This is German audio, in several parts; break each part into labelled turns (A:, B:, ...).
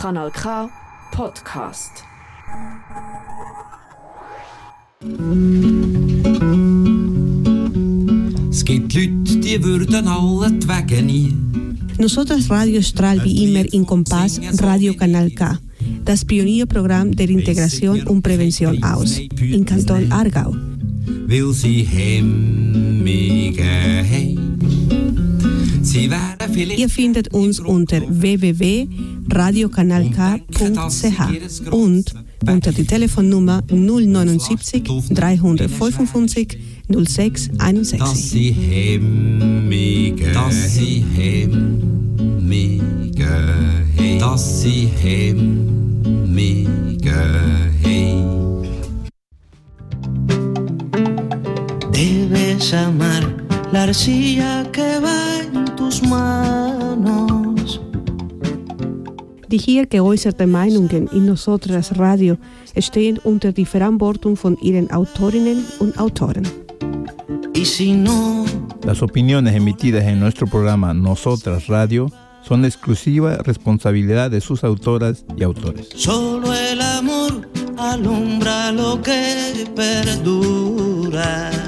A: Kanal K Podcast.
B: Es gibt Leute, die würden alle die Wege nie.
C: Nosotras Radio strahlt wie immer in Compass Radio Canal K, das Pionierprogramm der Integration und Prävention aus, in Kanton Aargau.
B: Weil sie hemmige
C: Ihr findet uns unter www.radiokanalk.ch und unter die Telefonnummer 079 355 06
B: dass
C: 61.
B: sie hemmige dass sie hemmige dass sie hemmige.
D: Debes amar la arcilla que va en tus manos.
C: Die geäußerten Meinungen in Nosotras Radio stehen unter die Verantwortung von ihren Autorinnen und Autoren.
D: Y si no,
E: Las opiniones emitidas en nuestro programa Nosotras Radio son de exclusiva responsabilidad de sus autoras y autores.
D: solo el amor alumbra lo que perdura.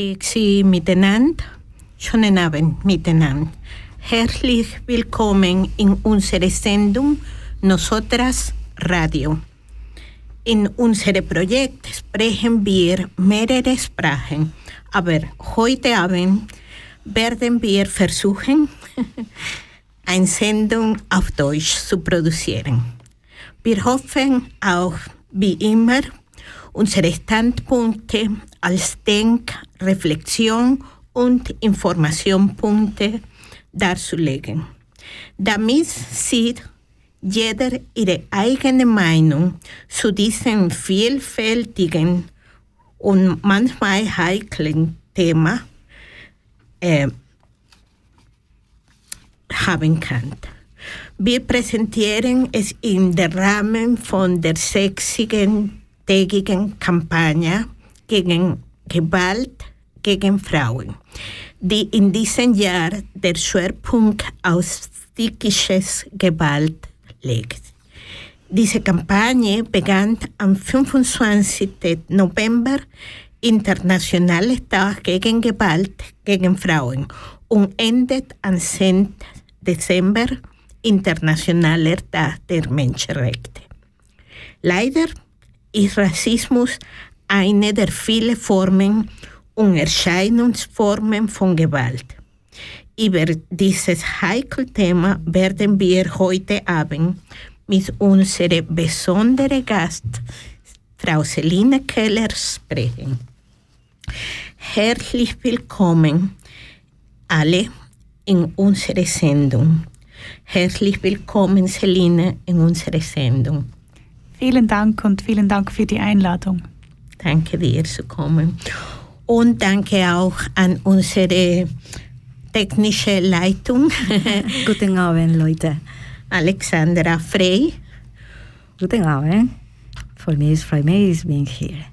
F: Grüezi miteinander, schönen Abend miteinander. Herzlich willkommen in unserer Sendung Nosotras Radio. In unserem Projekt sprechen wir mehrere Sprachen, aber heute Abend werden wir versuchen, eine Sendung auf Deutsch zu produzieren. Wir hoffen auch, wie immer, unsere Standpunkte als Denk-, Reflexion und Informationspunkte darzulegen. Damit sieht jeder ihre eigene Meinung zu diesem vielfältigen und manchmal heiklen Thema äh, haben kann. Wir präsentieren es im Rahmen von der sechzigen tägigen Kampagne gegen Gewalt gegen Frauen, die in diesem Jahr der Schwerpunkt auf psychisches Gewalt legt. Diese Kampagne begann am 25. November, Internationaler Tag gegen Gewalt gegen Frauen, und endet am 10. Dezember, Internationaler Tag der Menschenrechte. Leider ist Rassismus eine der vielen Formen und Erscheinungsformen von Gewalt. Über dieses heikle Thema werden wir heute Abend mit unserer besonderen Gast, Frau Celine Keller, sprechen. Herzlich willkommen alle in unserer Sendung. Herzlich willkommen, Celine, in unserer Sendung.
G: Vielen Dank und vielen Dank für die Einladung.
F: Danke dir zu kommen. Und danke auch an unsere technische Leitung.
H: Guten Abend, Leute.
F: Alexandra Frey.
H: Guten Abend. For me, it's for me is being here.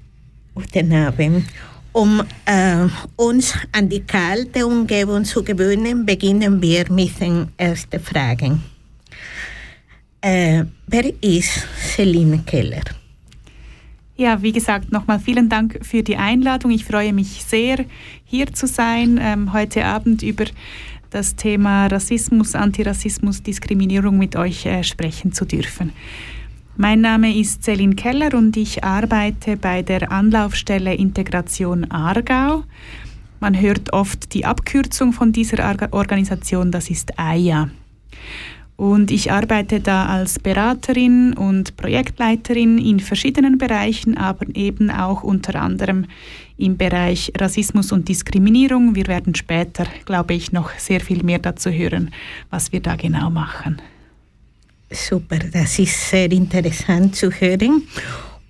F: Guten Abend. Um äh, uns an die kalte Umgebung zu gewöhnen, beginnen wir mit den ersten Fragen. Äh, wer ist Celine Keller?
G: Ja, wie gesagt, nochmal vielen Dank für die Einladung. Ich freue mich sehr, hier zu sein, ähm, heute Abend über das Thema Rassismus, Antirassismus, Diskriminierung mit euch äh, sprechen zu dürfen. Mein Name ist Celine Keller und ich arbeite bei der Anlaufstelle Integration Aargau. Man hört oft die Abkürzung von dieser Organisation, das ist AIA. Und ich arbeite da als Beraterin und Projektleiterin in verschiedenen Bereichen, aber eben auch unter anderem im Bereich Rassismus und Diskriminierung. Wir werden später, glaube ich, noch sehr viel mehr dazu hören, was wir da genau machen.
F: Super, das ist sehr interessant zu hören.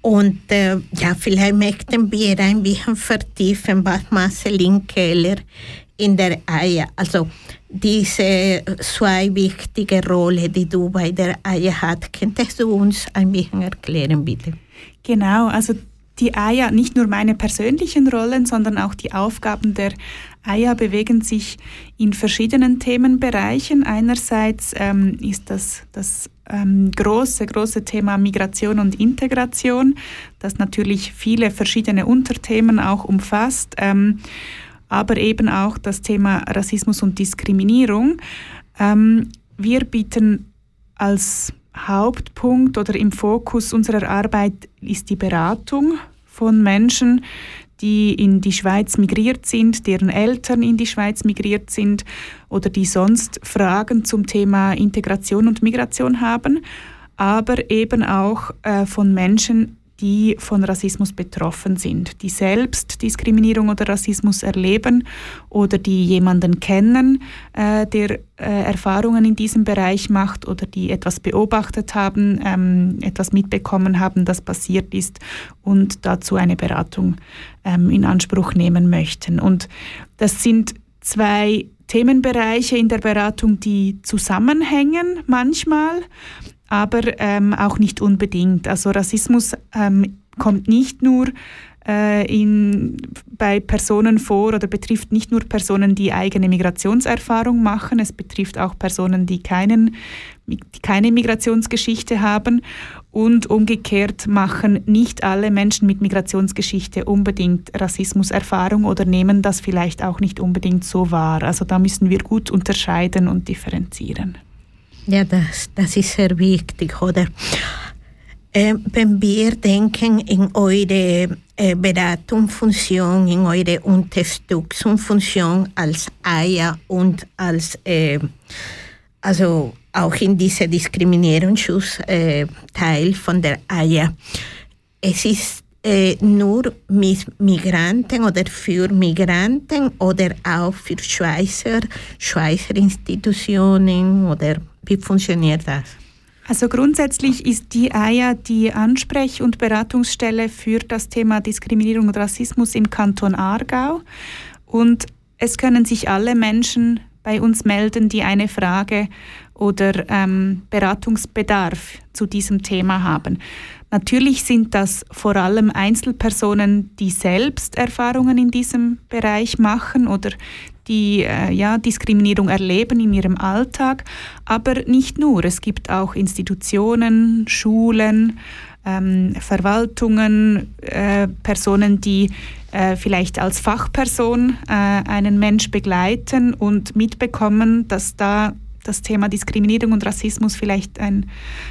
F: Und äh, ja, vielleicht möchten wir ein bisschen vertiefen, was Marceline Keller in der AIA, also diese zwei wichtige Rollen, die du bei der AIA hast. Könntest du uns ein bisschen erklären, bitte?
G: Genau, also die AIA, nicht nur meine persönlichen Rollen, sondern auch die Aufgaben der AIA bewegen sich in verschiedenen Themenbereichen. Einerseits ähm, ist das das ähm, große, große Thema Migration und Integration, das natürlich viele verschiedene Unterthemen auch umfasst. Ähm, aber eben auch das Thema Rassismus und Diskriminierung. Ähm, wir bieten als Hauptpunkt oder im Fokus unserer Arbeit ist die Beratung von Menschen, die in die Schweiz migriert sind, deren Eltern in die Schweiz migriert sind oder die sonst Fragen zum Thema Integration und Migration haben, aber eben auch äh, von Menschen, die von Rassismus betroffen sind, die selbst Diskriminierung oder Rassismus erleben oder die jemanden kennen, äh, der äh, Erfahrungen in diesem Bereich macht oder die etwas beobachtet haben, ähm, etwas mitbekommen haben, das passiert ist und dazu eine Beratung ähm, in Anspruch nehmen möchten. Und das sind zwei Themenbereiche in der Beratung, die zusammenhängen manchmal aber ähm, auch nicht unbedingt. Also Rassismus ähm, kommt nicht nur äh, in, bei Personen vor oder betrifft nicht nur Personen, die eigene Migrationserfahrung machen, es betrifft auch Personen, die, keinen, die keine Migrationsgeschichte haben. Und umgekehrt machen nicht alle Menschen mit Migrationsgeschichte unbedingt Rassismuserfahrung oder nehmen das vielleicht auch nicht unbedingt so wahr. Also da müssen wir gut unterscheiden und differenzieren.
F: Ja, das, das ist sehr wichtig, oder? Äh, wenn wir denken in eure äh, Beratungsfunktion, in eure Unterstützungsfunktion als AIA und als äh, also auch in dieser Diskriminierungsschutzteil äh, von der AIA. Es ist äh, nur mit Migranten oder für Migranten oder auch für Schweizer, Schweizer Institutionen oder wie funktioniert das?
G: Also grundsätzlich ist die AIA die Ansprech- und Beratungsstelle für das Thema Diskriminierung und Rassismus im Kanton Aargau. Und es können sich alle Menschen bei uns melden, die eine Frage oder ähm, Beratungsbedarf zu diesem Thema haben. Natürlich sind das vor allem Einzelpersonen, die selbst Erfahrungen in diesem Bereich machen oder die äh, ja, Diskriminierung erleben in ihrem Alltag, aber nicht nur. Es gibt auch Institutionen, Schulen, ähm, Verwaltungen, äh, Personen, die äh, vielleicht als Fachperson äh, einen Mensch begleiten und mitbekommen, dass da das Thema Diskriminierung und Rassismus vielleicht ein,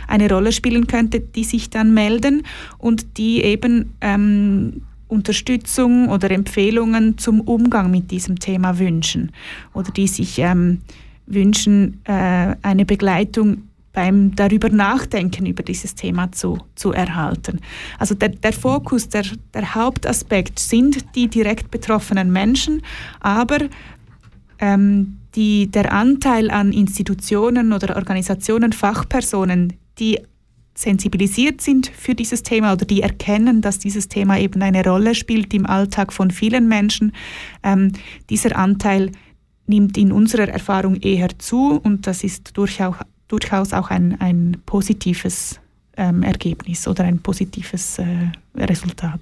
G: eine Rolle spielen könnte, die sich dann melden und die eben ähm, Unterstützung oder Empfehlungen zum Umgang mit diesem Thema wünschen oder die sich ähm, wünschen, äh, eine Begleitung beim darüber nachdenken über dieses Thema zu, zu erhalten. Also der, der Fokus, der, der Hauptaspekt sind die direkt betroffenen Menschen, aber ähm, die, der Anteil an Institutionen oder Organisationen, Fachpersonen, die sensibilisiert sind für dieses Thema oder die erkennen, dass dieses Thema eben eine Rolle spielt im Alltag von vielen Menschen, ähm, dieser Anteil nimmt in unserer Erfahrung eher zu und das ist durchaus, durchaus auch ein, ein positives ähm, Ergebnis oder ein positives äh, Resultat.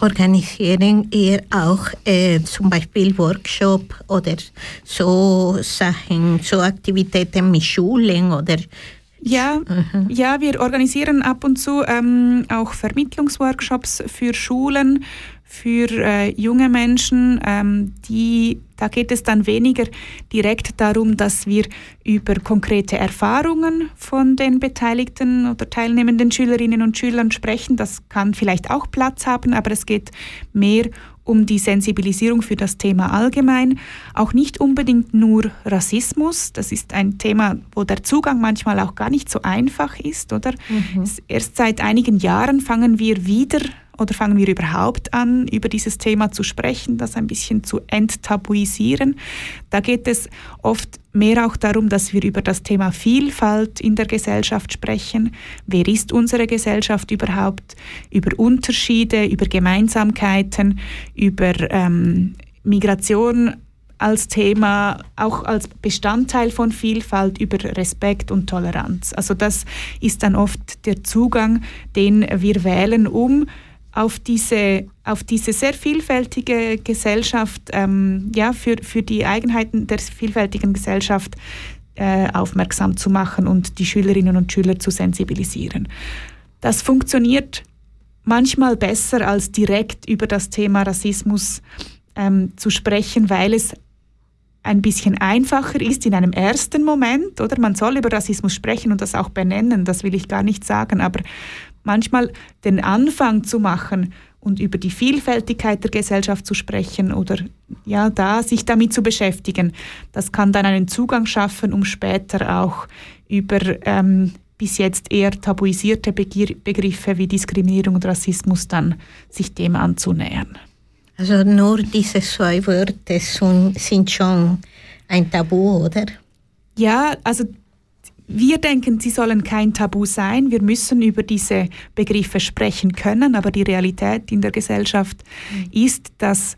F: Organisieren ihr auch äh, zum Beispiel Workshop oder so Sachen, so Aktivitäten mit Schulen oder
G: ja, mhm. ja, wir organisieren ab und zu ähm, auch Vermittlungsworkshops für Schulen, für äh, junge Menschen. Ähm, die, da geht es dann weniger direkt darum, dass wir über konkrete Erfahrungen von den beteiligten oder teilnehmenden Schülerinnen und Schülern sprechen. Das kann vielleicht auch Platz haben, aber es geht mehr um um die Sensibilisierung für das Thema allgemein, auch nicht unbedingt nur Rassismus. Das ist ein Thema, wo der Zugang manchmal auch gar nicht so einfach ist, oder? Mhm. Erst seit einigen Jahren fangen wir wieder oder fangen wir überhaupt an, über dieses Thema zu sprechen, das ein bisschen zu enttabuisieren. Da geht es oft mehr auch darum, dass wir über das Thema Vielfalt in der Gesellschaft sprechen. Wer ist unsere Gesellschaft überhaupt? Über Unterschiede, über Gemeinsamkeiten, über ähm, Migration als Thema, auch als Bestandteil von Vielfalt über Respekt und Toleranz. Also das ist dann oft der Zugang, den wir wählen, um auf diese, auf diese sehr vielfältige Gesellschaft, ähm, ja, für, für die Eigenheiten der vielfältigen Gesellschaft äh, aufmerksam zu machen und die Schülerinnen und Schüler zu sensibilisieren. Das funktioniert manchmal besser als direkt über das Thema Rassismus ähm, zu sprechen, weil es ein bisschen einfacher ist in einem ersten Moment, oder? Man soll über Rassismus sprechen und das auch benennen, das will ich gar nicht sagen, aber manchmal den Anfang zu machen und über die Vielfältigkeit der Gesellschaft zu sprechen oder ja, da sich damit zu beschäftigen, das kann dann einen Zugang schaffen, um später auch über ähm, bis jetzt eher tabuisierte Begriffe wie Diskriminierung und Rassismus dann sich dem anzunähern.
F: Also nur diese zwei Wörter sind schon ein Tabu, oder?
G: Ja, also wir denken, sie sollen kein Tabu sein. Wir müssen über diese Begriffe sprechen können, aber die Realität in der Gesellschaft mhm. ist, dass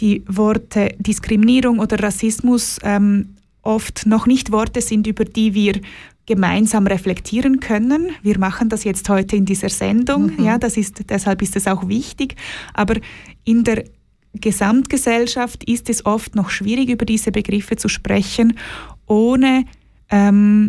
G: die Worte Diskriminierung oder Rassismus ähm, oft noch nicht Worte sind, über die wir gemeinsam reflektieren können. Wir machen das jetzt heute in dieser Sendung, mhm. ja, das ist, deshalb ist es auch wichtig. Aber in der Gesamtgesellschaft ist es oft noch schwierig, über diese Begriffe zu sprechen, ohne ähm,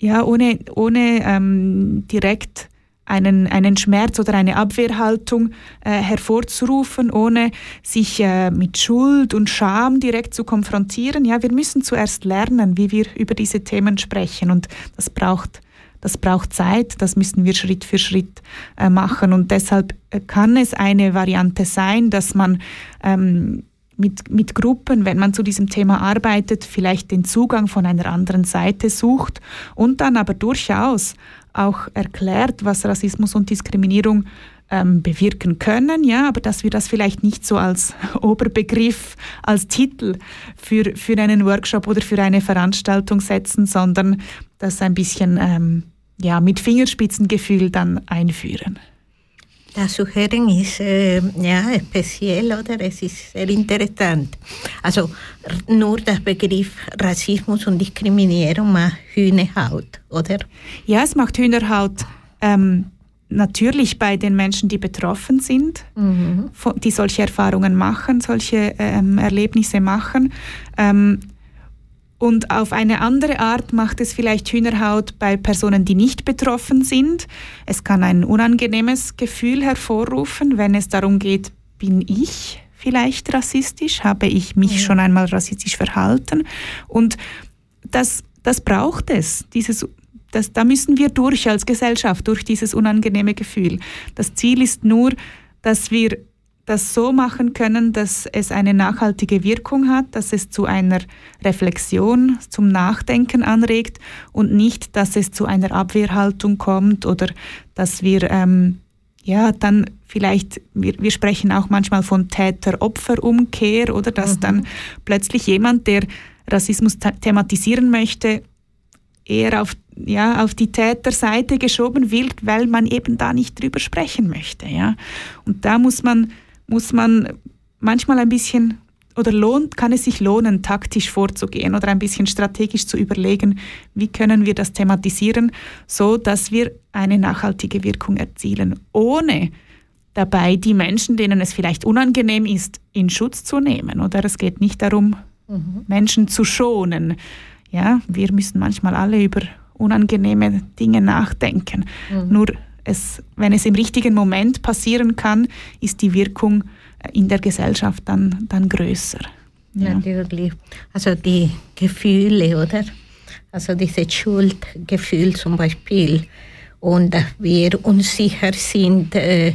G: ja, ohne, ohne ähm, direkt einen, einen Schmerz oder eine Abwehrhaltung äh, hervorzurufen, ohne sich äh, mit Schuld und Scham direkt zu konfrontieren. Ja, wir müssen zuerst lernen, wie wir über diese Themen sprechen. Und das braucht das braucht Zeit, das müssen wir Schritt für Schritt äh, machen. Und deshalb äh, kann es eine Variante sein, dass man ähm, mit, mit Gruppen, wenn man zu diesem Thema arbeitet, vielleicht den Zugang von einer anderen Seite sucht und dann aber durchaus auch erklärt, was Rassismus und Diskriminierung ähm, bewirken können, ja, aber dass wir das vielleicht nicht so als Oberbegriff, als Titel für, für einen Workshop oder für eine Veranstaltung setzen, sondern das ein bisschen ähm, ja, mit Fingerspitzengefühl dann einführen.
F: Das Zuhören ist äh, ja, speziell, oder? Es ist sehr interessant. Also nur der Begriff Rassismus und Diskriminierung macht Hühnerhaut, oder?
G: Ja, es macht Hühnerhaut ähm, natürlich bei den Menschen, die betroffen sind, mhm. die solche Erfahrungen machen, solche ähm, Erlebnisse machen. Ähm, und auf eine andere Art macht es vielleicht Hühnerhaut bei Personen, die nicht betroffen sind. Es kann ein unangenehmes Gefühl hervorrufen, wenn es darum geht, bin ich vielleicht rassistisch? Habe ich mich ja. schon einmal rassistisch verhalten? Und das, das braucht es. Dieses, das, da müssen wir durch als Gesellschaft, durch dieses unangenehme Gefühl. Das Ziel ist nur, dass wir das so machen können, dass es eine nachhaltige Wirkung hat, dass es zu einer Reflexion, zum Nachdenken anregt und nicht, dass es zu einer Abwehrhaltung kommt oder dass wir ähm, ja dann vielleicht, wir, wir sprechen auch manchmal von Täter-Opfer-Umkehr oder dass mhm. dann plötzlich jemand, der Rassismus thematisieren möchte, eher auf, ja, auf die Täterseite geschoben wird, weil man eben da nicht drüber sprechen möchte. Ja? Und da muss man muss man manchmal ein bisschen oder lohnt, kann es sich lohnen, taktisch vorzugehen oder ein bisschen strategisch zu überlegen, wie können wir das thematisieren, so dass wir eine nachhaltige Wirkung erzielen, ohne dabei die Menschen, denen es vielleicht unangenehm ist, in Schutz zu nehmen. Oder es geht nicht darum, mhm. Menschen zu schonen. Ja, wir müssen manchmal alle über unangenehme Dinge nachdenken. Mhm. Nur es, wenn es im richtigen Moment passieren kann, ist die Wirkung äh, in der Gesellschaft dann, dann größer.
F: Ja. Natürlich. Also die Gefühle, oder? Also dieses Schuldgefühl zum Beispiel. Und dass wir unsicher sind, äh,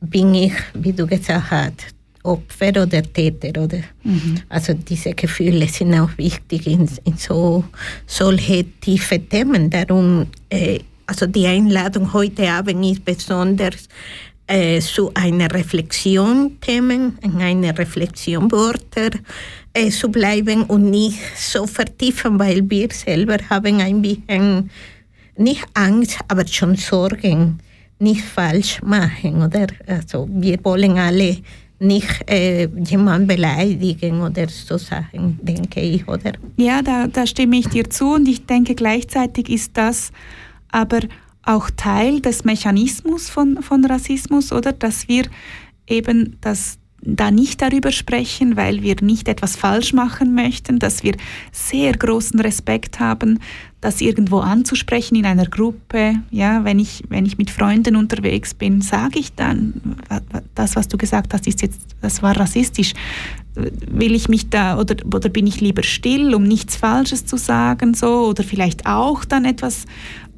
F: bin ich, wie du gesagt hast, Opfer oder Täter, oder? Mhm. Also diese Gefühle sind auch wichtig in, in so solche tiefe Themen. Darum äh, also die Einladung heute Abend ist besonders äh, zu einer Reflexion Themen, in einer Reflexion Wörter äh, zu bleiben und nicht so vertiefen, weil wir selber haben ein bisschen nicht Angst, aber schon Sorgen, nicht falsch machen, oder? Also wir wollen alle nicht äh, jemanden beleidigen oder so Sachen, denke ich, oder?
G: Ja, da, da stimme ich dir zu und ich denke gleichzeitig ist das aber auch Teil des Mechanismus von, von Rassismus, oder dass wir eben das da nicht darüber sprechen, weil wir nicht etwas falsch machen möchten, dass wir sehr großen Respekt haben, das irgendwo anzusprechen in einer Gruppe. Ja, wenn ich, wenn ich mit Freunden unterwegs bin, sage ich dann, das, was du gesagt hast, ist jetzt, das war rassistisch. Will ich mich da oder, oder bin ich lieber still, um nichts Falsches zu sagen, so oder vielleicht auch dann etwas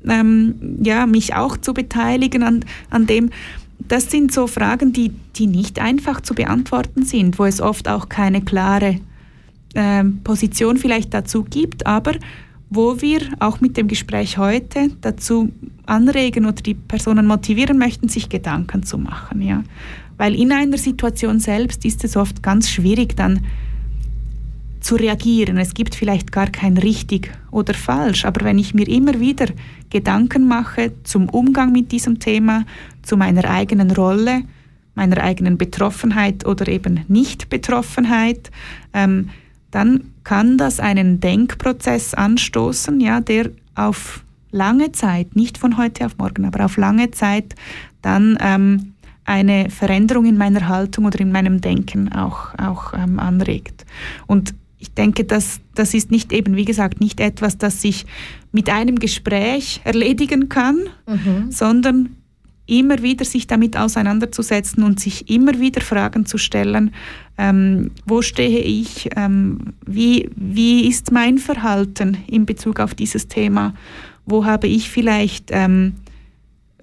G: ähm, ja, mich auch zu beteiligen an, an dem. Das sind so Fragen, die, die nicht einfach zu beantworten sind, wo es oft auch keine klare äh, Position vielleicht dazu gibt, aber wo wir auch mit dem Gespräch heute dazu anregen oder die Personen motivieren möchten, sich Gedanken zu machen. Ja. Weil in einer Situation selbst ist es oft ganz schwierig, dann zu reagieren. Es gibt vielleicht gar kein richtig oder falsch, aber wenn ich mir immer wieder Gedanken mache zum Umgang mit diesem Thema, zu meiner eigenen Rolle, meiner eigenen Betroffenheit oder eben Nicht-Betroffenheit, ähm, dann kann das einen Denkprozess anstoßen, ja, der auf lange Zeit, nicht von heute auf morgen, aber auf lange Zeit dann ähm, eine Veränderung in meiner Haltung oder in meinem Denken auch, auch ähm, anregt. Und ich denke, dass das ist nicht eben, wie gesagt, nicht etwas, das sich mit einem Gespräch erledigen kann,
F: Mhm.
G: sondern immer wieder sich damit auseinanderzusetzen und sich immer wieder Fragen zu stellen, ähm, wo stehe ich, ähm, wie, wie ist mein Verhalten in Bezug auf dieses Thema, wo habe ich vielleicht ähm,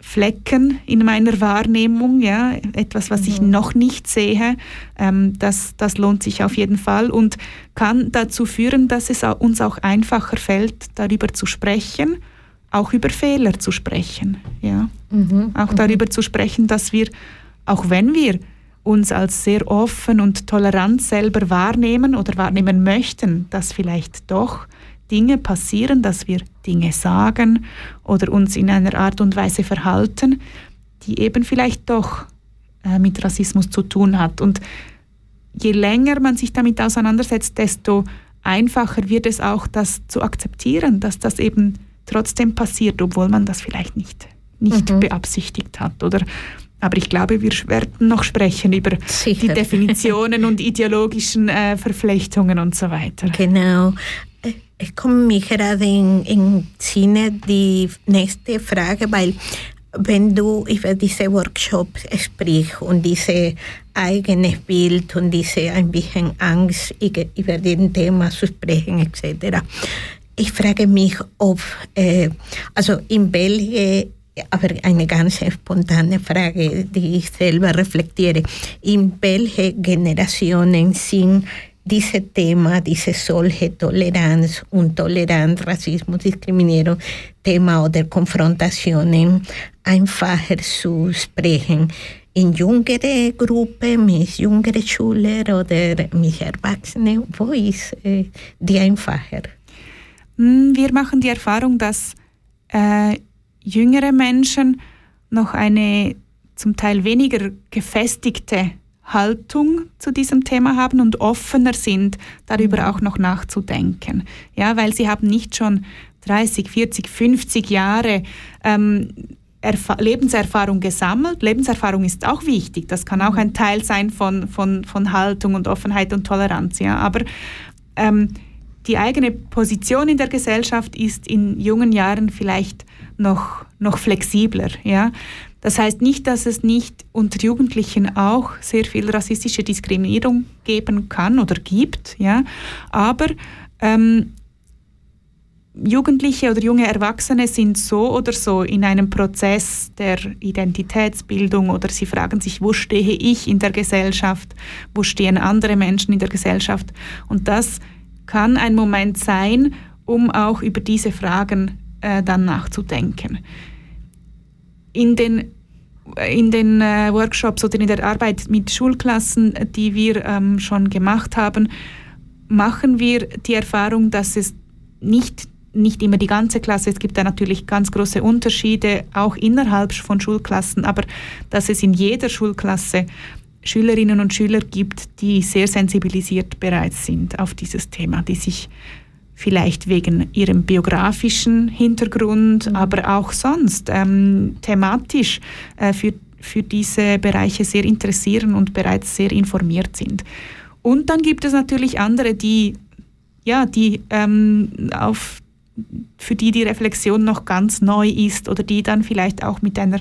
G: Flecken in meiner Wahrnehmung, ja, etwas, was ich noch nicht sehe, ähm, das, das lohnt sich auf jeden Fall und kann dazu führen, dass es uns auch einfacher fällt, darüber zu sprechen, auch über Fehler zu sprechen, ja,
F: Mhm.
G: auch darüber zu sprechen, dass wir, auch wenn wir uns als sehr offen und tolerant selber wahrnehmen oder wahrnehmen möchten, dass vielleicht doch Dinge passieren, dass wir Dinge sagen oder uns in einer Art und Weise verhalten, die eben vielleicht doch äh, mit Rassismus zu tun hat. Und je länger man sich damit auseinandersetzt, desto einfacher wird es auch, das zu akzeptieren, dass das eben trotzdem passiert, obwohl man das vielleicht nicht, nicht
F: Mhm.
G: beabsichtigt hat. Oder? Aber ich glaube, wir werden noch sprechen über die
F: Sicher.
G: Definitionen und ideologischen äh, Verflechtungen und so weiter.
F: Genau. Äh, Es kommt mir gerade in, in Sinne die nächste Frage, weil wenn du über diese Workshops sprichst und diese eigene Bild und diese ein bisschen Angst über den Thema zu sprechen etc. Ich frage mich, ob, äh, also in Belgien, eine ganz spontane Frage, die ich selber reflektiere, in welche Generationen sind diese Thema, diese solche Toleranz, Untoleranz, Rassismus, Diskriminierung, Thema oder Konfrontationen einfacher zu sprechen. In jüngere Gruppen, mit jüngeren Schülern oder mit Erwachsenen, wo ist die einfacher?
G: Mm, Wir machen die Erfahrung, dass äh, jüngere Menschen noch eine zum Teil weniger gefestigte Haltung zu diesem Thema haben und offener sind, darüber auch noch nachzudenken. Ja, weil sie haben nicht schon 30, 40, 50 Jahre ähm, Erfa Lebenserfahrung gesammelt. Lebenserfahrung ist auch wichtig. Das kann auch ein Teil sein von, von, von Haltung und Offenheit und Toleranz. Ja. Aber ähm, die eigene Position in der Gesellschaft ist in jungen Jahren vielleicht noch, noch flexibler. Ja? Das heißt nicht, dass es nicht unter Jugendlichen auch sehr viel rassistische Diskriminierung geben kann oder gibt, ja? aber ähm, Jugendliche oder junge Erwachsene sind so oder so in einem Prozess der Identitätsbildung oder sie fragen sich, wo stehe ich in der Gesellschaft, wo stehen andere Menschen in der Gesellschaft. Und das kann ein Moment sein, um auch über diese Fragen äh, dann nachzudenken. In den, in den äh, Workshops oder in der Arbeit mit Schulklassen, äh, die wir ähm, schon gemacht haben, machen wir die Erfahrung, dass es nicht, nicht immer die ganze Klasse, es gibt da natürlich ganz große Unterschiede, auch innerhalb von Schulklassen, aber dass es in jeder Schulklasse Schülerinnen und Schüler gibt, die sehr sensibilisiert bereits sind auf dieses Thema, die sich vielleicht wegen ihrem biografischen Hintergrund, aber auch sonst ähm, thematisch äh, für, für diese Bereiche sehr interessieren und bereits sehr informiert sind. Und dann gibt es natürlich andere, die, ja, die ähm, auf für die die Reflexion noch ganz neu ist oder die dann vielleicht auch mit einer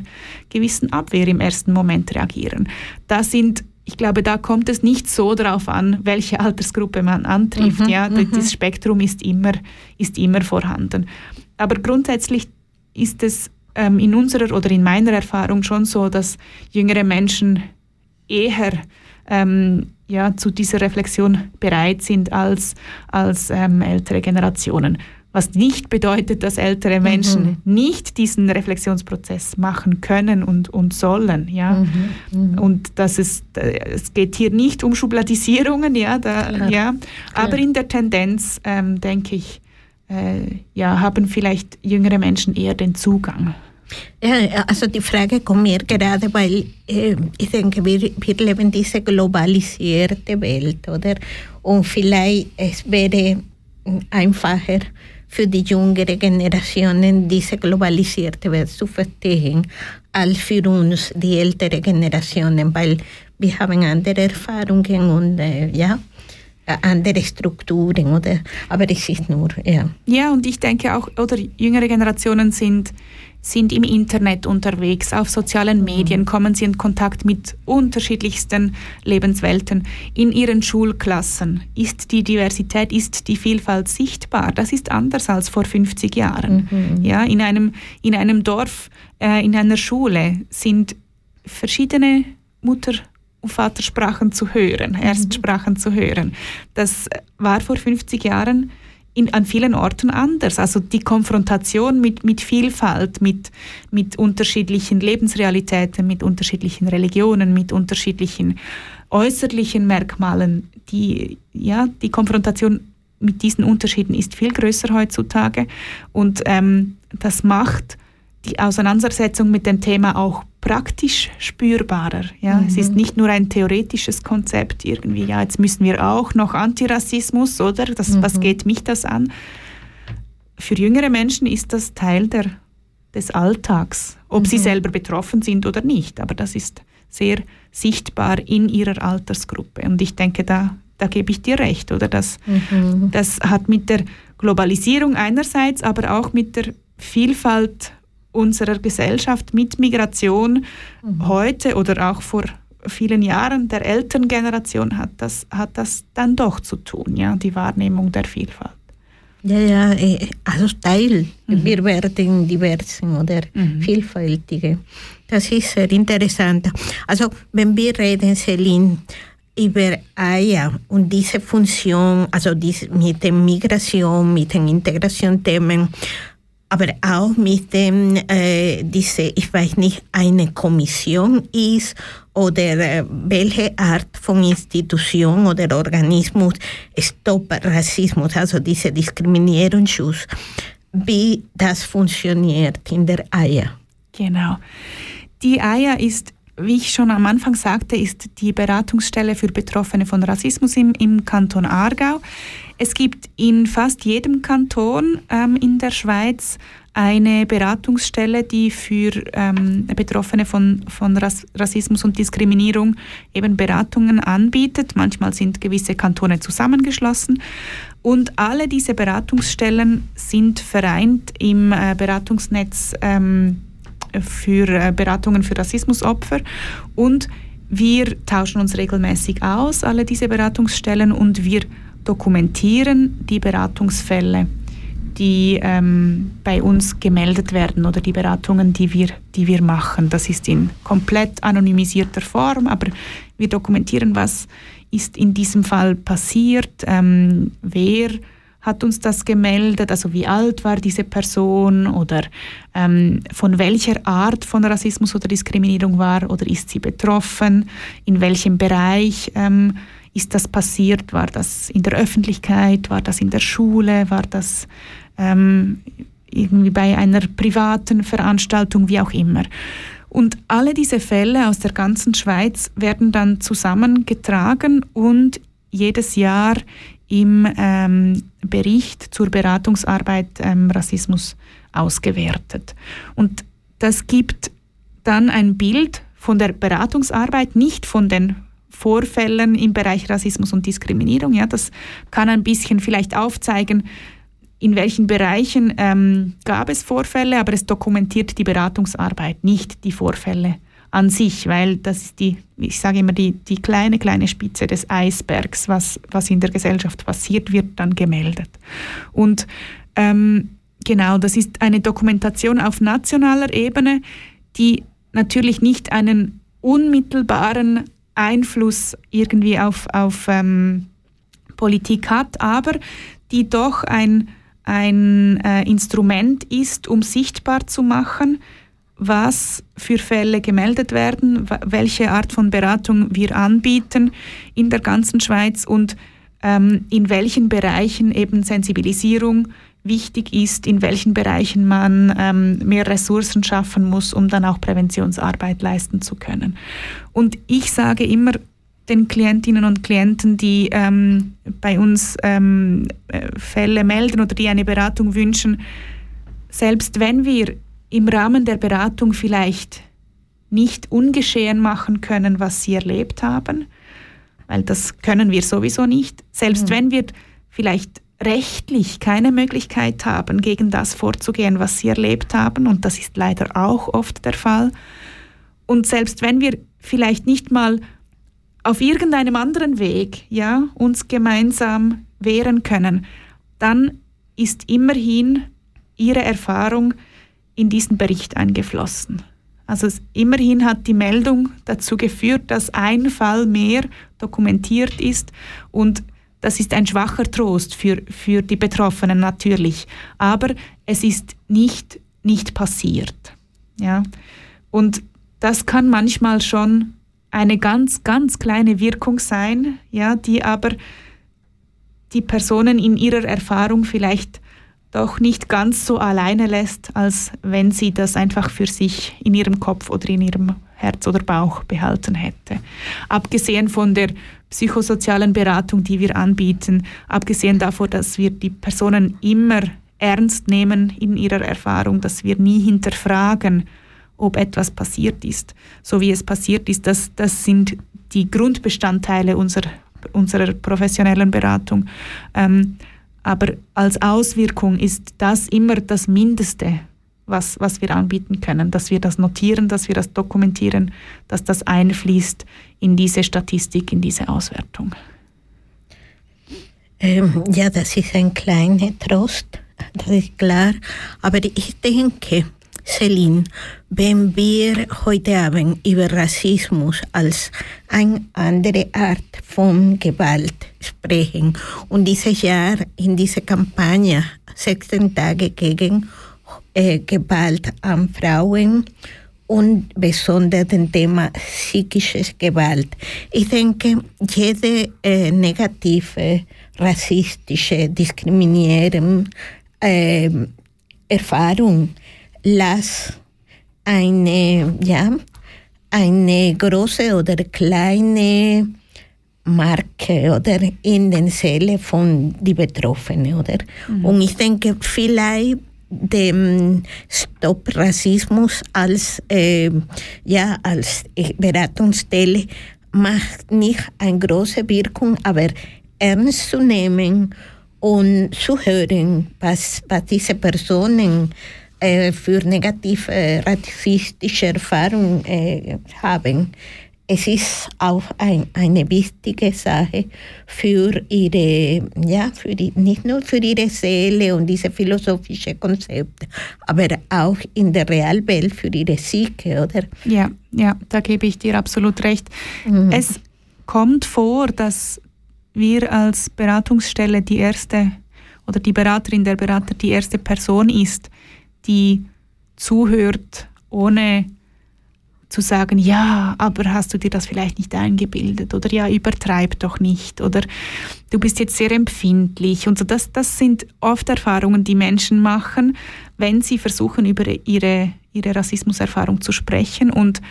G: gewissen Abwehr im ersten Moment reagieren. Da sind, ich glaube, da kommt es nicht so darauf an, welche Altersgruppe man antrifft.
F: Mhm,
G: ja,
F: mhm.
G: das Spektrum ist immer, ist immer vorhanden. Aber grundsätzlich ist es ähm, in unserer oder in meiner Erfahrung schon so, dass jüngere Menschen eher ähm, ja, zu dieser Reflexion bereit sind als, als ähm, ältere Generationen. Was nicht bedeutet, dass ältere Menschen nicht diesen Reflexionsprozess machen können und, und sollen. Ja? Und dass es, es geht hier nicht um Schubladisierungen, ja, da,
F: Klar.
G: ja. aber in der Tendenz, ähm, denke ich, äh, ja, haben vielleicht jüngere Menschen eher den Zugang.
F: Ja, also die Frage kommt mir gerade, weil äh, ich denke, wir, wir leben diese globalisierte Welt, oder? Und vielleicht es wäre einfacher für die jüngere Generationen diese globalisierte Welt zu verstehen, als für uns die ältere Generationen, weil wir haben andere Erfahrungen und äh, ja. äh, andere Strukturen, oder? Aber es ist nur, ja.
G: Ja, und ich denke auch, oder jüngere Generationen sind, sind im Internet unterwegs, auf sozialen Medien, kommen sie in Kontakt mit unterschiedlichsten Lebenswelten. In ihren Schulklassen ist die Diversität, ist die Vielfalt sichtbar. Das ist anders als vor 50 Jahren. Ja, in einem, in einem Dorf, äh, in einer Schule sind verschiedene Mutter- und Vatersprachen zu hören, Erstsprachen zu hören. Das war vor 50 Jahren in, an vielen Orten anders. Also die Konfrontation mit, mit Vielfalt, mit, mit unterschiedlichen Lebensrealitäten, mit unterschiedlichen Religionen, mit unterschiedlichen äußerlichen Merkmalen, die, ja, die Konfrontation mit diesen Unterschieden ist viel größer heutzutage und ähm, das macht die Auseinandersetzung mit dem Thema auch praktisch spürbarer. Ja? Es ist nicht nur ein theoretisches Konzept irgendwie, ja, jetzt müssen wir auch noch Antirassismus, oder? Das, Was geht mich das an? Für jüngere Menschen ist das Teil der, des Alltags, ob sie selber betroffen sind oder nicht. Aber das ist sehr sichtbar in ihrer Altersgruppe. Und ich denke, da, da gebe ich dir recht, oder? Das, das hat mit der Globalisierung einerseits, aber auch mit der Vielfalt unserer Gesellschaft mit Migration heute oder auch vor vielen Jahren der Elterngeneration hat das, hat das dann doch zu tun, ja, die Wahrnehmung der Vielfalt.
F: Ja, ja, eh, also Teil. Wir werden diversen oder vielfältige. Das ist sehr interessant. Also wenn wir reden, Celine, über AIA und diese Funktion, also dies, mit der Migration, mit den Integrationsthemen, aber auch mit dem, äh, diese, ich weiß nicht, eine Kommission ist oder äh, welche Art von Institution oder Organismus stoppt Rassismus, also diese Diskriminierungsschutz, wie das funktioniert in der AIA.
G: Genau. Die AIA ist, wie ich schon am Anfang sagte, ist die Beratungsstelle für Betroffene von Rassismus im, im Kanton Aargau. Es gibt in fast jedem Kanton ähm, in der Schweiz eine Beratungsstelle, die für ähm, Betroffene von, von Rass Rassismus und Diskriminierung eben Beratungen anbietet. Manchmal sind gewisse Kantone zusammengeschlossen. Und alle diese Beratungsstellen sind vereint im äh, Beratungsnetz ähm, für äh, Beratungen für Rassismusopfer. Und wir tauschen uns regelmäßig aus, alle diese Beratungsstellen, und wir dokumentieren die Beratungsfälle, die ähm, bei uns gemeldet werden oder die Beratungen, die wir, die wir machen. Das ist in komplett anonymisierter Form, aber wir dokumentieren, was ist in diesem Fall passiert, ähm, wer hat uns das gemeldet, also wie alt war diese Person oder ähm, von welcher Art von Rassismus oder Diskriminierung war oder ist sie betroffen, in welchem Bereich ähm, ist das passiert? War das in der Öffentlichkeit? War das in der Schule? War das ähm, irgendwie bei einer privaten Veranstaltung? Wie auch immer. Und alle diese Fälle aus der ganzen Schweiz werden dann zusammengetragen und jedes Jahr im ähm, Bericht zur Beratungsarbeit ähm, Rassismus ausgewertet. Und das gibt dann ein Bild von der Beratungsarbeit, nicht von den Vorfällen im Bereich Rassismus und Diskriminierung. Ja, das kann ein bisschen vielleicht aufzeigen, in welchen Bereichen ähm, gab es Vorfälle, aber es dokumentiert die Beratungsarbeit, nicht die Vorfälle an sich, weil das ist die, ich sage immer, die, die kleine, kleine Spitze des Eisbergs, was, was in der Gesellschaft passiert, wird dann gemeldet. Und ähm, genau, das ist eine Dokumentation auf nationaler Ebene, die natürlich nicht einen unmittelbaren Einfluss irgendwie auf, auf ähm, Politik hat, aber die doch ein, ein äh, Instrument ist, um sichtbar zu machen, was für Fälle gemeldet werden, welche Art von Beratung wir anbieten in der ganzen Schweiz und ähm, in welchen Bereichen eben Sensibilisierung wichtig ist, in welchen Bereichen man ähm, mehr Ressourcen schaffen muss, um dann auch Präventionsarbeit leisten zu können. Und ich sage immer den Klientinnen und Klienten, die ähm, bei uns ähm, äh, Fälle melden oder die eine Beratung wünschen, selbst wenn wir im Rahmen der Beratung vielleicht nicht ungeschehen machen können, was sie erlebt haben, weil das können wir sowieso nicht. Selbst
F: Mhm.
G: wenn wir vielleicht rechtlich keine Möglichkeit haben, gegen das vorzugehen, was sie erlebt haben, und das ist leider auch oft der Fall, und selbst wenn wir vielleicht nicht mal auf irgendeinem anderen Weg ja, uns gemeinsam wehren können, dann ist immerhin ihre Erfahrung in diesen Bericht eingeflossen. Also es, immerhin hat die Meldung dazu geführt, dass ein Fall mehr dokumentiert ist und das ist ein schwacher Trost für, für die Betroffenen natürlich, aber es ist nicht, nicht passiert. Ja? Und das kann manchmal schon eine ganz, ganz kleine Wirkung sein, ja, die aber die Personen in ihrer Erfahrung vielleicht doch nicht ganz so alleine lässt, als wenn sie das einfach für sich in ihrem Kopf oder in ihrem Herz oder Bauch behalten hätte. Abgesehen von der psychosozialen Beratung, die wir anbieten, abgesehen davon, dass wir die Personen immer ernst nehmen in ihrer Erfahrung, dass wir nie hinterfragen, ob etwas passiert ist, so wie es passiert ist, das, das sind die Grundbestandteile unserer, unserer professionellen Beratung. Ähm, aber als Auswirkung ist das immer das Mindeste, was, was wir anbieten können, dass wir das notieren, dass wir das dokumentieren, dass das einfließt in diese Statistik, in diese Auswertung.
F: Ähm, ja, das ist ein kleiner Trost, das ist klar. Aber ich denke, Celine, wenn wir heute Abend über Rassismus als eine andere Art von Gewalt sprechen und dieses Jahr in dieser Kampagne 16 Tage gegen äh, Gewalt an Frauen und besonders dem Thema psychische Gewalt. Ich denke, jede äh, negative, rassistische, diskriminierende äh, Erfahrung las eine, ja, eine große oder kleine Marke oder in den Seele von die Betroffenen, oder? Und ich denke, vielleicht dem Stop Rassismus als, äh, ja, als Beratungsstelle macht nicht eine große Wirkung, aber ernst zu nehmen und zu hören, was, was diese Personen äh, für negative rassistische Erfahrungen haben. Es ist auch ein, eine wichtige Sache für ihre, ja, für die, nicht nur für ihre Seele und diese philosophischen Konzepte, aber auch in der Realwelt für ihre Psyche, oder?
G: Ja, ja, da gebe ich dir absolut recht.
F: Mhm.
G: Es kommt vor, dass wir als Beratungsstelle die erste oder die Beraterin, der Berater die erste Person ist, die zuhört, ohne zu sagen, ja, aber hast du dir das vielleicht nicht eingebildet oder ja, übertreib doch nicht oder du bist jetzt sehr empfindlich und so. Das, das sind oft Erfahrungen, die Menschen machen, wenn sie versuchen, über ihre, ihre Rassismuserfahrung zu sprechen und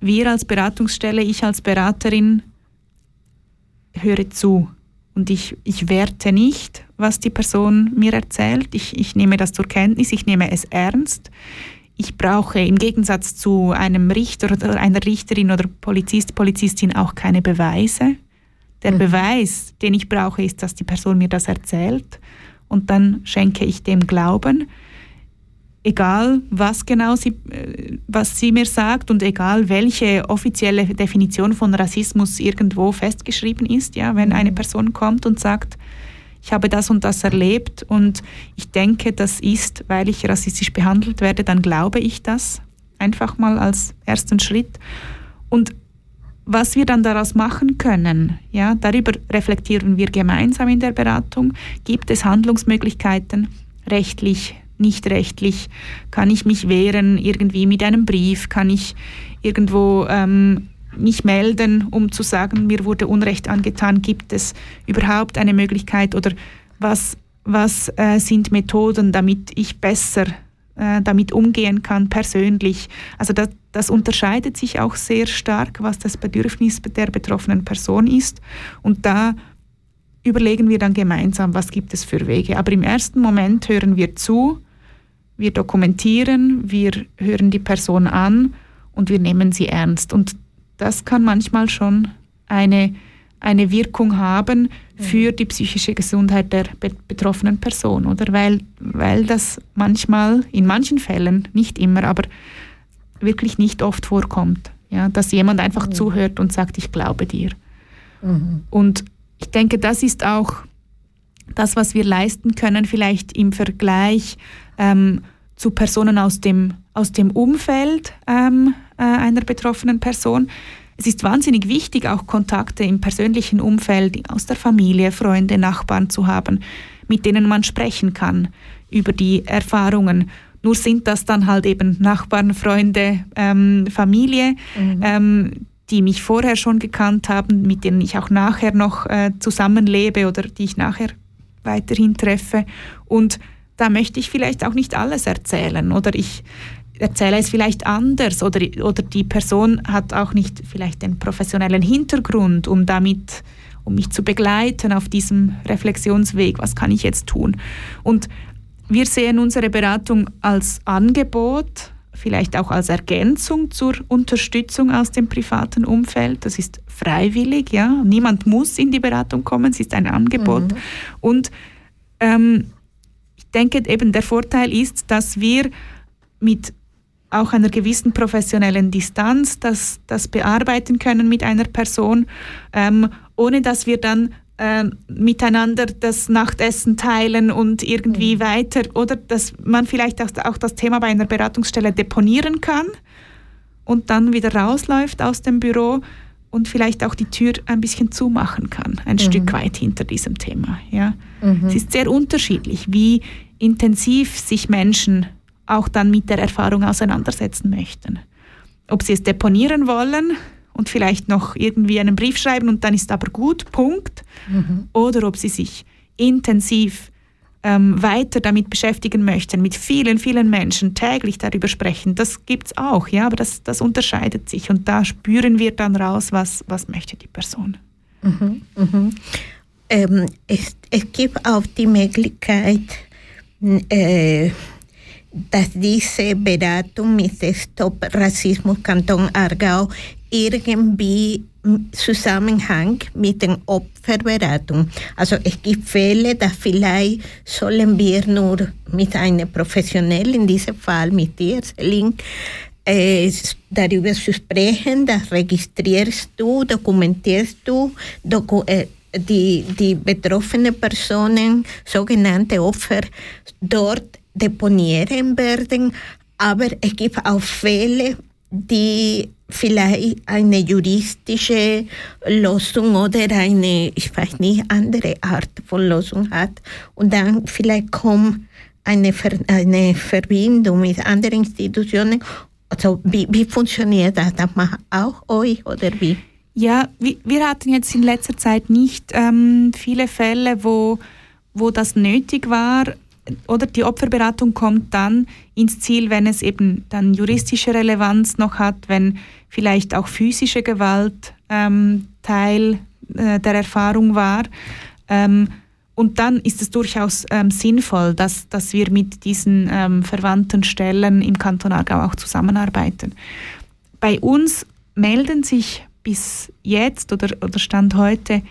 G: wir als Beratungsstelle, ich als Beraterin höre zu und ich, ich werte nicht, was die Person mir erzählt. Ich, ich nehme das zur Kenntnis, ich nehme es ernst. Ich brauche im Gegensatz zu einem Richter oder einer Richterin oder Polizist, Polizistin auch keine Beweise. Der
F: Mhm.
G: Beweis, den ich brauche, ist, dass die Person mir das erzählt und dann schenke ich dem Glauben. Egal, was genau sie, äh, was sie mir sagt und egal, welche offizielle Definition von Rassismus irgendwo festgeschrieben ist, ja, wenn eine Person kommt und sagt, ich habe das und das erlebt und ich denke, das ist, weil ich rassistisch behandelt werde, dann glaube ich das einfach mal als ersten Schritt. Und was wir dann daraus machen können, ja, darüber reflektieren wir gemeinsam in der Beratung. Gibt es Handlungsmöglichkeiten, rechtlich, nicht rechtlich? Kann ich mich wehren irgendwie mit einem Brief? Kann ich irgendwo ähm, mich melden, um zu sagen, mir wurde Unrecht angetan? Gibt es überhaupt eine Möglichkeit oder was, was äh, sind Methoden, damit ich besser äh, damit umgehen kann, persönlich? Also das, das unterscheidet sich auch sehr stark, was das Bedürfnis der betroffenen Person ist. Und da überlegen wir dann gemeinsam, was gibt es für Wege. Aber im ersten Moment hören wir zu, wir dokumentieren, wir hören die Person an und wir nehmen sie ernst. Und das kann manchmal schon eine eine Wirkung haben für die psychische Gesundheit der be betroffenen Person, oder? Weil, weil das manchmal, in manchen Fällen, nicht immer, aber wirklich nicht oft vorkommt, ja, dass jemand einfach mhm. zuhört und sagt, ich glaube dir. Mhm. Und ich denke, das ist auch das, was wir leisten können, vielleicht im Vergleich ähm, zu Personen aus dem, aus dem Umfeld ähm, äh, einer betroffenen Person. Es ist wahnsinnig wichtig, auch Kontakte im persönlichen Umfeld aus der Familie, Freunde, Nachbarn zu haben, mit denen man sprechen kann über die Erfahrungen. Nur sind das dann halt eben Nachbarn, Freunde, ähm, Familie, mhm. ähm, die mich vorher schon gekannt haben, mit denen ich auch nachher noch äh, zusammenlebe oder die ich nachher weiterhin treffe. Und da möchte ich vielleicht auch nicht alles erzählen oder ich erzähle es vielleicht anders oder, oder die Person hat auch nicht vielleicht den professionellen Hintergrund, um damit, um mich zu begleiten auf diesem Reflexionsweg, was kann ich jetzt tun. Und wir sehen unsere Beratung als Angebot, vielleicht auch als Ergänzung zur Unterstützung aus dem privaten Umfeld. Das ist freiwillig, ja. Niemand muss in die Beratung kommen, es ist ein Angebot. Mhm. Und ähm, ich denke eben, der Vorteil ist, dass wir mit auch einer gewissen professionellen Distanz das, das bearbeiten können mit einer Person, ähm, ohne dass wir dann äh, miteinander das Nachtessen teilen und irgendwie mhm. weiter oder dass man vielleicht auch, auch das Thema bei einer Beratungsstelle deponieren kann und dann wieder rausläuft aus dem Büro und vielleicht auch die Tür ein bisschen zumachen kann, ein mhm. Stück weit hinter diesem Thema. Ja. Mhm. Es ist sehr unterschiedlich, wie intensiv sich Menschen auch dann mit der Erfahrung auseinandersetzen möchten. Ob sie es deponieren wollen und vielleicht noch irgendwie einen Brief schreiben und dann ist aber gut, Punkt. Mhm. Oder ob sie sich intensiv ähm, weiter damit beschäftigen möchten, mit vielen, vielen Menschen täglich darüber sprechen. Das gibt es auch, ja, aber das, das unterscheidet sich und da spüren wir dann raus, was, was möchte die Person.
F: Mhm. Mhm. Ähm, es, es gibt auch die Möglichkeit, äh, dass diese Beratung mit Stop Rassismus Kanton Aargau irgendwie Zusammenhang mit der Opferberatung. Also es gibt Fälle, da vielleicht sollen wir nur mit einer Professionellen, in diesem Fall mit dir, Celine, äh, darüber sprechen, das registrierst du, dokumentierst du, doku äh, die, die betroffenen Personen, sogenannte Opfer, dort deponieren werden. Aber es gibt auch Fälle, die vielleicht eine juristische Lösung oder eine, ich weiß nicht, andere Art von Lösung hat. Und dann vielleicht kommt eine, Ver eine Verbindung mit anderen Institutionen. Also wie, wie funktioniert das? Das macht auch euch oder wie?
G: Ja, wir hatten jetzt in letzter Zeit nicht ähm, viele Fälle, wo, wo das nötig war, oder die Opferberatung kommt dann ins Ziel, wenn es eben dann juristische Relevanz noch hat, wenn vielleicht auch physische Gewalt ähm, Teil äh, der Erfahrung war. Ähm, und dann ist es durchaus ähm, sinnvoll, dass, dass wir mit diesen ähm, verwandten Stellen im Kanton Aargau auch zusammenarbeiten. Bei uns melden sich bis jetzt oder, oder Stand heute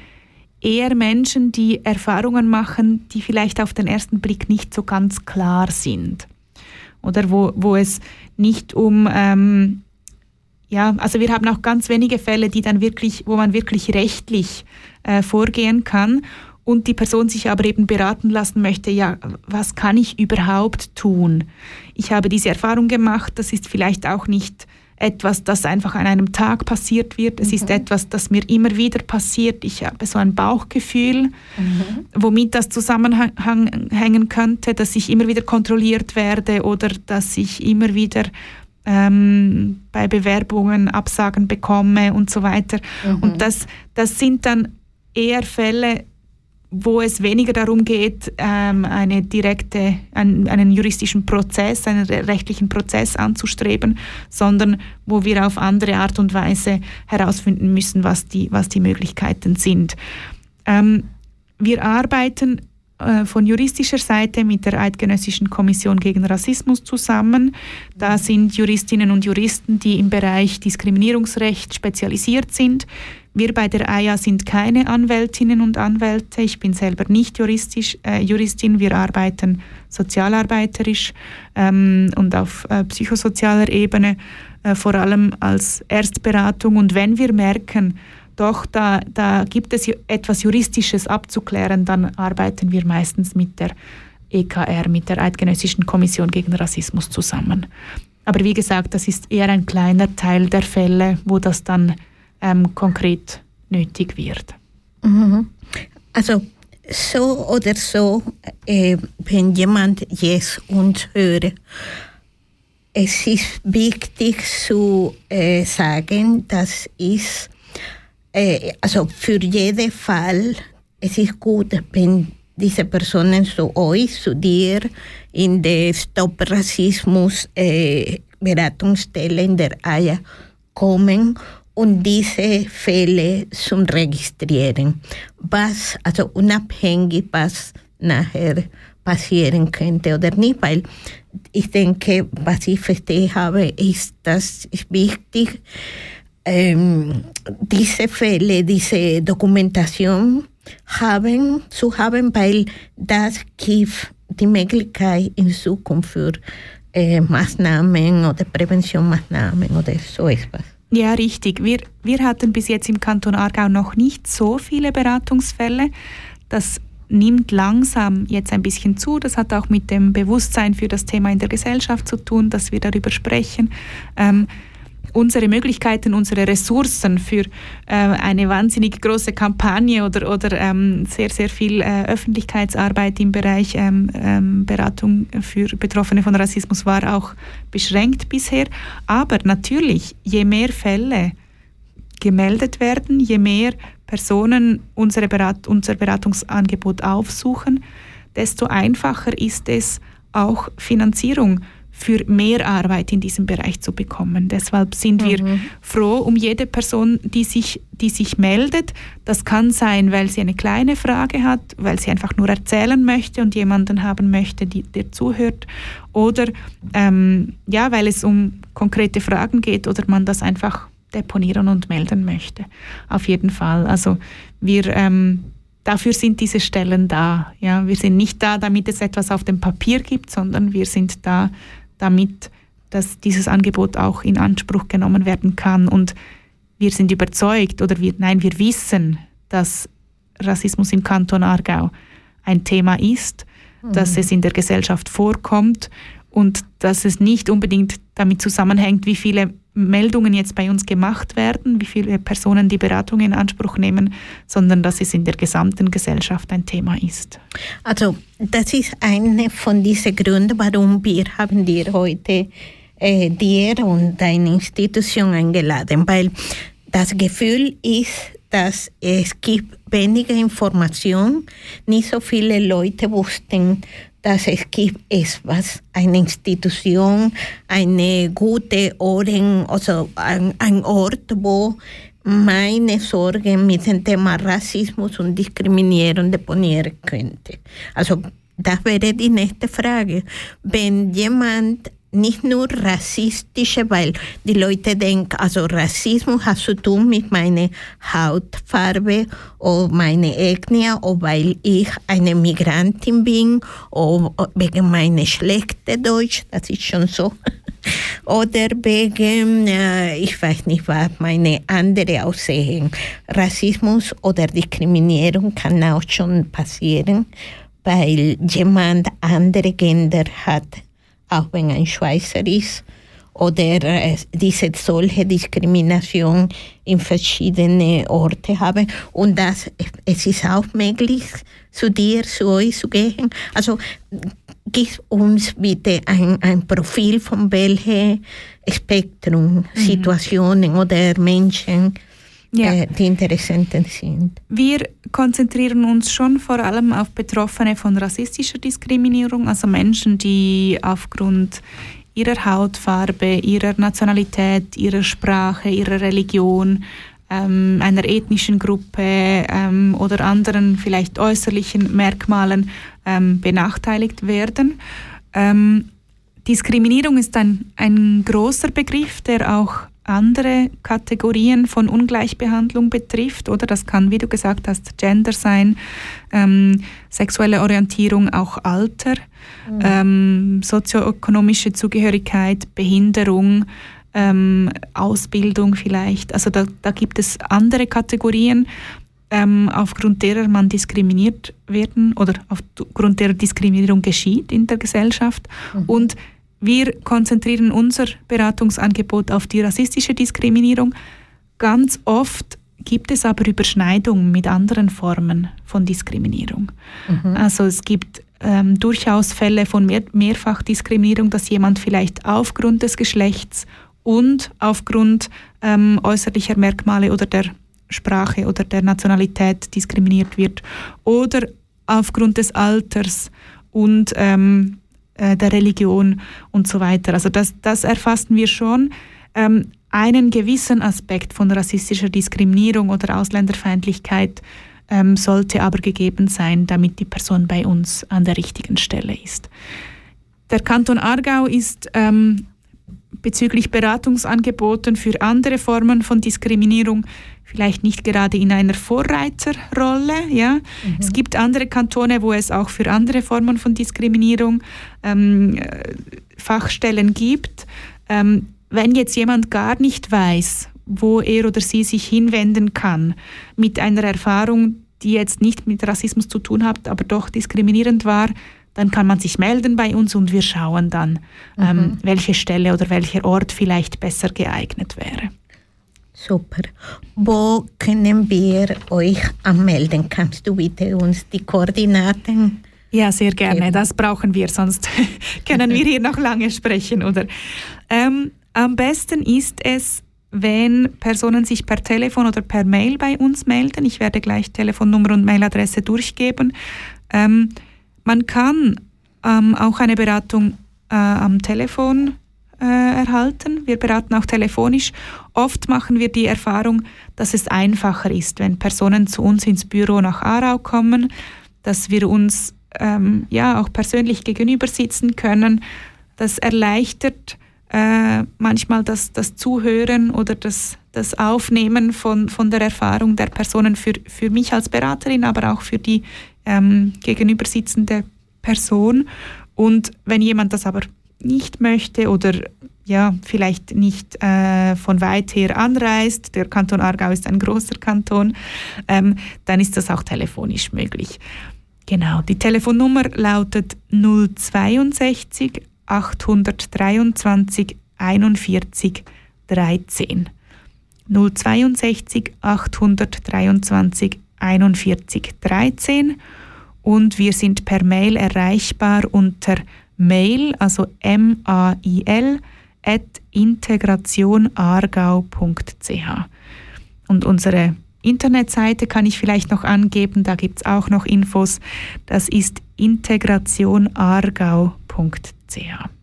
G: eher Menschen, die Erfahrungen machen, die vielleicht auf den ersten Blick nicht so ganz klar sind. Oder wo, wo es nicht um, ähm, ja, also wir haben auch ganz wenige Fälle, die dann wirklich, wo man wirklich rechtlich äh, vorgehen kann und die Person sich aber eben beraten lassen möchte, ja, was kann ich überhaupt tun? Ich habe diese Erfahrung gemacht, das ist vielleicht auch nicht etwas, das einfach an einem Tag passiert wird. Es mhm. ist etwas, das mir immer wieder passiert. Ich habe so ein Bauchgefühl, mhm. womit das zusammenhängen könnte, dass ich immer wieder kontrolliert werde oder dass ich immer wieder ähm, bei Bewerbungen Absagen bekomme und so weiter. Mhm. Und das, das sind dann eher Fälle, wo es weniger darum geht, ähm, eine direkte, einen, einen, juristischen Prozess, einen rechtlichen Prozess anzustreben, sondern wo wir auf andere Art und Weise herausfinden müssen, was die, was die Möglichkeiten sind. Ähm, wir arbeiten äh, von juristischer Seite mit der Eidgenössischen Kommission gegen Rassismus zusammen. Da sind Juristinnen und Juristen, die im Bereich Diskriminierungsrecht spezialisiert sind. Wir bei der AIA sind keine Anwältinnen und Anwälte. Ich bin selber nicht juristisch, äh, Juristin. Wir arbeiten sozialarbeiterisch ähm, und auf äh, psychosozialer Ebene, äh, vor allem als Erstberatung. Und wenn wir merken, doch da, da gibt es etwas Juristisches abzuklären, dann arbeiten wir meistens mit der EKR, mit der Eidgenössischen Kommission gegen Rassismus zusammen. Aber wie gesagt, das ist eher ein kleiner Teil der Fälle, wo das dann ähm, konkret nötig wird.
F: Mhm. Also so oder so, äh, wenn jemand jetzt uns hört, es ist wichtig zu äh, sagen, dass es äh, also für jeden Fall, es ist gut, wenn diese Personen zu euch, zu dir, in der Stop Rassismus äh, Beratungsstelle in der AIA kommen und diese Fälle zum Registrieren. Was, also unabhängig, was nachher passieren könnte oder nicht, weil ich denke, was ich verstehe habe, ist, dass es wichtig ähm, diese Fälle, diese Dokumentation haben, zu haben, weil das gibt die Möglichkeit in Zukunft für äh, Maßnahmen oder Präventionsmaßnahmen oder so etwas.
G: Ja, richtig. Wir, wir hatten bis jetzt im Kanton Aargau noch nicht so viele Beratungsfälle. Das nimmt langsam jetzt ein bisschen zu. Das hat auch mit dem Bewusstsein für das Thema in der Gesellschaft zu tun, dass wir darüber sprechen. Ähm, unsere Möglichkeiten, unsere Ressourcen für äh, eine wahnsinnig große Kampagne oder, oder ähm, sehr, sehr viel äh, Öffentlichkeitsarbeit im Bereich ähm, ähm, Beratung für Betroffene von Rassismus war auch beschränkt bisher. Aber natürlich, je mehr Fälle gemeldet werden, je mehr Personen unsere Berat unser Beratungsangebot aufsuchen, desto einfacher ist es, auch Finanzierung für mehr Arbeit in diesem Bereich zu bekommen. Deshalb sind mhm. wir froh um jede Person, die sich, die sich meldet. Das kann sein, weil sie eine kleine Frage hat, weil sie einfach nur erzählen möchte und jemanden haben möchte, die, der zuhört. Oder ähm, ja, weil es um konkrete Fragen geht oder man das einfach deponieren und melden möchte. Auf jeden Fall. Also wir ähm, dafür sind diese Stellen da. Ja, wir sind nicht da, damit es etwas auf dem Papier gibt, sondern wir sind da, damit dass dieses Angebot auch in Anspruch genommen werden kann. Und wir sind überzeugt oder wir, nein, wir wissen, dass Rassismus im Kanton Aargau ein Thema ist, mhm. dass es in der Gesellschaft vorkommt und dass es nicht unbedingt damit zusammenhängt, wie viele Meldungen jetzt bei uns gemacht werden, wie viele Personen die Beratung in Anspruch nehmen, sondern dass es in der gesamten Gesellschaft ein Thema ist.
F: Also das ist einer von diesen Gründen, warum wir haben dir heute äh, dir und deine Institution eingeladen, weil das Gefühl ist, dass es gibt weniger Information, nicht so viele Leute wussten dass es gibt etwas, eine Institution, eine gute Ohren, also ein, ein Ort, wo meine Sorgen mit dem Thema Rassismus und Diskriminierung deponieren könnte. Also das wäre die nächste Frage. Wenn jemand nicht nur rassistische, weil die Leute denken, also Rassismus hat zu tun mit meiner Hautfarbe oder meiner Ethnie oder weil ich eine Migrantin bin oder wegen meiner schlechten Deutsch, das ist schon so. oder wegen, äh, ich weiß nicht was, meine andere Aussehen. Rassismus oder Diskriminierung kann auch schon passieren, weil jemand andere Gender hat auch wenn ein Schweizer ist, oder äh, diese solche Diskrimination in verschiedene Orte haben. Und das, es ist auch möglich, zu dir, zu euch zu gehen. Also gib uns bitte ein, ein Profil von welchen Spektrum, mhm. Situationen oder Menschen ja. äh, die Interessenten sind.
G: Wir konzentrieren uns schon vor allem auf Betroffene von rassistischer Diskriminierung, also Menschen, die aufgrund ihrer Hautfarbe, ihrer Nationalität, ihrer Sprache, ihrer Religion ähm, einer ethnischen Gruppe ähm, oder anderen vielleicht äußerlichen Merkmalen ähm, benachteiligt werden. Ähm, Diskriminierung ist ein, ein großer Begriff, der auch andere Kategorien von Ungleichbehandlung betrifft, oder das kann, wie du gesagt hast, Gender sein, ähm, sexuelle Orientierung, auch Alter, mhm. ähm, sozioökonomische Zugehörigkeit, Behinderung, ähm, Ausbildung vielleicht. Also da, da gibt es andere Kategorien, ähm, aufgrund derer man diskriminiert werden oder aufgrund derer Diskriminierung geschieht in der Gesellschaft. Mhm. Und wir konzentrieren unser Beratungsangebot auf die rassistische Diskriminierung. Ganz oft gibt es aber Überschneidungen mit anderen Formen von Diskriminierung. Mhm. Also es gibt ähm, durchaus Fälle von Mehr Mehrfachdiskriminierung, dass jemand vielleicht aufgrund des Geschlechts und aufgrund ähm, äußerlicher Merkmale oder der Sprache oder der Nationalität diskriminiert wird oder aufgrund des Alters und ähm, äh, der Religion und so weiter. Also das, das erfassen wir schon. Ähm, einen gewissen Aspekt von rassistischer Diskriminierung oder Ausländerfeindlichkeit ähm, sollte aber gegeben sein, damit die Person bei uns an der richtigen Stelle ist. Der Kanton Aargau ist ähm, bezüglich Beratungsangeboten für andere Formen von Diskriminierung vielleicht nicht gerade in einer Vorreiterrolle. Ja? Mhm. Es gibt andere Kantone, wo es auch für andere Formen von Diskriminierung ähm, äh, Fachstellen gibt. Ähm, wenn jetzt jemand gar nicht weiß, wo er oder sie sich hinwenden kann mit einer Erfahrung, die jetzt nicht mit Rassismus zu tun hat, aber doch diskriminierend war, dann kann man sich melden bei uns und wir schauen dann, ähm, mhm. ähm, welche Stelle oder welcher Ort vielleicht besser geeignet wäre.
F: Super. Wo können wir euch anmelden? Kannst du bitte uns die Koordinaten?
G: Ja, sehr gerne. Das brauchen wir, sonst können wir hier noch lange sprechen. Oder? Ähm, am besten ist es, wenn Personen sich per Telefon oder per Mail bei uns melden. Ich werde gleich Telefonnummer und Mailadresse durchgeben. Ähm, man kann ähm, auch eine Beratung äh, am Telefon äh, erhalten. Wir beraten auch telefonisch. Oft machen wir die Erfahrung, dass es einfacher ist, wenn Personen zu uns ins Büro nach Aarau kommen, dass wir uns ähm, ja auch persönlich gegenüber sitzen können. Das erleichtert äh, manchmal das, das Zuhören oder das, das Aufnehmen von, von der Erfahrung der Personen für, für mich als Beraterin, aber auch für die ähm, gegenüber Person. Und wenn jemand das aber nicht möchte oder ja, vielleicht nicht äh, von weit her anreist, der Kanton Aargau ist ein großer Kanton, ähm, dann ist das auch telefonisch möglich. Genau, die Telefonnummer lautet 062 823 41 13. 062 823 41 13 und wir sind per Mail erreichbar unter mail, also M-A-I-L, at integrationaargau.ch. Und unsere Internetseite kann ich vielleicht noch angeben, da gibt es auch noch Infos. Das ist integrationaargau.ch.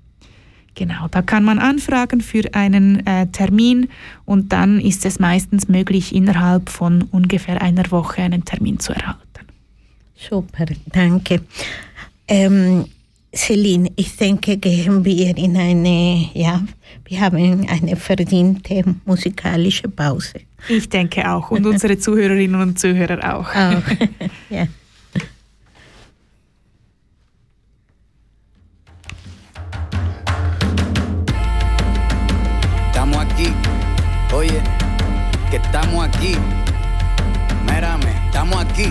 G: Genau, da kann man anfragen für einen äh, Termin und dann ist es meistens möglich, innerhalb von ungefähr einer Woche einen Termin zu erhalten.
F: Super, danke. Ähm, Celine, ich denke, gehen wir in eine, ja, wir haben eine verdiente musikalische Pause.
G: Ich denke auch und unsere Zuhörerinnen und Zuhörer auch. auch. ja.
I: Oye, que estamos aquí. Mírame, estamos aquí.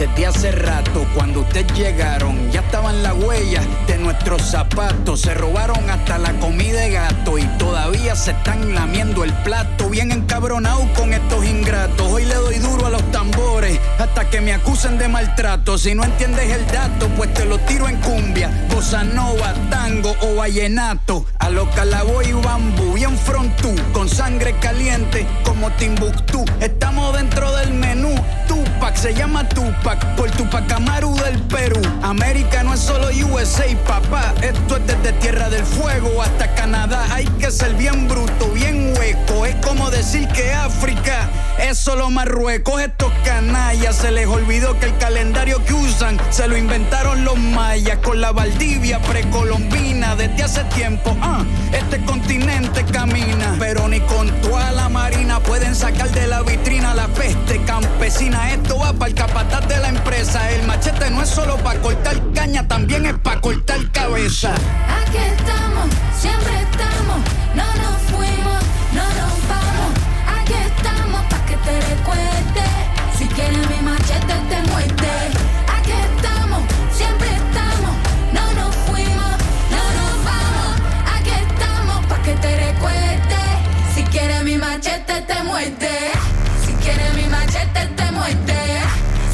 I: Desde hace rato, cuando ustedes llegaron, ya estaban las huellas de nuestros zapatos. Se robaron hasta la comida de gato y todavía se están lamiendo el plato. Bien encabronado con estos ingratos. Hoy le doy duro a los tambores hasta que me acusen de maltrato. Si no entiendes el dato, pues te lo tiro en cumbia, bossa nova, tango o vallenato. A lo calabo y bambú, bien frontú, con sangre caliente como Timbuktu. Estamos dentro del menú. Tupac se llama Tupac por Tupac Amaru del Perú. América no es solo USA, papá. Esto es desde Tierra del Fuego hasta Canadá. Hay que ser bien bruto, bien hueco. Es como decir que África es solo Marruecos. Estos canallas se les olvidó que el calendario que usan se lo inventaron los mayas con la Valdivia precolombina desde hace tiempo. Ah, este continente camina, pero ni con toda la marina pueden sacar de la vitrina la peste campesina. Esto va para el capataz de la empresa. El machete no es solo para cortar caña, también es para cortar cabeza.
J: Aquí estamos, siempre estamos, Si quieres mi machete te muerde.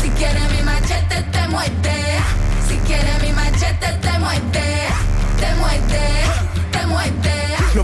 J: Si quieres mi machete te muerde. Si quieres mi machete te muerde. Te muerde, te muerde.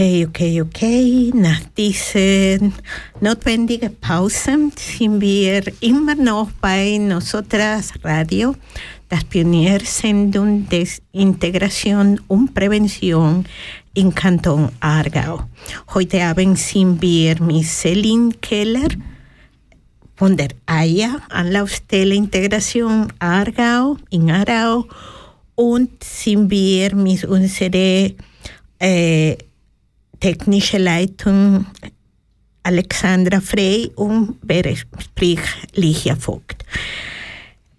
F: Okay, okay. Nach diesen notwendigen Pausen sind wir immer noch bei Nosotras Radio, das Pioniersendung des Integration und Prävention im Kanton Aargau. Heute Abend sind wir mit Celine Keller von der AIA, Anlaufstelle Integration Aargau, in Aargau, und sind wir mit unserer äh, technische Leitung Alexandra Frey und wer spricht Ligia Vogt.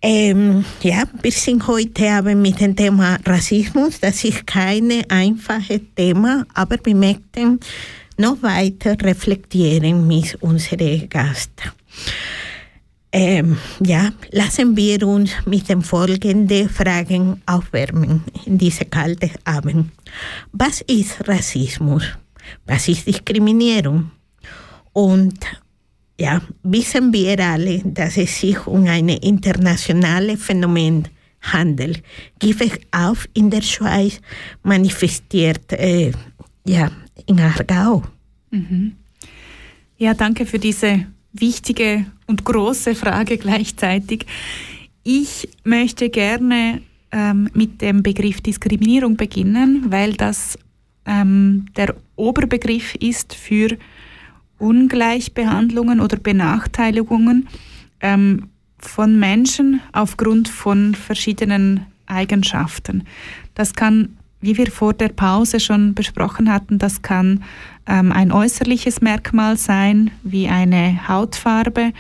F: Ähm, ja, wir sind heute Abend mit dem Thema Rassismus. Das ist kein einfaches Thema, aber wir möchten noch weiter reflektieren mit unseren Gästen. Ähm, ja, lassen wir uns mit den folgenden Fragen aufwärmen in diesem kalten Abend. Was ist Rassismus? Was ist Diskriminierung? Und ja, wissen wir alle, dass es sich um ein internationales Phänomen handelt. Gibt es auch in der Schweiz manifestiert, äh, ja, in Aargau.
G: Mhm. Ja, danke für diese wichtige und große Frage gleichzeitig. Ich möchte gerne ähm, mit dem Begriff Diskriminierung beginnen, weil das ähm, der Oberbegriff ist für Ungleichbehandlungen oder Benachteiligungen ähm, von Menschen aufgrund von verschiedenen Eigenschaften. Das kann, wie wir vor der Pause schon besprochen hatten, das kann ähm, ein äußerliches Merkmal sein, wie eine Hautfarbe.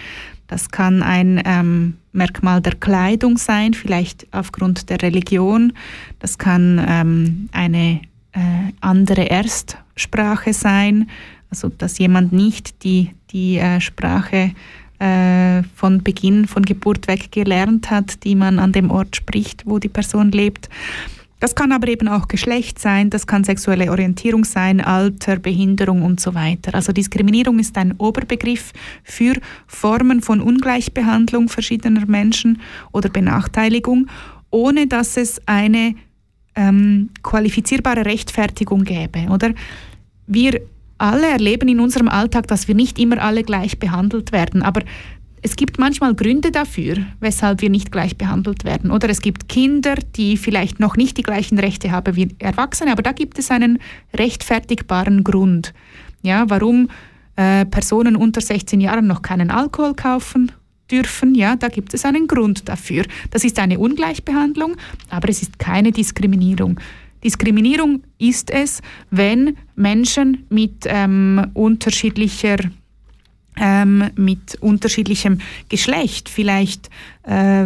G: Das kann ein ähm, Merkmal der Kleidung sein, vielleicht aufgrund der Religion. Das kann ähm, eine äh, andere Erstsprache sein, also dass jemand nicht die, die äh, Sprache äh, von Beginn, von Geburt weg gelernt hat, die man an dem Ort spricht, wo die Person lebt. Das kann aber eben auch Geschlecht sein, das kann sexuelle Orientierung sein, Alter, Behinderung und so weiter. Also Diskriminierung ist ein Oberbegriff für Formen von Ungleichbehandlung verschiedener Menschen oder Benachteiligung, ohne dass es eine ähm, qualifizierbare Rechtfertigung gäbe. Oder wir alle erleben in unserem Alltag, dass wir nicht immer alle gleich behandelt werden, aber es gibt manchmal Gründe dafür, weshalb wir nicht gleich behandelt werden. Oder es gibt Kinder, die vielleicht noch nicht die gleichen Rechte haben wie Erwachsene, aber da gibt es einen rechtfertigbaren Grund. Ja, warum äh, Personen unter 16 Jahren noch keinen Alkohol kaufen dürfen, ja, da gibt es einen Grund dafür. Das ist eine Ungleichbehandlung, aber es ist keine Diskriminierung. Diskriminierung ist es, wenn Menschen mit ähm, unterschiedlicher ähm, mit unterschiedlichem Geschlecht vielleicht äh,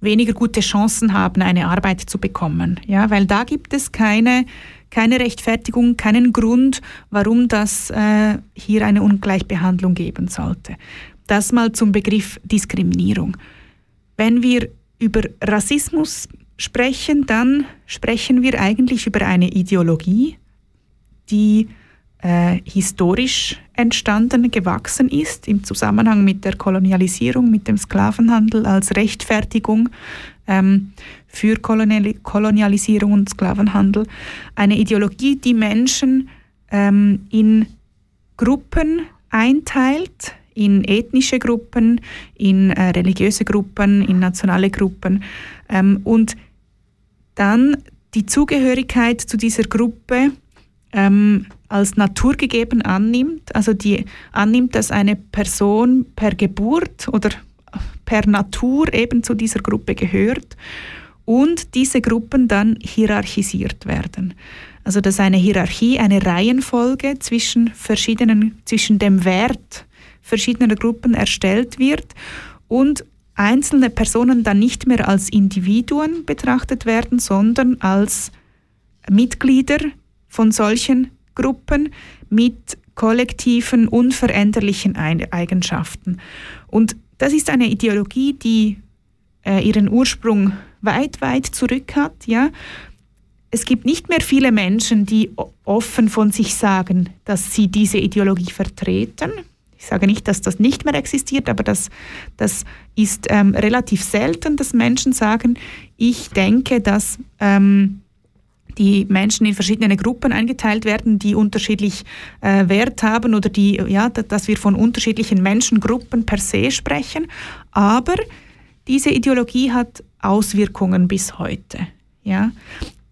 G: weniger gute Chancen haben, eine Arbeit zu bekommen. Ja, weil da gibt es keine, keine Rechtfertigung, keinen Grund, warum das äh, hier eine Ungleichbehandlung geben sollte. Das mal zum Begriff Diskriminierung. Wenn wir über Rassismus sprechen, dann sprechen wir eigentlich über eine Ideologie, die äh, historisch entstanden, gewachsen ist im Zusammenhang mit der Kolonialisierung, mit dem Sklavenhandel als Rechtfertigung ähm, für Kolonial Kolonialisierung und Sklavenhandel. Eine Ideologie, die Menschen ähm, in Gruppen einteilt, in ethnische Gruppen, in äh, religiöse Gruppen, in nationale Gruppen ähm, und dann die Zugehörigkeit zu dieser Gruppe ähm, als naturgegeben annimmt, also die annimmt, dass eine Person per Geburt oder per Natur eben zu dieser Gruppe gehört und diese Gruppen dann hierarchisiert werden. Also dass eine Hierarchie, eine Reihenfolge zwischen verschiedenen, zwischen dem Wert verschiedener Gruppen erstellt wird und einzelne Personen dann nicht mehr als Individuen betrachtet werden, sondern als Mitglieder von solchen Gruppen mit kollektiven, unveränderlichen Eigenschaften. Und das ist eine Ideologie, die äh, ihren Ursprung weit, weit zurück hat. Ja? Es gibt nicht mehr viele Menschen, die offen von sich sagen, dass sie diese Ideologie vertreten. Ich sage nicht, dass das nicht mehr existiert, aber das, das ist ähm, relativ selten, dass Menschen sagen, ich denke, dass ähm, die Menschen in verschiedene Gruppen eingeteilt werden, die unterschiedlich äh, Wert haben oder die, ja, dass wir von unterschiedlichen Menschengruppen per se sprechen. Aber diese Ideologie hat Auswirkungen bis heute. Ja?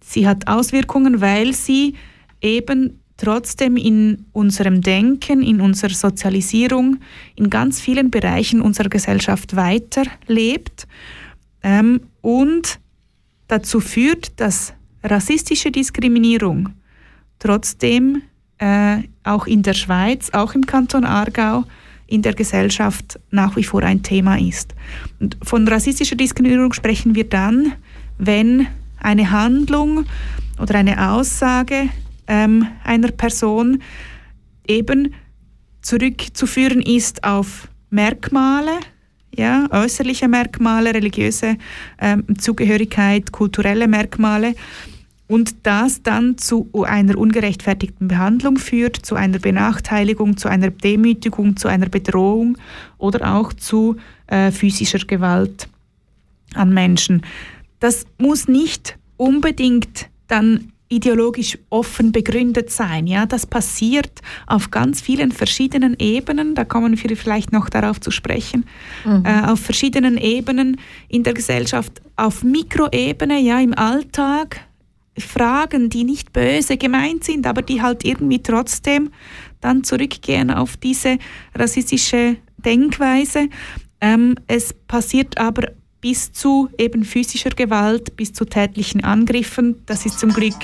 G: Sie hat Auswirkungen, weil sie eben trotzdem in unserem Denken, in unserer Sozialisierung, in ganz vielen Bereichen unserer Gesellschaft weiterlebt ähm, und dazu führt, dass rassistische Diskriminierung trotzdem äh, auch in der Schweiz, auch im Kanton Aargau, in der Gesellschaft nach wie vor ein Thema ist. Und von rassistischer Diskriminierung sprechen wir dann, wenn eine Handlung oder eine Aussage ähm, einer Person eben zurückzuführen ist auf Merkmale, ja, äußerliche Merkmale, religiöse ähm, Zugehörigkeit, kulturelle Merkmale, und das dann zu einer ungerechtfertigten Behandlung führt, zu einer Benachteiligung, zu einer Demütigung, zu einer Bedrohung oder auch zu äh, physischer Gewalt an Menschen. Das muss nicht unbedingt dann ideologisch offen begründet sein. Ja, das passiert auf ganz vielen verschiedenen Ebenen. Da kommen wir vielleicht noch darauf zu sprechen. Mhm. Äh, auf verschiedenen Ebenen in der Gesellschaft, auf Mikroebene, ja, im Alltag, Fragen, die nicht böse gemeint sind, aber die halt irgendwie trotzdem dann zurückgehen auf diese rassistische Denkweise. Ähm, es passiert aber bis zu eben physischer Gewalt, bis zu tätlichen Angriffen. Das ist zum Glück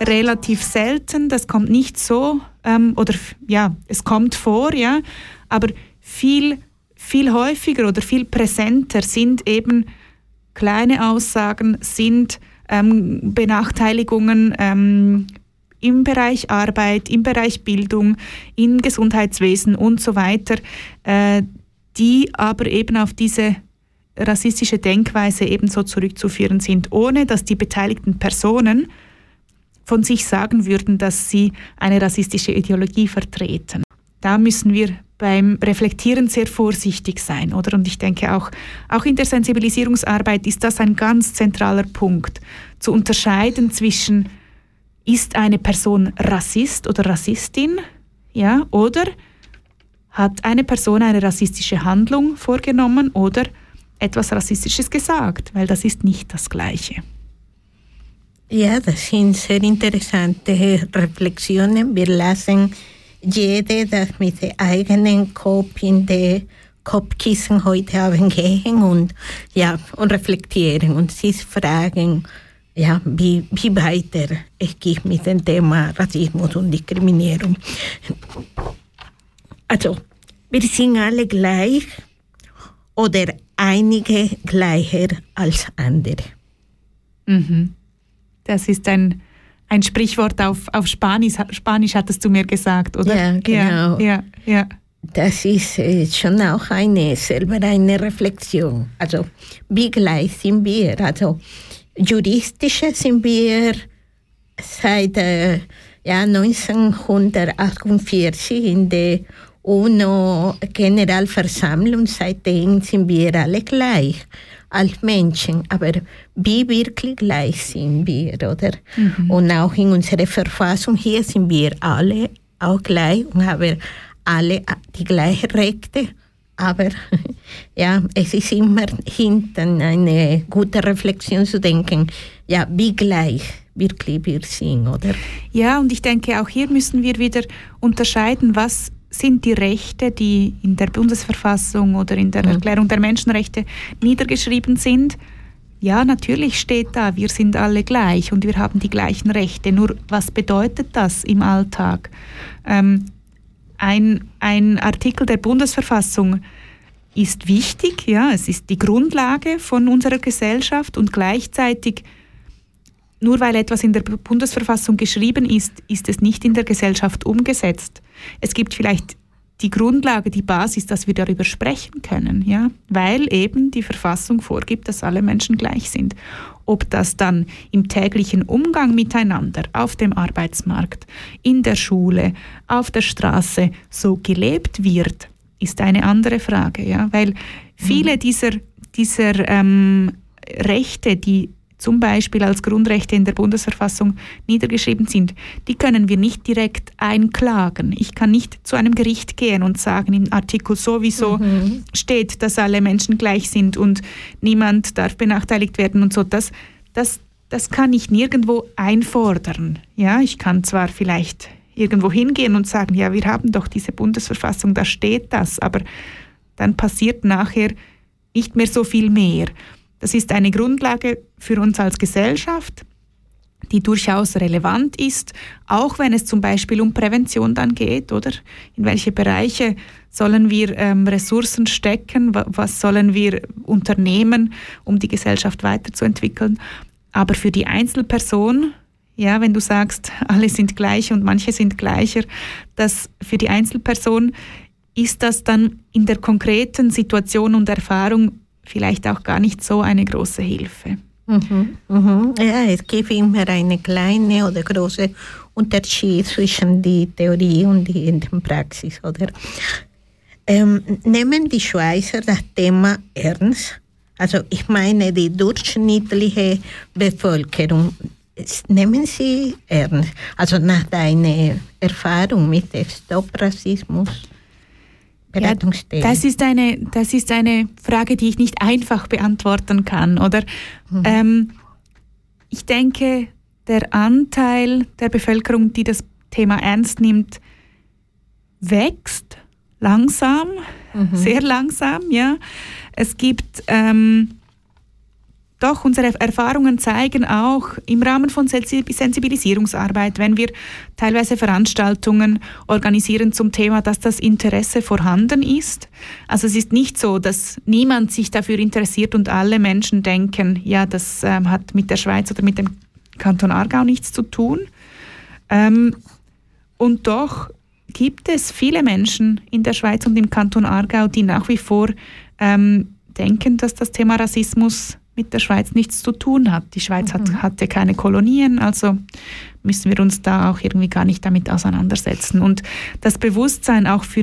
G: relativ selten. Das kommt nicht so, ähm, oder ja, es kommt vor, ja, aber viel, viel häufiger oder viel präsenter sind eben kleine Aussagen, sind ähm, Benachteiligungen ähm, im Bereich Arbeit, im Bereich Bildung, im Gesundheitswesen und so weiter, äh, die aber eben auf diese rassistische Denkweise ebenso zurückzuführen sind, ohne dass die beteiligten Personen von sich sagen würden, dass sie eine rassistische Ideologie vertreten. Da müssen wir beim Reflektieren sehr vorsichtig sein, oder? Und ich denke auch, auch in der Sensibilisierungsarbeit ist das ein ganz zentraler Punkt, zu unterscheiden zwischen ist eine Person Rassist oder Rassistin, ja, oder hat eine Person eine rassistische Handlung vorgenommen oder etwas Rassistisches gesagt, weil das ist nicht das Gleiche.
F: Ja, das sind sehr interessante Reflexionen. Wir lassen jede das mit dem eigenen Kopf in der Kopfkissen heute Abend gehen und, ja, und reflektieren und sich fragen, ja, wie, wie weiter es geht mit dem Thema Rassismus und Diskriminierung. Also, wir sind alle gleich oder einige gleicher als andere.
G: Mhm. Das ist ein, ein Sprichwort auf, auf Spanisch, Spanisch, hattest du mir gesagt, oder?
F: Ja, genau.
G: Ja, ja, ja.
F: Das ist äh, schon auch eine, selber eine Reflexion. Also, wie gleich sind wir? Also, juristisch sind wir seit äh, ja, 1948 in der UNO-Generalversammlung. Seitdem sind wir alle gleich als Menschen. Aber wie wirklich gleich sind wir, oder? Mhm. Und auch in unserer Verfassung hier sind wir alle auch gleich und haben alle die gleichen Rechte. Aber ja, es ist immer hinten eine gute Reflexion zu denken, ja, wie gleich wirklich wir sind, oder?
G: Ja, und ich denke, auch hier müssen wir wieder unterscheiden, was sind die Rechte, die in der Bundesverfassung oder in der Erklärung der Menschenrechte niedergeschrieben sind. Ja, natürlich steht da, wir sind alle gleich und wir haben die gleichen Rechte. Nur was bedeutet das im Alltag? Ähm, ein, ein Artikel der Bundesverfassung ist wichtig, ja, es ist die Grundlage von unserer Gesellschaft und gleichzeitig, nur weil etwas in der Bundesverfassung geschrieben ist, ist es nicht in der Gesellschaft umgesetzt. Es gibt vielleicht die Grundlage, die Basis, dass wir darüber sprechen können, ja, weil eben die Verfassung vorgibt, dass alle Menschen gleich sind. Ob das dann im täglichen Umgang miteinander, auf dem Arbeitsmarkt, in der Schule, auf der Straße so gelebt wird, ist eine andere Frage, ja, weil viele mhm. dieser, dieser ähm, Rechte, die zum Beispiel als Grundrechte in der Bundesverfassung niedergeschrieben sind, die können wir nicht direkt einklagen. Ich kann nicht zu einem Gericht gehen und sagen, im Artikel sowieso mhm. steht, dass alle Menschen gleich sind und niemand darf benachteiligt werden und so. Das, das, das kann ich nirgendwo einfordern. Ja, ich kann zwar vielleicht irgendwo hingehen und sagen, ja, wir haben doch diese Bundesverfassung, da steht das, aber dann passiert nachher nicht mehr so viel mehr. Das ist eine Grundlage für uns als Gesellschaft, die durchaus relevant ist, auch wenn es zum Beispiel um Prävention dann geht, oder? In welche Bereiche sollen wir ähm, Ressourcen stecken? Was sollen wir unternehmen, um die Gesellschaft weiterzuentwickeln? Aber für die Einzelperson, ja, wenn du sagst, alle sind gleich und manche sind gleicher, dass für die Einzelperson ist das dann in der konkreten Situation und Erfahrung vielleicht auch gar nicht so eine große Hilfe.
F: Mhm, mhm. Ja, es gibt immer eine kleine oder große Unterschied zwischen der Theorie und der Praxis, oder? Ähm, nehmen die Schweizer das Thema ernst? Also ich meine die durchschnittliche Bevölkerung, nehmen sie ernst? Also nach deiner Erfahrung mit dem Stop-Rassismus?
G: Beratungsstelle? Ja, das, ist eine, das ist eine Frage, die ich nicht einfach beantworten kann. Oder? Mhm. Ähm, ich denke, der Anteil der Bevölkerung, die das Thema ernst nimmt, wächst langsam, mhm. sehr langsam. Ja. Es gibt ähm, doch, unsere Erfahrungen zeigen auch im Rahmen von Sensibilisierungsarbeit, wenn wir teilweise Veranstaltungen organisieren zum Thema, dass das Interesse vorhanden ist. Also es ist nicht so, dass niemand sich dafür interessiert und alle Menschen denken, ja, das ähm, hat mit der Schweiz oder mit dem Kanton Aargau nichts zu tun. Ähm, und doch gibt es viele Menschen in der Schweiz und im Kanton Aargau, die nach wie vor ähm, denken, dass das Thema Rassismus mit der Schweiz nichts zu tun hat. Die Schweiz hat,
F: Mhm.
G: hatte keine Kolonien, also müssen wir uns da auch irgendwie gar nicht damit auseinandersetzen. Und das Bewusstsein auch für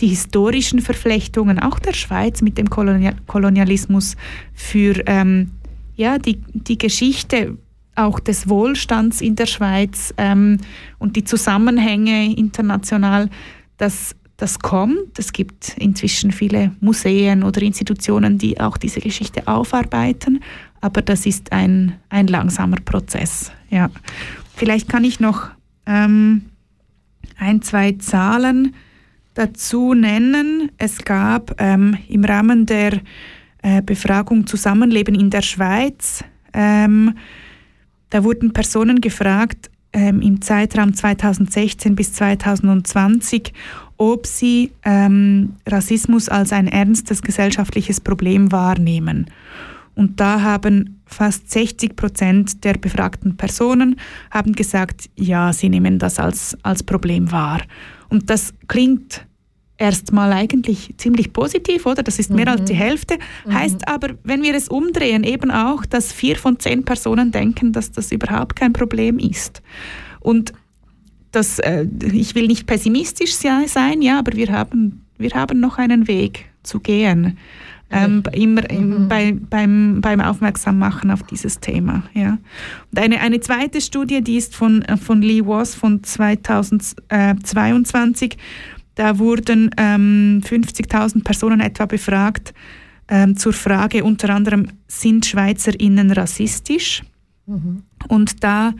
G: die historischen Verflechtungen, auch der Schweiz mit dem Kolonia Kolonialismus, für ähm, ja, die, die Geschichte auch des Wohlstands in der Schweiz ähm, und die Zusammenhänge international, das, das kommt. Es gibt inzwischen viele Museen oder Institutionen, die auch diese Geschichte aufarbeiten, aber das ist ein, ein langsamer Prozess. Ja. Vielleicht kann ich noch ähm, ein, zwei Zahlen dazu nennen. Es gab ähm, im Rahmen der äh, Befragung Zusammenleben in der Schweiz, ähm, da wurden Personen gefragt ähm, im Zeitraum 2016 bis 2020, ob sie ähm, Rassismus als ein ernstes gesellschaftliches Problem wahrnehmen. Und da haben fast 60 Prozent der befragten Personen haben gesagt, ja, sie nehmen das als, als Problem wahr. Und das klingt erstmal eigentlich ziemlich positiv, oder? Das ist mehr
F: Mhm.
G: als die Hälfte. Heißt aber, wenn wir es umdrehen, eben auch, dass vier von zehn Personen denken, dass das überhaupt kein Problem ist. Und das, äh, ich will nicht pessimistisch se- sein, ja, aber wir haben, wir haben noch einen Weg zu gehen. Ähm, immer im, bei, beim, beim Aufmerksammachen auf dieses Thema. Ja. Und eine, eine zweite Studie, die ist von, äh, von Lee Was von 2022. Da wurden ähm, 50.000 Personen etwa befragt ähm, zur Frage unter anderem, sind SchweizerInnen rassistisch? Und da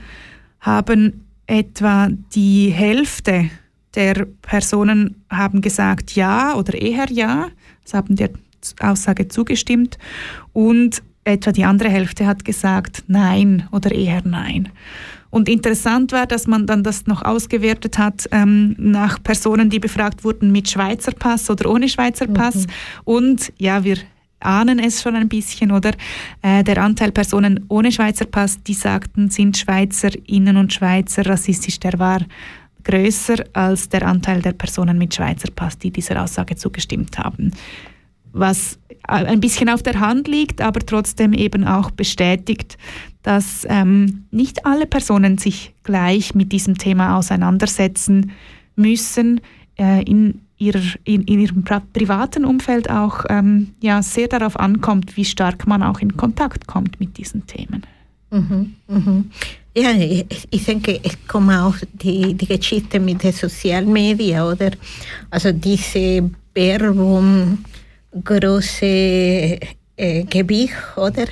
G: haben etwa die Hälfte der Personen haben gesagt ja oder eher ja. Das haben der Aussage zugestimmt. Und etwa die andere Hälfte hat gesagt nein oder eher nein. Und interessant war, dass man dann das noch ausgewertet hat ähm, nach Personen, die befragt wurden mit Schweizer Pass oder ohne Schweizer Pass. Und ja, wir ahnen es schon ein bisschen, oder? Äh, der Anteil Personen ohne Schweizer Pass, die sagten, sind Schweizerinnen und Schweizer rassistisch, der war größer als der Anteil der Personen mit Schweizer Pass, die dieser Aussage zugestimmt haben. Was ein bisschen auf der Hand liegt, aber trotzdem eben auch bestätigt, dass ähm, nicht alle Personen sich gleich mit diesem Thema auseinandersetzen müssen, äh, in, ihrer, in, in ihrem pri- privaten Umfeld auch ähm, ja, sehr darauf ankommt, wie stark man auch in Kontakt kommt mit diesen Themen.
F: Mhm, mhm. Ja, ich, ich denke, es kommt auch die, die Geschichte mit den sozialen Medien, oder? Also diese Werbung, große äh, Gewicht, oder?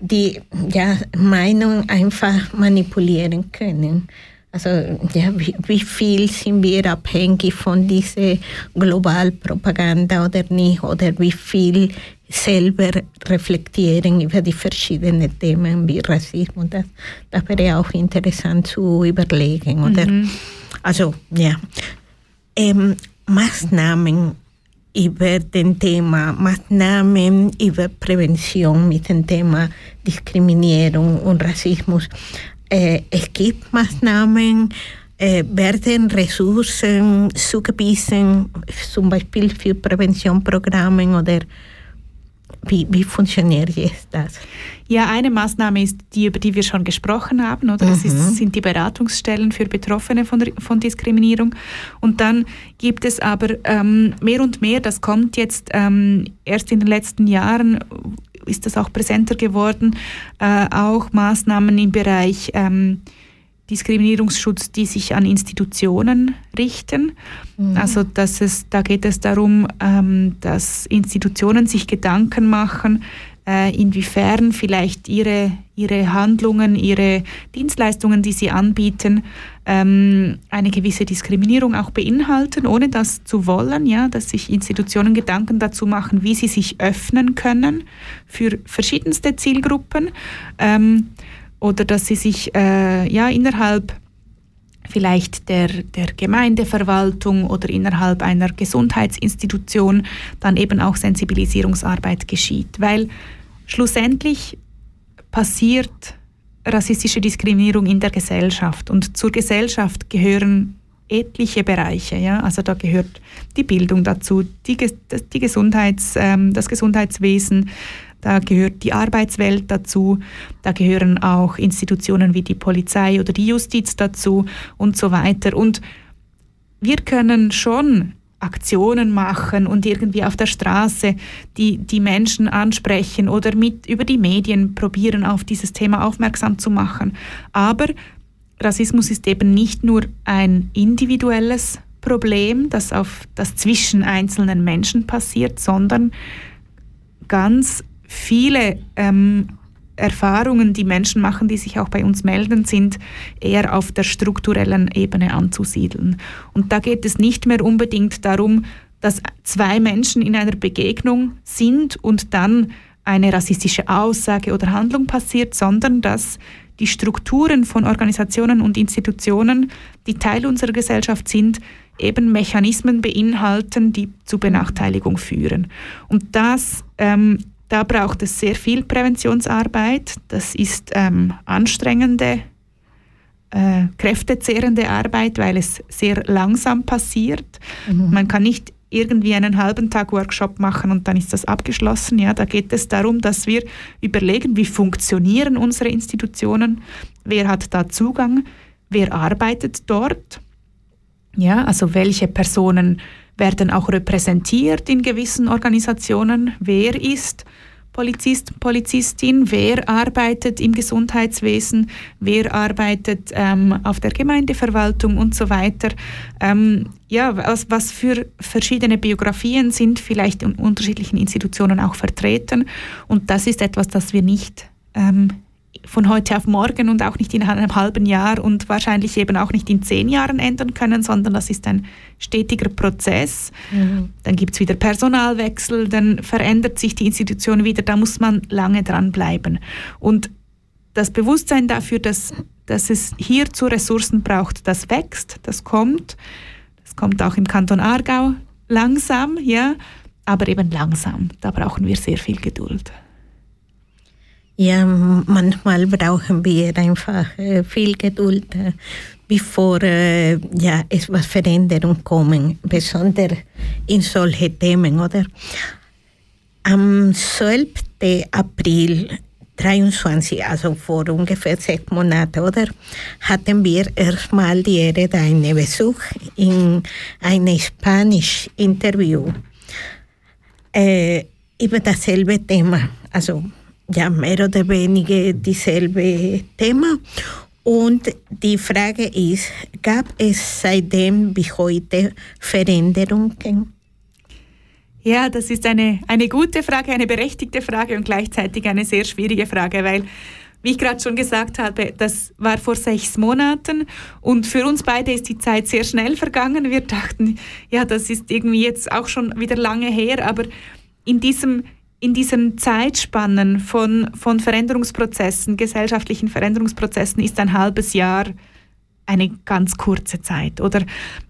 F: Die ja, Meinung einfach manipulieren können. Also ja, wie, wie viel sind wir abhängig von dieser Globalpropaganda oder nicht? Oder wie viel selber reflektieren über die verschiedenen Themen wie Rassismus? Das, das wäre auch interessant zu überlegen. Oder?
G: Mhm.
F: Also ja, ähm, Maßnahmen über den Thema, Maßnahmen über Prävention mit dem Thema Diskriminierung und Rassismus. Äh, es gibt Maßnahmen, äh, werden Ressourcen zugewiesen, zum Beispiel für Präventionprogramme oder wie, wie funktioniert jetzt das?
G: Ja, eine Maßnahme ist die, über die wir schon gesprochen haben, oder? Das ist, sind die Beratungsstellen für Betroffene von, von Diskriminierung. Und dann gibt es aber ähm, mehr und mehr, das kommt jetzt ähm, erst in den letzten Jahren, ist das auch präsenter geworden, äh, auch Maßnahmen im Bereich ähm, Diskriminierungsschutz, die sich an Institutionen richten. Also dass es, da geht es darum, ähm, dass Institutionen sich Gedanken machen, äh, inwiefern vielleicht ihre, ihre Handlungen, ihre Dienstleistungen, die sie anbieten, ähm, eine gewisse Diskriminierung auch beinhalten, ohne das zu wollen, ja, dass sich Institutionen Gedanken dazu machen, wie sie sich öffnen können für verschiedenste Zielgruppen ähm, oder dass sie sich äh, ja innerhalb vielleicht der, der Gemeindeverwaltung oder innerhalb einer Gesundheitsinstitution dann eben auch Sensibilisierungsarbeit geschieht. Weil schlussendlich passiert rassistische Diskriminierung in der Gesellschaft und zur Gesellschaft gehören etliche Bereiche. Ja? Also da gehört die Bildung dazu, die, die Gesundheits, ähm, das Gesundheitswesen, da gehört die Arbeitswelt dazu, da gehören auch Institutionen wie die Polizei oder die Justiz dazu und so weiter. Und wir können schon Aktionen machen und irgendwie auf der Straße die, die Menschen ansprechen oder mit über die Medien probieren, auf dieses Thema aufmerksam zu machen. Aber Rassismus ist eben nicht nur ein individuelles Problem, das auf das zwischen einzelnen Menschen passiert, sondern ganz viele ähm, Erfahrungen, die Menschen machen, die sich auch bei uns melden, sind eher auf der strukturellen Ebene anzusiedeln. Und da geht es nicht mehr unbedingt darum, dass zwei Menschen in einer Begegnung sind und dann eine rassistische Aussage oder Handlung passiert, sondern dass die Strukturen von Organisationen und Institutionen, die Teil unserer Gesellschaft sind, eben Mechanismen beinhalten, die zu Benachteiligung führen. Und das ähm, da braucht es sehr viel Präventionsarbeit. Das ist ähm, anstrengende, äh, kräftezehrende Arbeit, weil es sehr langsam passiert. Mhm. Man kann nicht irgendwie einen halben Tag Workshop machen und dann ist das abgeschlossen. Ja, da geht es darum, dass wir überlegen, wie funktionieren unsere Institutionen, wer hat da Zugang, wer arbeitet dort. Ja, also welche Personen werden auch repräsentiert in gewissen Organisationen, wer ist Polizist, Polizistin, wer arbeitet im Gesundheitswesen, wer arbeitet ähm, auf der Gemeindeverwaltung und so weiter. Ähm, ja, was, was für verschiedene Biografien sind vielleicht in unterschiedlichen Institutionen auch vertreten. Und das ist etwas, das wir nicht ähm, von heute auf morgen und auch nicht in einem halben Jahr und wahrscheinlich eben auch nicht in zehn Jahren ändern können, sondern das ist ein stetiger Prozess. Mhm. Dann gibt es wieder Personalwechsel, dann verändert sich die Institution wieder, da muss man lange dranbleiben. Und das Bewusstsein dafür, dass, dass es hierzu Ressourcen braucht, das wächst, das kommt. Das kommt auch im Kanton Aargau langsam, ja, aber eben langsam. Da brauchen wir sehr viel Geduld.
F: Ja, manchmal brauchen wir einfach äh, viel Geduld, äh, bevor äh, ja, etwas Veränderung kommen, besonders in solche Themen, oder? Am 12. April 23, also vor ungefähr sechs Monaten, oder, hatten wir erstmal die Ehre, einen Besuch in einem Spanisch-Interview äh, über dasselbe Thema, also ja mehr oder weniger dieselbe Thema. Und die Frage ist, gab es seitdem wie heute Veränderungen?
G: Ja, das ist eine, eine gute Frage, eine berechtigte Frage und gleichzeitig eine sehr schwierige Frage, weil, wie ich gerade schon gesagt habe, das war vor sechs Monaten und für uns beide ist die Zeit sehr schnell vergangen. Wir dachten, ja, das ist irgendwie jetzt auch schon wieder lange her, aber in diesem in diesen Zeitspannen von, von Veränderungsprozessen, gesellschaftlichen Veränderungsprozessen, ist ein halbes Jahr eine ganz kurze Zeit. Oder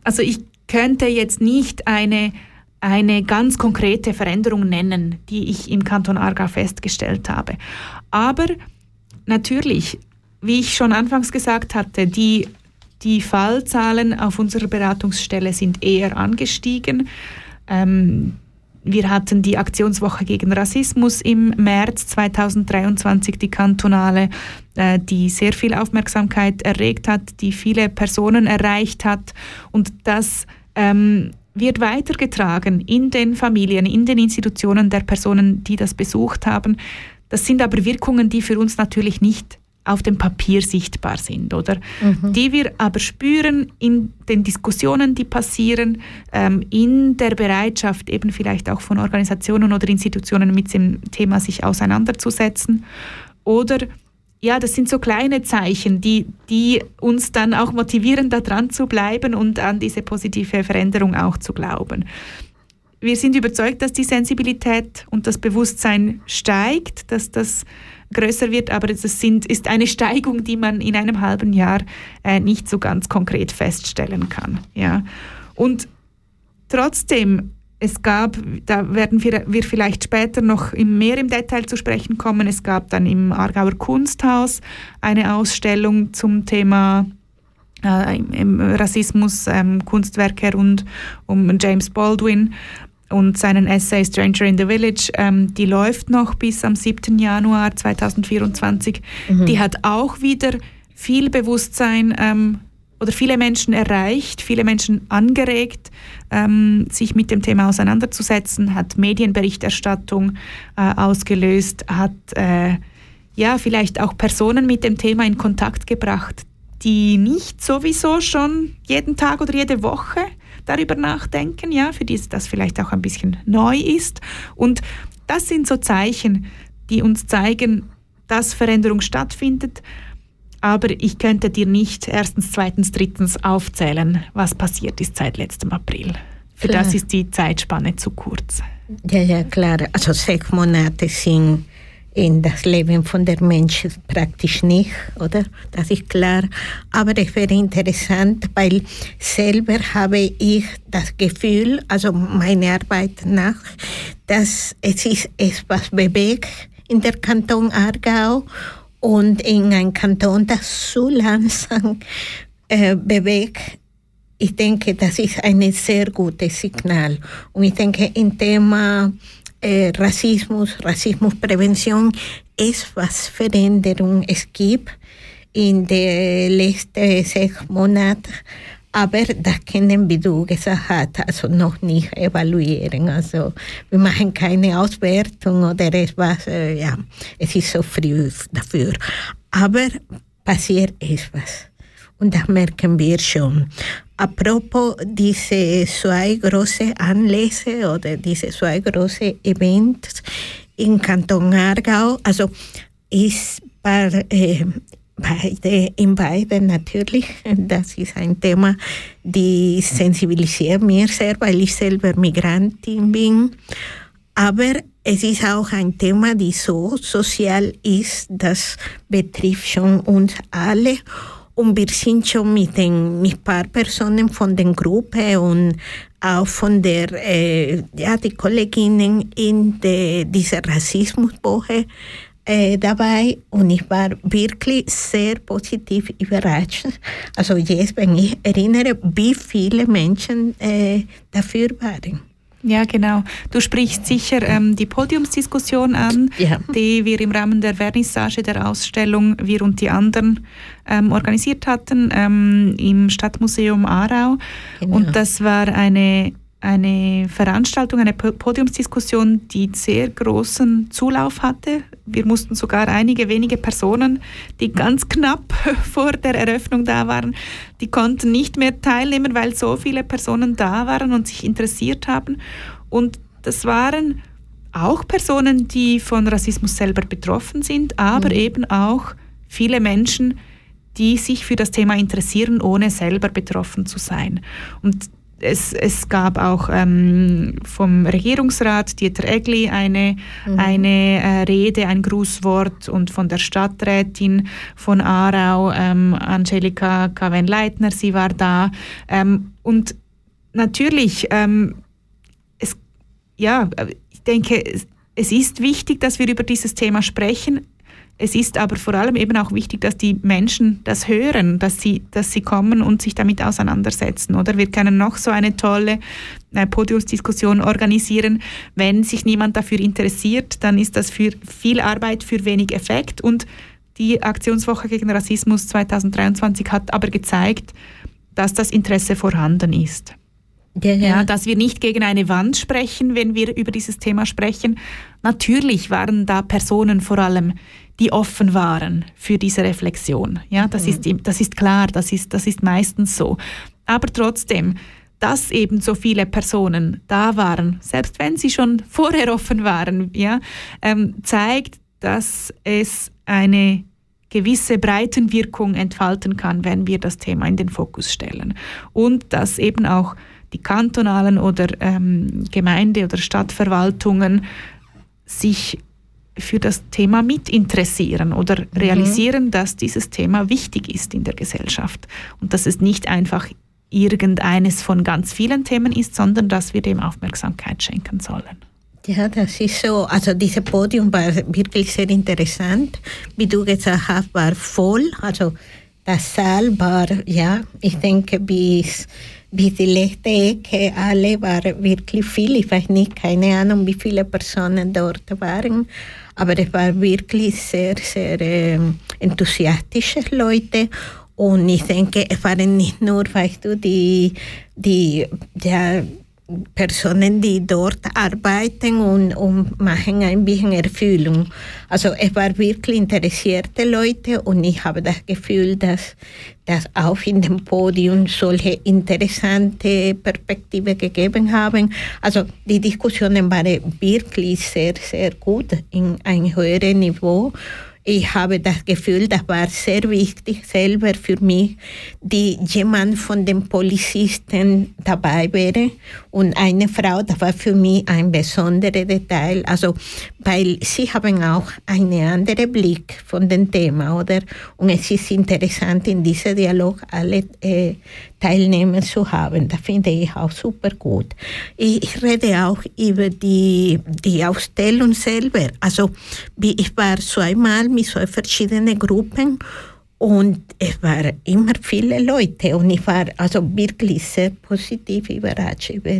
G: also ich könnte jetzt nicht eine, eine ganz konkrete Veränderung nennen, die ich im Kanton Aargau festgestellt habe. Aber natürlich, wie ich schon anfangs gesagt hatte, die, die Fallzahlen auf unserer Beratungsstelle sind eher angestiegen. Ähm, wir hatten die Aktionswoche gegen Rassismus im März 2023, die kantonale, äh, die sehr viel Aufmerksamkeit erregt hat, die viele Personen erreicht hat. Und das ähm, wird weitergetragen in den Familien, in den Institutionen der Personen, die das besucht haben. Das sind aber Wirkungen, die für uns natürlich nicht auf dem Papier sichtbar sind, oder? Mhm. Die wir aber spüren in den Diskussionen, die passieren, ähm, in der Bereitschaft eben vielleicht auch von Organisationen oder Institutionen mit dem Thema sich auseinanderzusetzen. Oder ja, das sind so kleine Zeichen, die, die uns dann auch motivieren, da dran zu bleiben und an diese positive Veränderung auch zu glauben. Wir sind überzeugt, dass die Sensibilität und das Bewusstsein steigt, dass das größer wird, aber es sind, ist eine Steigung, die man in einem halben Jahr äh, nicht so ganz konkret feststellen kann. Ja. Und trotzdem, es gab, da werden wir, wir vielleicht später noch mehr im Detail zu sprechen kommen, es gab dann im Aargauer Kunsthaus eine Ausstellung zum Thema äh, Rassismus, ähm, Kunstwerke rund um James Baldwin und seinen Essay Stranger in the Village, ähm, die läuft noch bis am 7. Januar 2024. Mhm. Die hat auch wieder viel Bewusstsein ähm, oder viele Menschen erreicht, viele Menschen angeregt, ähm, sich mit dem Thema auseinanderzusetzen, hat Medienberichterstattung äh, ausgelöst, hat äh, ja vielleicht auch Personen mit dem Thema in Kontakt gebracht, die nicht sowieso schon jeden Tag oder jede Woche darüber nachdenken, ja, für die das vielleicht auch ein bisschen neu ist. Und das sind so Zeichen, die uns zeigen, dass Veränderung stattfindet. Aber ich könnte dir nicht erstens, zweitens, drittens aufzählen, was passiert ist seit letztem April. Für klar. das ist die Zeitspanne zu kurz.
F: Ja, ja, klar. Also sechs Monate sind in das Leben von der Menschen praktisch nicht, oder? Das ist klar. Aber es wäre interessant, weil selber habe ich das Gefühl, also meine Arbeit nach, dass es ist etwas bewegt in der Kanton Aargau und in einem Kanton, das so langsam äh, bewegt, ich denke, das ist ein sehr gutes Signal. Und ich denke, im Thema äh, Rassismus, Rassismusprävention ist, was Veränderung es gibt in den letzten sechs Monaten. Aber das können, du gesagt also noch nicht evaluieren. Also wir machen keine Auswertung oder etwas, äh, ja, es ist so früh dafür. Aber passiert etwas. Und das merken wir schon. Apropos diese zwei große Anlässe oder diese zwei große Events in Kanton Aargau, also ist bei, äh, beide, in beiden natürlich, das ist ein Thema, die sensibilisiert mir sehr, weil ich selber Migrantin bin. Aber es ist auch ein Thema, die so sozial ist, das betrifft schon uns alle. Und wir sind schon mit ein mit paar Personen von der Gruppe und auch von der, äh, ja, die Kolleginnen in de, dieser Rassismuswoche äh, dabei und ich war wirklich sehr positiv überrascht. Also jetzt, wenn ich erinnere, wie viele Menschen äh, dafür waren.
G: Ja, genau. Du sprichst sicher ähm, die Podiumsdiskussion an, ja. die wir im Rahmen der Vernissage der Ausstellung Wir und die anderen ähm, organisiert hatten ähm, im Stadtmuseum Aarau. Genau. Und das war eine eine Veranstaltung, eine Podiumsdiskussion, die sehr großen Zulauf hatte. Wir mussten sogar einige wenige Personen, die ganz knapp vor der Eröffnung da waren, die konnten nicht mehr teilnehmen, weil so viele Personen da waren und sich interessiert haben. Und das waren auch Personen, die von Rassismus selber betroffen sind, aber mhm. eben auch viele Menschen, die sich für das Thema interessieren, ohne selber betroffen zu sein. Und es, es gab auch ähm, vom Regierungsrat Dieter Egli eine, mhm. eine äh, Rede, ein Grußwort und von der Stadträtin von Aarau, ähm, Angelika Kaven-Leitner, sie war da. Ähm, und natürlich, ähm, es, ja, ich denke, es ist wichtig, dass wir über dieses Thema sprechen. Es ist aber vor allem eben auch wichtig, dass die Menschen das hören, dass sie, dass sie kommen und sich damit auseinandersetzen. Oder wir können noch so eine tolle äh, Podiumsdiskussion organisieren. Wenn sich niemand dafür interessiert, dann ist das für viel Arbeit für wenig Effekt. Und die Aktionswoche gegen Rassismus 2023 hat aber gezeigt, dass das Interesse vorhanden ist.
F: Ja, ja.
G: Ja, dass wir nicht gegen eine Wand sprechen, wenn wir über dieses Thema sprechen. Natürlich waren da Personen vor allem, die offen waren für diese Reflexion. Ja, das, ist, im- das ist klar, das ist, das ist meistens so. Aber trotzdem, dass eben so viele Personen da waren, selbst wenn sie schon vorher offen waren, ja, ähm, zeigt, dass es eine gewisse Breitenwirkung entfalten kann, wenn wir das Thema in den Fokus stellen. Und dass eben auch die kantonalen oder ähm, Gemeinde- oder Stadtverwaltungen sich für das Thema mitinteressieren oder realisieren, dass dieses Thema wichtig ist in der Gesellschaft und dass es nicht einfach irgendeines von ganz vielen Themen ist, sondern dass wir dem Aufmerksamkeit schenken sollen.
F: Ja, das ist so. Also dieses Podium war wirklich sehr interessant. Wie du gesagt hast, war voll. Also das Saal war, ja, ich denke, bis, bis die letzte Ecke alle war wirklich viel. Ich weiß nicht, keine Ahnung, wie viele Personen dort waren. Aber es war wirklich sehr, sehr ähm, enthusiastische Leute. Und ich denke, es waren nicht nur, weißt du, die, die ja, Personen, die dort arbeiten und, und machen ein bisschen Erfüllung. Also es war wirklich interessierte Leute und ich habe das Gefühl, dass, dass auch in dem Podium solche interessante Perspektive gegeben haben. Also die Diskussionen waren wirklich sehr, sehr gut in einem höheren Niveau. Ich habe das Gefühl, das war sehr wichtig selber für mich, die jemand von den Polizisten dabei wäre und eine Frau, das war für mich ein besonderer Detail, also weil sie haben auch einen anderen Blick von dem Thema, oder? Und es ist interessant, in diesem Dialog alle äh, Teilnehmer zu haben. Das finde ich auch super gut. Ich, rede auch über die, die Ausstellung selber. Also ich war zweimal mit so verschiedenen Gruppen und es waren immer viele Leute und ich war also wirklich sehr positiv überrascht über,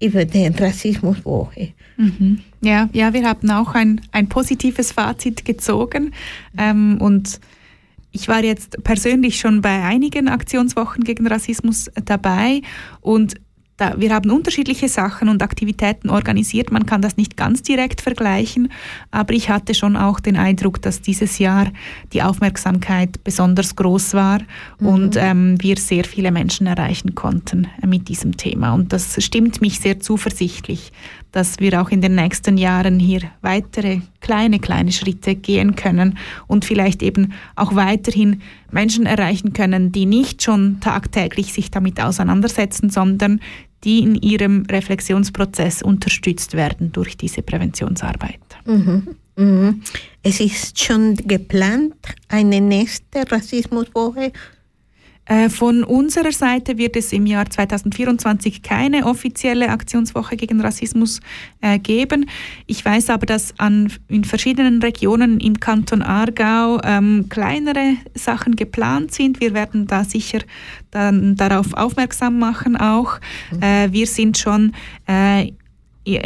F: über den Rassismuswoche.
G: Mhm. Ja, ja, wir haben auch ein, ein positives Fazit gezogen ähm, und ich war jetzt persönlich schon bei einigen Aktionswochen gegen Rassismus dabei und da, wir haben unterschiedliche Sachen und Aktivitäten organisiert. Man kann das nicht ganz direkt vergleichen, aber ich hatte schon auch den Eindruck, dass dieses Jahr die Aufmerksamkeit besonders groß war
F: Mhm.
G: und ähm, wir sehr viele Menschen erreichen konnten mit diesem Thema. Und das stimmt mich sehr zuversichtlich, dass wir auch in den nächsten Jahren hier weitere kleine, kleine Schritte gehen können und vielleicht eben auch weiterhin Menschen erreichen können, die nicht schon tagtäglich sich damit auseinandersetzen, sondern die in ihrem Reflexionsprozess unterstützt werden durch diese Präventionsarbeit.
F: Mhm. Mhm. Es ist schon geplant, eine nächste Rassismuswoche.
G: Äh, Von unserer Seite wird es im Jahr 2024 keine offizielle Aktionswoche gegen Rassismus äh, geben. Ich weiß aber, dass an, in verschiedenen Regionen im Kanton Aargau ähm, kleinere Sachen geplant sind. Wir werden da sicher dann darauf aufmerksam machen auch. Äh, wir sind schon äh,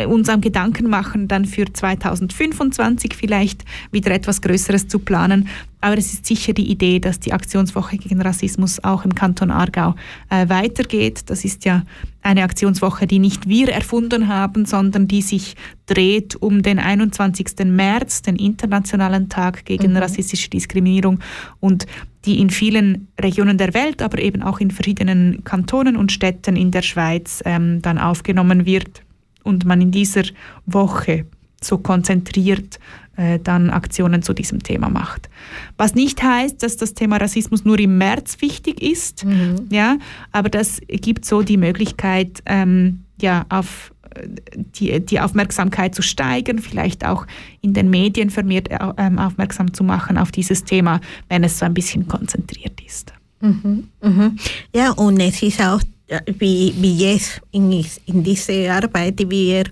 G: uns am Gedanken machen, dann für 2025 vielleicht wieder etwas Größeres zu planen. Aber es ist sicher die Idee, dass die Aktionswoche gegen Rassismus auch im Kanton Aargau äh, weitergeht. Das ist ja eine Aktionswoche, die nicht wir erfunden haben, sondern die sich dreht um den 21. März, den Internationalen Tag gegen
F: Mhm.
G: rassistische Diskriminierung und die in vielen Regionen der Welt, aber eben auch in verschiedenen Kantonen und Städten in der Schweiz ähm, dann aufgenommen wird und man in dieser Woche so konzentriert äh, dann Aktionen zu diesem Thema macht. Was nicht heißt, dass das Thema Rassismus nur im März wichtig ist, ja, aber das gibt so die Möglichkeit, ähm, ja, auf äh, die, die Aufmerksamkeit zu steigern, vielleicht auch in den Medien vermehrt äh, ähm, aufmerksam zu machen auf dieses Thema, wenn es so ein bisschen konzentriert ist.
F: Mhm. Mhm. Ja, und es ist auch äh, wie, wie jetzt in, in dieser Arbeit, die wir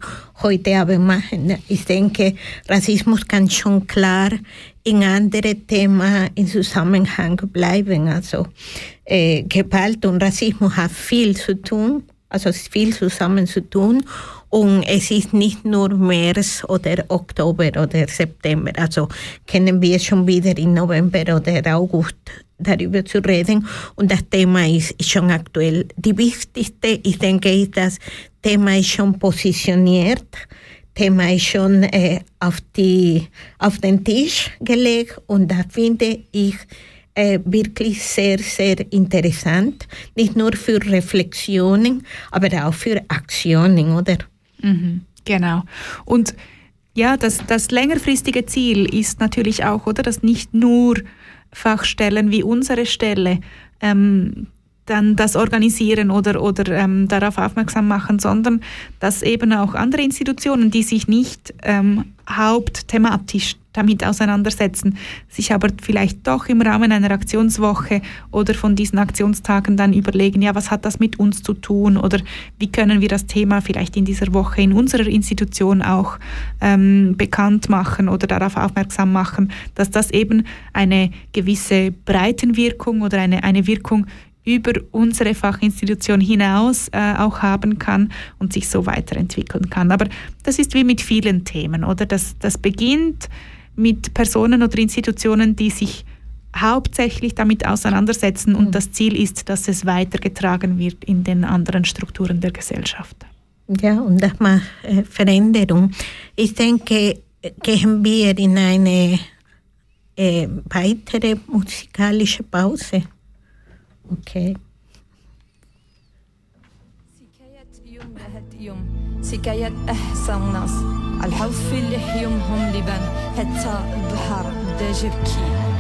F: heute Abend machen. Ich denke, Rassismus kann schon klar in andere Themen in Zusammenhang bleiben. Also äh, Gewalt und Rassismus haben viel zu tun Also es ist viel zusammen zu tun und es ist nicht nur März oder Oktober oder September. Also können wir schon wieder im November oder August darüber zu reden und das Thema ist, schon aktuell. Die wichtigste, ich denke, ist das Thema ist schon positioniert. Thema ist schon äh, auf, die, auf den Tisch gelegt und da finde ich äh, wirklich sehr, sehr interessant. Nicht nur für Reflexionen, aber auch für Aktionen, oder?
G: Mhm, genau. Und ja, das, das längerfristige Ziel ist natürlich auch, oder, dass nicht nur Fachstellen wie unsere Stelle ähm, dann das organisieren oder, oder ähm, darauf aufmerksam machen, sondern dass eben auch andere Institutionen, die sich nicht ähm, hauptthematisch damit auseinandersetzen, sich aber vielleicht doch im Rahmen einer Aktionswoche oder von diesen Aktionstagen dann überlegen, ja, was hat das mit uns zu tun oder wie können wir das Thema vielleicht in dieser Woche in unserer Institution auch ähm, bekannt machen oder darauf aufmerksam machen, dass das eben eine gewisse Breitenwirkung oder eine, eine Wirkung über unsere Fachinstitution hinaus äh, auch haben kann und sich so weiterentwickeln kann. Aber das ist wie mit vielen Themen, oder? Das, das beginnt mit Personen oder Institutionen, die sich hauptsächlich damit auseinandersetzen und das Ziel ist, dass es weitergetragen wird in den anderen Strukturen der Gesellschaft.
F: Ja, und das macht äh, Veränderung. Ich denke, gehen wir in eine äh, weitere musikalische Pause. Okay.
K: سكايات أحسن ناس. الحوف اللي حيومهم لبان. حتى البحر بدا جبكي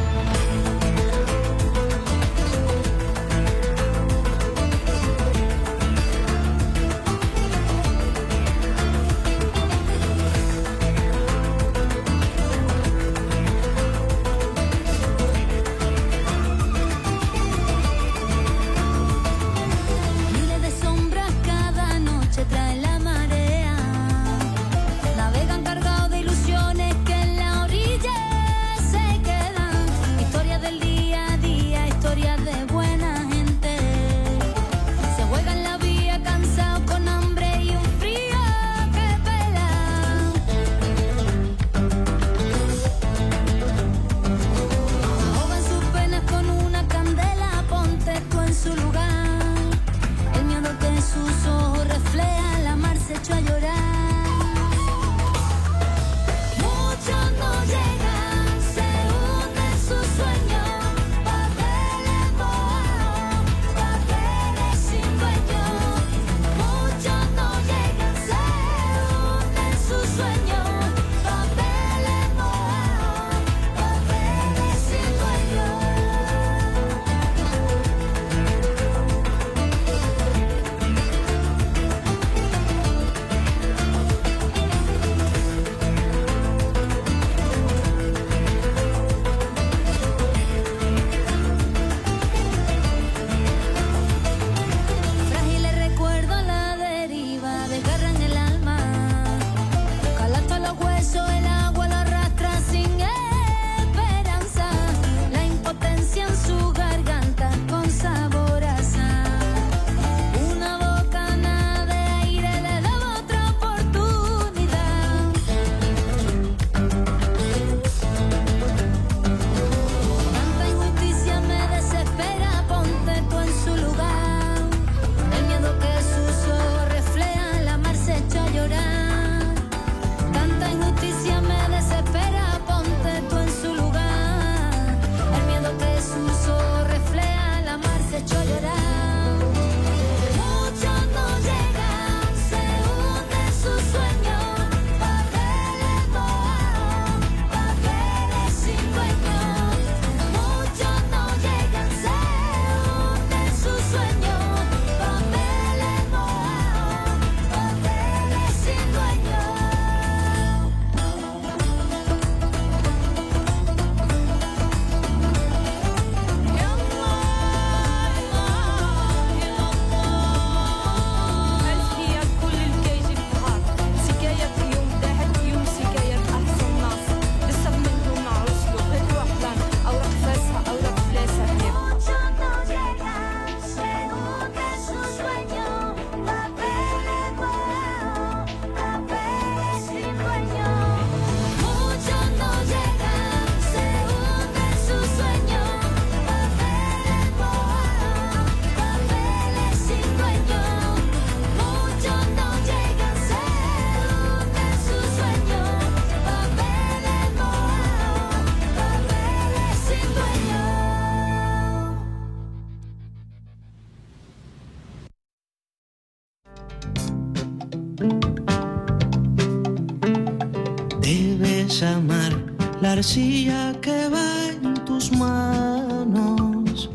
L: arcilla que va en tus manos.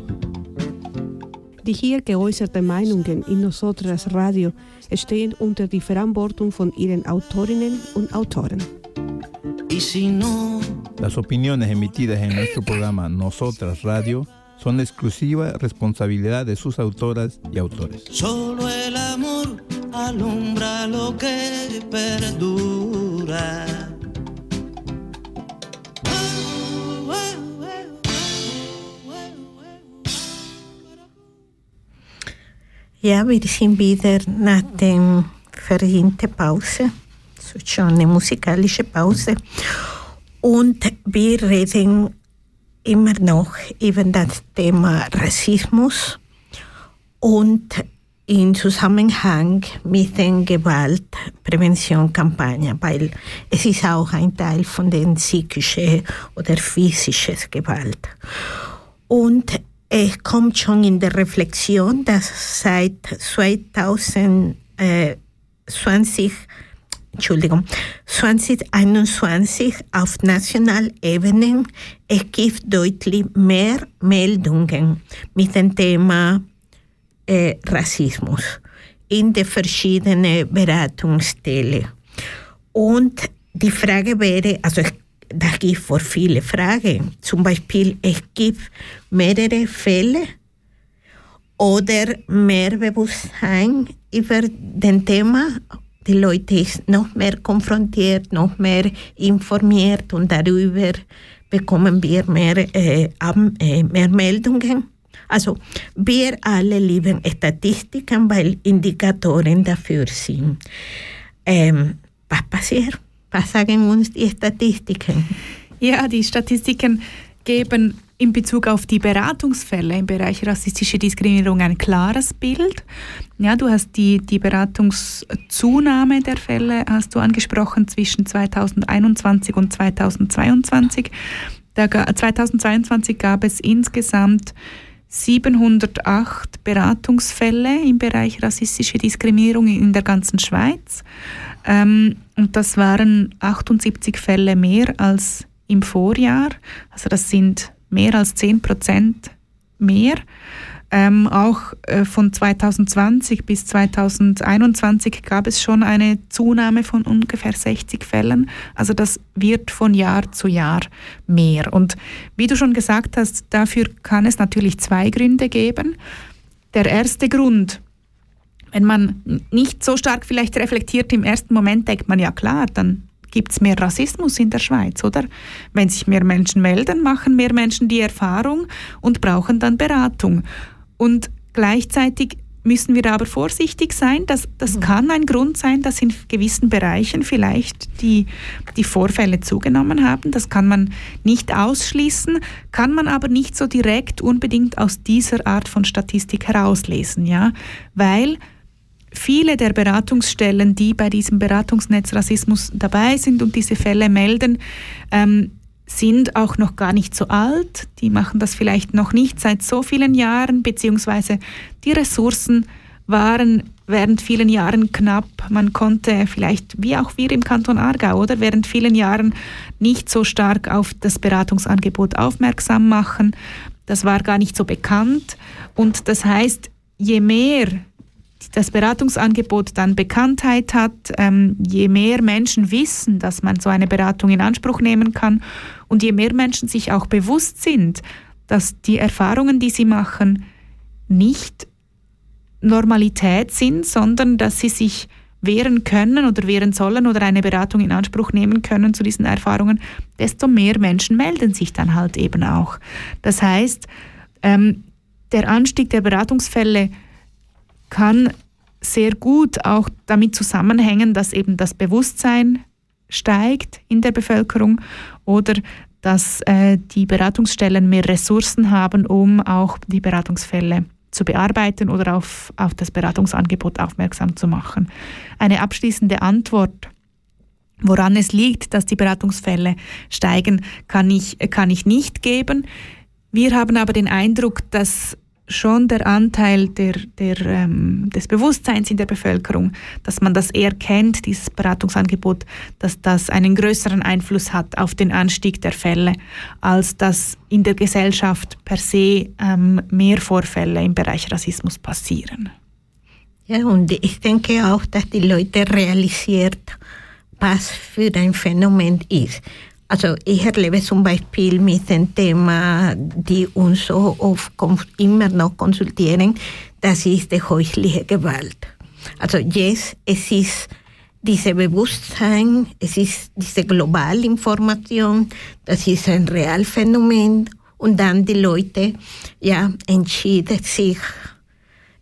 C: Die hier geäußerten Meinungen in Nosotras Radio stehen unter die Verantwortung von ihren Autorinnen und Autoren.
L: Y si no,
E: Las opiniones emitidas en nuestro programa Nosotras Radio son exclusiva responsabilidad de sus autoras y autores.
L: solo el amor alumbra lo que perdura.
F: Ja, wir sind wieder nach der verdienten Pause, so schon eine musikalische Pause. Und wir reden immer noch über das Thema Rassismus und in Zusammenhang mit der Gewaltpräventionskampagne, weil es ist auch ein Teil von den psychischen oder physischen Gewalt. Und es kommt schon in der Reflexion, dass seit 2020, Entschuldigung, 2021 auf Nationalebene es gibt deutlich mehr Meldungen mit dem Thema äh, Rassismus in den verschiedenen Beratungsstellen. Und die Frage wäre, also es da gibt vor viele Fragen. Zum Beispiel, es gibt mehrere Fälle oder mehr Bewusstsein über den Thema. Die Leute sind noch mehr konfrontiert, noch mehr informiert und darüber bekommen wir mehr, äh, äh, mehr Meldungen. Also wir alle lieben Statistiken, weil Indikatoren dafür sind. Ähm, was passiert? Was sagen uns die Statistiken?
G: Ja, die Statistiken geben in Bezug auf die Beratungsfälle im Bereich rassistische Diskriminierung ein klares Bild. Ja, du hast die, die Beratungszunahme der Fälle hast du angesprochen zwischen 2021 und 2022. Da, ga- 2022 gab es insgesamt 708 Beratungsfälle im Bereich rassistische Diskriminierung in der ganzen Schweiz. Ähm, und das waren 78 Fälle mehr als im Vorjahr. Also das sind mehr als 10 Prozent mehr. Ähm, auch äh, von 2020 bis 2021 gab es schon eine Zunahme von ungefähr 60 Fällen. Also das wird von Jahr zu Jahr mehr. Und wie du schon gesagt hast, dafür kann es natürlich zwei Gründe geben. Der erste Grund, wenn man nicht so stark vielleicht reflektiert im ersten Moment, denkt man ja klar, dann gibt es mehr Rassismus in der Schweiz, oder? Wenn sich mehr Menschen melden, machen mehr Menschen die Erfahrung und brauchen dann Beratung. Und gleichzeitig müssen wir aber vorsichtig sein. Das, das kann ein Grund sein, dass in gewissen Bereichen vielleicht die, die Vorfälle zugenommen haben. Das kann man nicht ausschließen, kann man aber nicht so direkt unbedingt aus dieser Art von Statistik herauslesen, ja? Weil viele der Beratungsstellen, die bei diesem Beratungsnetz Rassismus dabei sind und diese Fälle melden, ähm, sind auch noch gar nicht so alt. Die machen das vielleicht noch nicht seit so vielen Jahren, beziehungsweise die Ressourcen waren während vielen Jahren knapp. Man konnte vielleicht, wie auch wir im Kanton Aargau, oder während vielen Jahren nicht so stark auf das Beratungsangebot aufmerksam machen. Das war gar nicht so bekannt. Und das heißt, je mehr das Beratungsangebot dann Bekanntheit hat, ähm, je mehr Menschen wissen, dass man so eine Beratung in Anspruch nehmen kann und je mehr Menschen sich auch bewusst sind, dass die Erfahrungen, die sie machen, nicht Normalität sind, sondern dass sie sich wehren können oder wehren sollen oder eine Beratung in Anspruch nehmen können zu diesen Erfahrungen, desto mehr Menschen melden sich dann halt eben auch. Das heißt, ähm, der Anstieg der Beratungsfälle kann sehr gut auch damit zusammenhängen, dass eben das Bewusstsein steigt in der Bevölkerung oder dass äh, die Beratungsstellen mehr Ressourcen haben, um auch die Beratungsfälle zu bearbeiten oder auf, auf das Beratungsangebot aufmerksam zu machen. Eine abschließende Antwort, woran es liegt, dass die Beratungsfälle steigen, kann ich, kann ich nicht geben. Wir haben aber den Eindruck, dass schon der Anteil der, der, ähm, des Bewusstseins in der Bevölkerung, dass man das eher kennt, dieses Beratungsangebot, dass das einen größeren Einfluss hat auf den Anstieg der Fälle, als dass in der Gesellschaft per se ähm, mehr Vorfälle im Bereich Rassismus passieren.
F: Ja, und ich denke auch, dass die Leute realisiert, was für ein Phänomen ist. Also ich erlebe zum Beispiel mit dem Thema, die uns so oft immer noch konsultieren, das ist die häusliche Gewalt. Also jetzt, es ist diese Bewusstsein, es ist diese globale Information, das ist ein Realphänomen und dann die Leute ja entschieden sich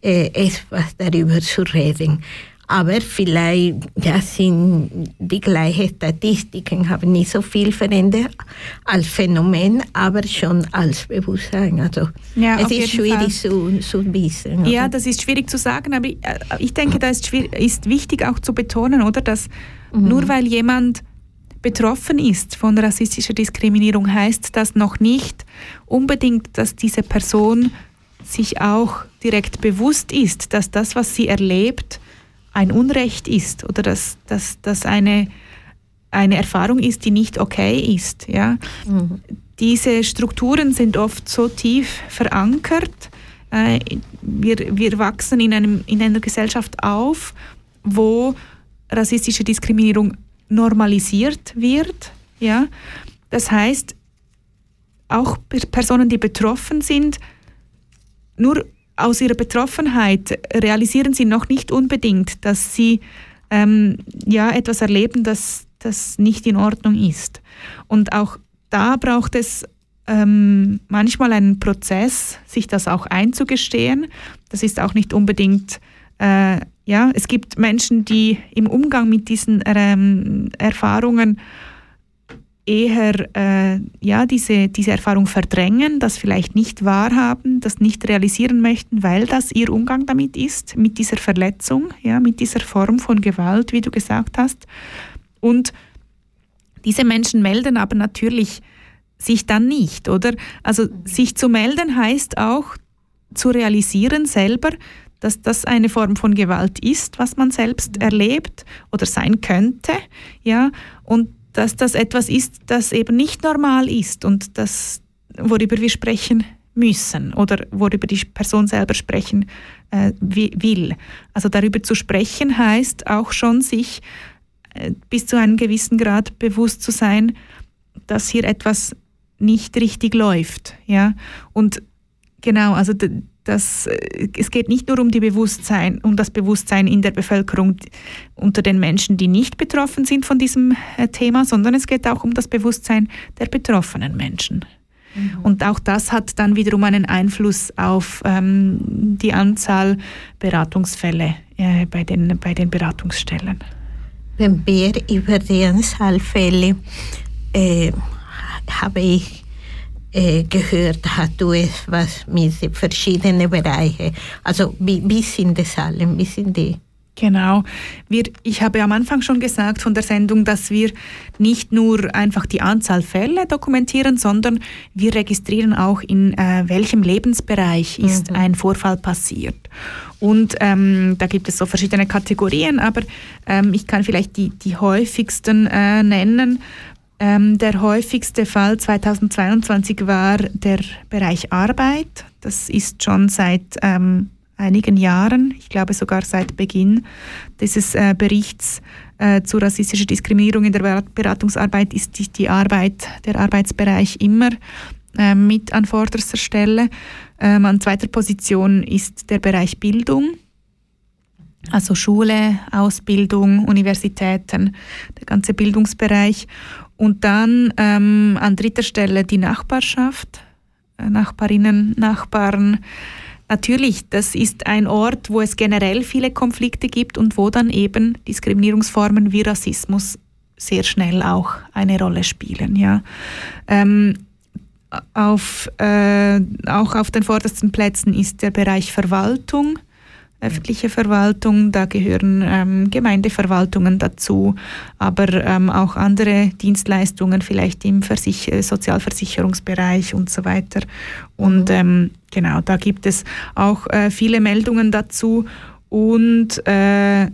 F: äh, etwas darüber zu reden. Aber vielleicht ja, sind die gleichen Statistiken, haben nicht so viel verändert als Phänomen, aber schon als Bewusstsein. Also
G: Ja,
F: es ist schwierig zu, zu wissen.
G: Ja,
F: oder?
G: das ist schwierig zu sagen, aber ich, äh, ich denke, da ist, ist wichtig auch zu betonen, oder, dass nur weil jemand betroffen ist von rassistischer Diskriminierung, heißt das noch nicht unbedingt, dass diese Person sich auch direkt bewusst ist, dass das, was sie erlebt, ein Unrecht ist oder dass das eine, eine Erfahrung ist, die nicht okay ist. Ja? Diese Strukturen sind oft so tief verankert. Äh, wir, wir wachsen in, einem, in einer Gesellschaft auf, wo rassistische Diskriminierung normalisiert wird. Ja? Das heißt, auch Personen, die betroffen sind, nur aus ihrer Betroffenheit realisieren sie noch nicht unbedingt, dass sie ähm, ja etwas erleben, das, das nicht in Ordnung ist. Und auch da braucht es ähm, manchmal einen Prozess, sich das auch einzugestehen. Das ist auch nicht unbedingt, äh, ja, es gibt Menschen, die im Umgang mit diesen ähm, Erfahrungen eher äh, ja, diese, diese Erfahrung verdrängen, das vielleicht nicht wahrhaben, das nicht realisieren möchten, weil das ihr Umgang damit ist, mit dieser Verletzung, ja, mit dieser Form von Gewalt, wie du gesagt hast. Und diese Menschen melden aber natürlich sich dann nicht, oder? Also sich zu melden heißt auch zu realisieren selber, dass das eine Form von Gewalt ist, was man selbst erlebt oder sein könnte, ja, und dass das etwas ist, das eben nicht normal ist und das, worüber wir sprechen müssen oder worüber die Person selber sprechen äh, will. Also darüber zu sprechen heißt auch schon, sich äh, bis zu einem gewissen Grad bewusst zu sein, dass hier etwas nicht richtig läuft. Ja? Und genau, also das, es geht nicht nur um, die Bewusstsein, um das Bewusstsein in der Bevölkerung unter den Menschen, die nicht betroffen sind von diesem äh, Thema, sondern es geht auch um das Bewusstsein der betroffenen Menschen. Mhm. Und auch das hat dann wiederum einen Einfluss auf ähm, die Anzahl Beratungsfälle äh, bei, den, bei den Beratungsstellen.
F: Wenn wir über die Anzahl Fälle äh, habe ich äh, gehört, hast du etwas mit verschiedenen Bereichen. Also wie, wie sind die Zahlen, wie sind die?
G: Genau. Wir, ich habe am Anfang schon gesagt von der Sendung, dass wir nicht nur einfach die Anzahl Fälle dokumentieren, sondern wir registrieren auch, in äh, welchem Lebensbereich ist mhm. ein Vorfall passiert. Und ähm, da gibt es so verschiedene Kategorien, aber ähm, ich kann vielleicht die, die häufigsten äh, nennen. Ähm, der häufigste Fall 2022 war der Bereich Arbeit. Das ist schon seit ähm, einigen Jahren, ich glaube sogar seit Beginn dieses äh, Berichts äh, zu rassistischer Diskriminierung in der Beratungsarbeit ist die, die Arbeit, der Arbeitsbereich immer äh, mit an vorderster Stelle. Ähm, an zweiter Position ist der Bereich Bildung. Also Schule, Ausbildung, Universitäten, der ganze Bildungsbereich. Und dann ähm, an dritter Stelle die Nachbarschaft, äh, Nachbarinnen, Nachbarn, Natürlich, das ist ein Ort, wo es generell viele Konflikte gibt und wo dann eben Diskriminierungsformen wie Rassismus sehr schnell auch eine Rolle spielen. Ja. Ähm, auf, äh, auch auf den vordersten Plätzen ist der Bereich Verwaltung, öffentliche Verwaltung, da gehören ähm, Gemeindeverwaltungen dazu, aber ähm, auch andere Dienstleistungen, vielleicht im Versich Sozialversicherungsbereich und so weiter. Und ähm, genau, da gibt es auch äh, viele Meldungen dazu und äh,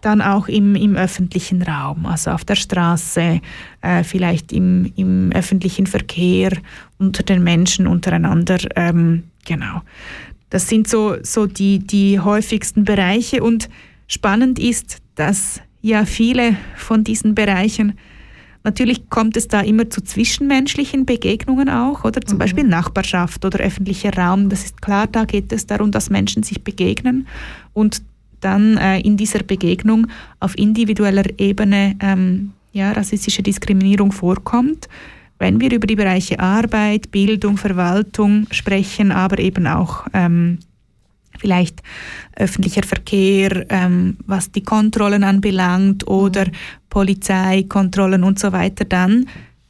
G: dann auch im, im öffentlichen Raum, also auf der Straße, äh, vielleicht im, im öffentlichen Verkehr, unter den Menschen untereinander. Ähm, genau. Das sind so, so die, die häufigsten Bereiche und spannend ist, dass ja viele von diesen Bereichen Natürlich kommt es da immer zu zwischenmenschlichen Begegnungen auch, oder zum mhm. Beispiel Nachbarschaft oder öffentlicher Raum. Das ist klar, da geht es darum, dass Menschen sich begegnen und dann äh, in dieser Begegnung auf individueller Ebene ähm, ja, rassistische Diskriminierung vorkommt. Wenn wir über die Bereiche Arbeit, Bildung, Verwaltung sprechen, aber eben auch ähm, vielleicht öffentlicher Verkehr, ähm, was die Kontrollen anbelangt oder mhm. Polizeikontrollen und so weiter, dann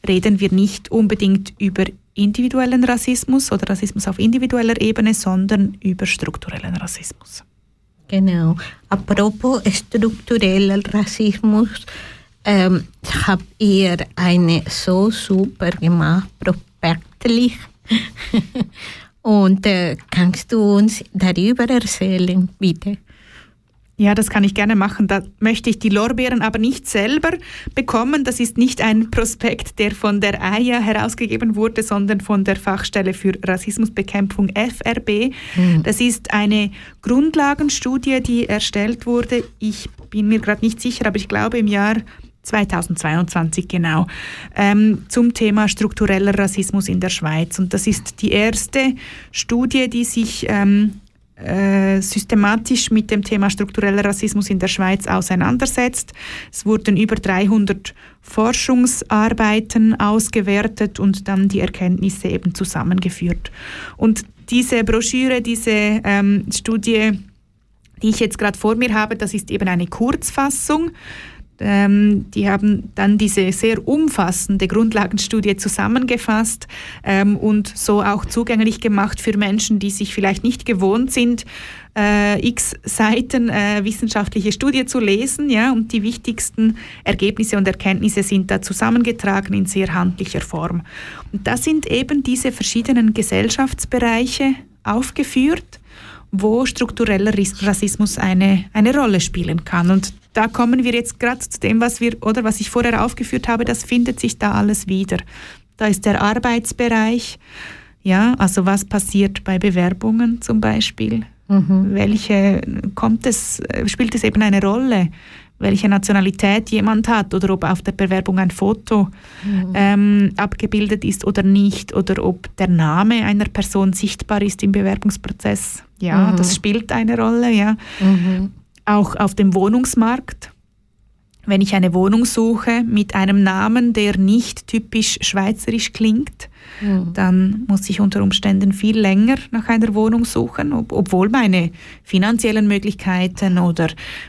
G: reden wir nicht unbedingt über individuellen Rassismus oder Rassismus auf individueller Ebene, sondern über strukturellen Rassismus.
F: Genau. Apropos struktureller Rassismus, ähm, habt ihr eine so super gemacht, prospektlich. Und äh, kannst du uns darüber erzählen, bitte?
G: Ja, das kann ich gerne machen. Da möchte ich die Lorbeeren aber nicht selber bekommen. Das ist nicht ein Prospekt, der von der AIA herausgegeben wurde, sondern von der Fachstelle für Rassismusbekämpfung FRB. Mhm. Das ist eine Grundlagenstudie, die erstellt wurde. Ich bin mir gerade nicht sicher, aber ich glaube im Jahr 2022 genau, ähm, zum Thema struktureller Rassismus in der Schweiz. Und das ist die erste Studie, die sich ähm, äh, systematisch mit dem Thema struktureller Rassismus in der Schweiz auseinandersetzt. Es wurden über 300 Forschungsarbeiten ausgewertet und dann die Erkenntnisse eben zusammengeführt. Und diese Broschüre, diese ähm, Studie, die ich jetzt gerade vor mir habe, das ist eben eine Kurzfassung. Ähm, die haben dann diese sehr umfassende Grundlagenstudie zusammengefasst ähm, und so auch zugänglich gemacht für Menschen, die sich vielleicht nicht gewohnt sind, äh, x Seiten äh, wissenschaftliche Studie zu lesen. Ja, und die wichtigsten Ergebnisse und Erkenntnisse sind da zusammengetragen in sehr handlicher Form. Und da sind eben diese verschiedenen Gesellschaftsbereiche aufgeführt wo struktureller Rassismus eine, eine Rolle spielen kann. Und da kommen wir jetzt gerade zu dem, was wir oder was ich vorher aufgeführt habe, das findet sich da alles wieder. Da ist der Arbeitsbereich, ja, also was passiert bei Bewerbungen zum Beispiel? Mhm. Welche kommt es, spielt es eben eine Rolle? welche Nationalität jemand hat oder ob auf der Bewerbung ein Foto mhm. ähm, abgebildet ist oder nicht oder ob der Name einer Person sichtbar ist im Bewerbungsprozess. Ja, mhm. das spielt eine Rolle. Ja. Mhm. Auch auf dem Wohnungsmarkt. Wenn ich eine Wohnung suche mit einem Namen, der nicht typisch schweizerisch klingt, Mhm. Dann muss ich unter Umständen viel länger nach einer Wohnung suchen, ob, obwohl meine finanziellen Möglichkeiten oder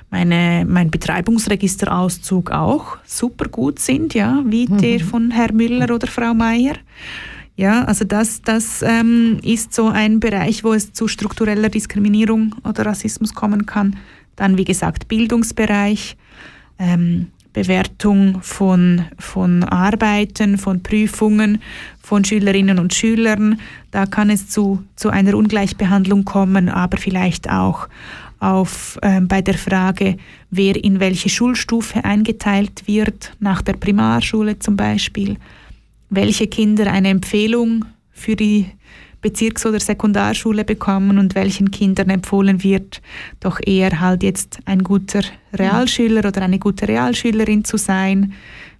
G: meine, mein Betreibungsregisterauszug auch super gut sind, ja, wie mhm. der von Herr Müller oder Frau Meier. Ja, also das, das ähm, ist so ein Bereich, wo es zu struktureller Diskriminierung oder Rassismus kommen kann. Dann, wie gesagt, Bildungsbereich. Ähm, Bewertung von, von Arbeiten, von Prüfungen von Schülerinnen und Schülern. Da kann es zu, zu einer Ungleichbehandlung kommen, aber vielleicht auch auf, äh, bei der Frage, wer in welche Schulstufe eingeteilt wird, nach der Primarschule zum Beispiel, welche Kinder eine Empfehlung für die Bezirks- oder Sekundarschule bekommen und welchen Kindern empfohlen wird, doch eher halt jetzt ein guter Realschüler oder eine gute Realschülerin zu sein,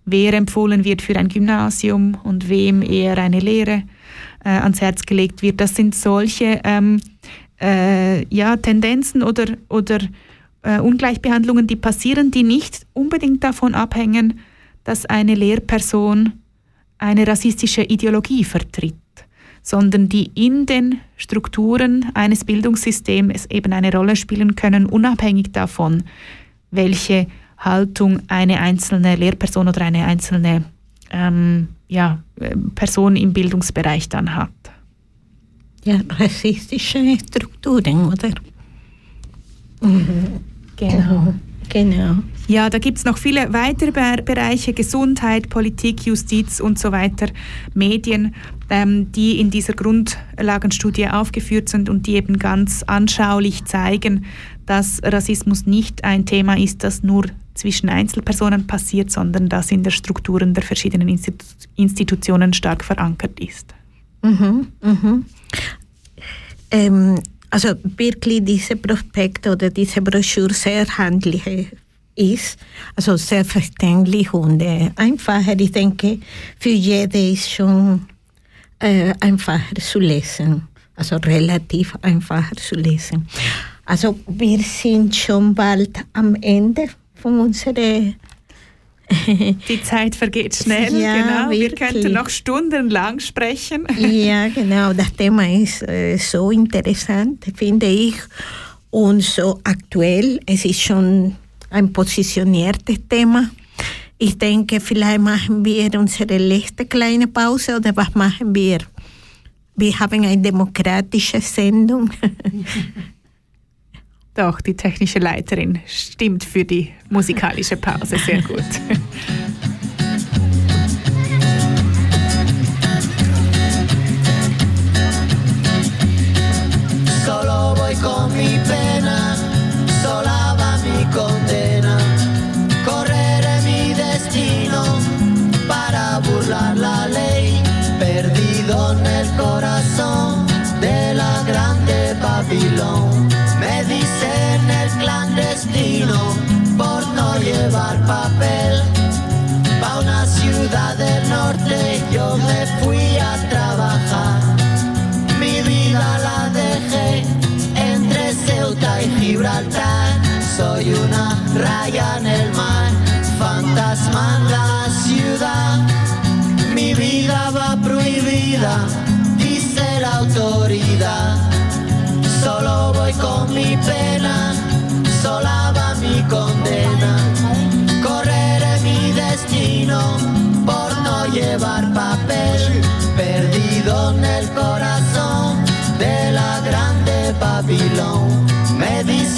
G: wer empfohlen wird für ein Gymnasium und wem eher eine Lehre äh, ans Herz gelegt wird. Das sind solche ähm, äh, ja, Tendenzen oder, oder äh, Ungleichbehandlungen, die passieren, die nicht unbedingt davon abhängen, dass eine Lehrperson eine rassistische Ideologie vertritt sondern die in den Strukturen eines Bildungssystems eben eine Rolle spielen können, unabhängig davon, welche Haltung eine einzelne Lehrperson oder eine einzelne ähm, ja, Person im Bildungsbereich dann hat.
F: Ja, rassistische Strukturen, oder?
G: Genau.
F: Genau.
G: Ja, da gibt es noch viele weitere Be Bereiche, Gesundheit, Politik, Justiz und so weiter, Medien, ähm, die in dieser Grundlagenstudie aufgeführt sind und die eben ganz anschaulich zeigen, dass Rassismus nicht ein Thema ist, das nur zwischen Einzelpersonen passiert, sondern das in den Strukturen der verschiedenen Institu Institutionen stark verankert ist.
F: Mhm, mhm. Ähm, also wirklich diese Prospekt oder diese Broschüre sehr handlich ist, also sehr verständlich und äh, einfacher. Ich denke, für jede ist schon äh, einfacher zu lesen, also relativ einfacher zu lesen. Also wir sind schon bald am Ende von unserer
G: die Zeit vergeht schnell,
F: Ja,
G: genau. Wir
F: wirklich.
G: könnten noch stundenlang sprechen.
F: Ja, genau. Das Thema ist äh, so interessant, finde ich. Und so aktuell. Es ist schon ein positioniertes Thema. Ich denke, vielleicht machen wir unsere letzte kleine Pause oder was machen wir? Wir haben eine demokratische Sendung.
G: Doch, die technische Leiterin stimmt für die musikalische Pause sehr gut.
L: una raya en el mar, fantasma en la ciudad. Mi vida va prohibida, dice la autoridad. Solo voy con mi pena, sola va mi condena. Correré mi destino por no llevar papel, perdido en el corazón de la grande Babilón.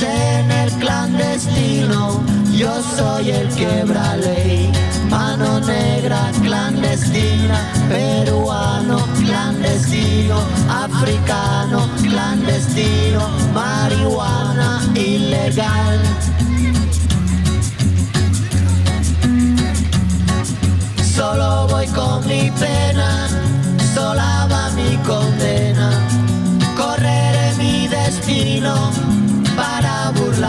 L: Me dicen el clandestino, yo soy el quebra ley. Mano negra clandestina, peruano clandestino, africano clandestino, marihuana ilegal. Solo voy con mi pena, sola va mi condena. Correré mi destino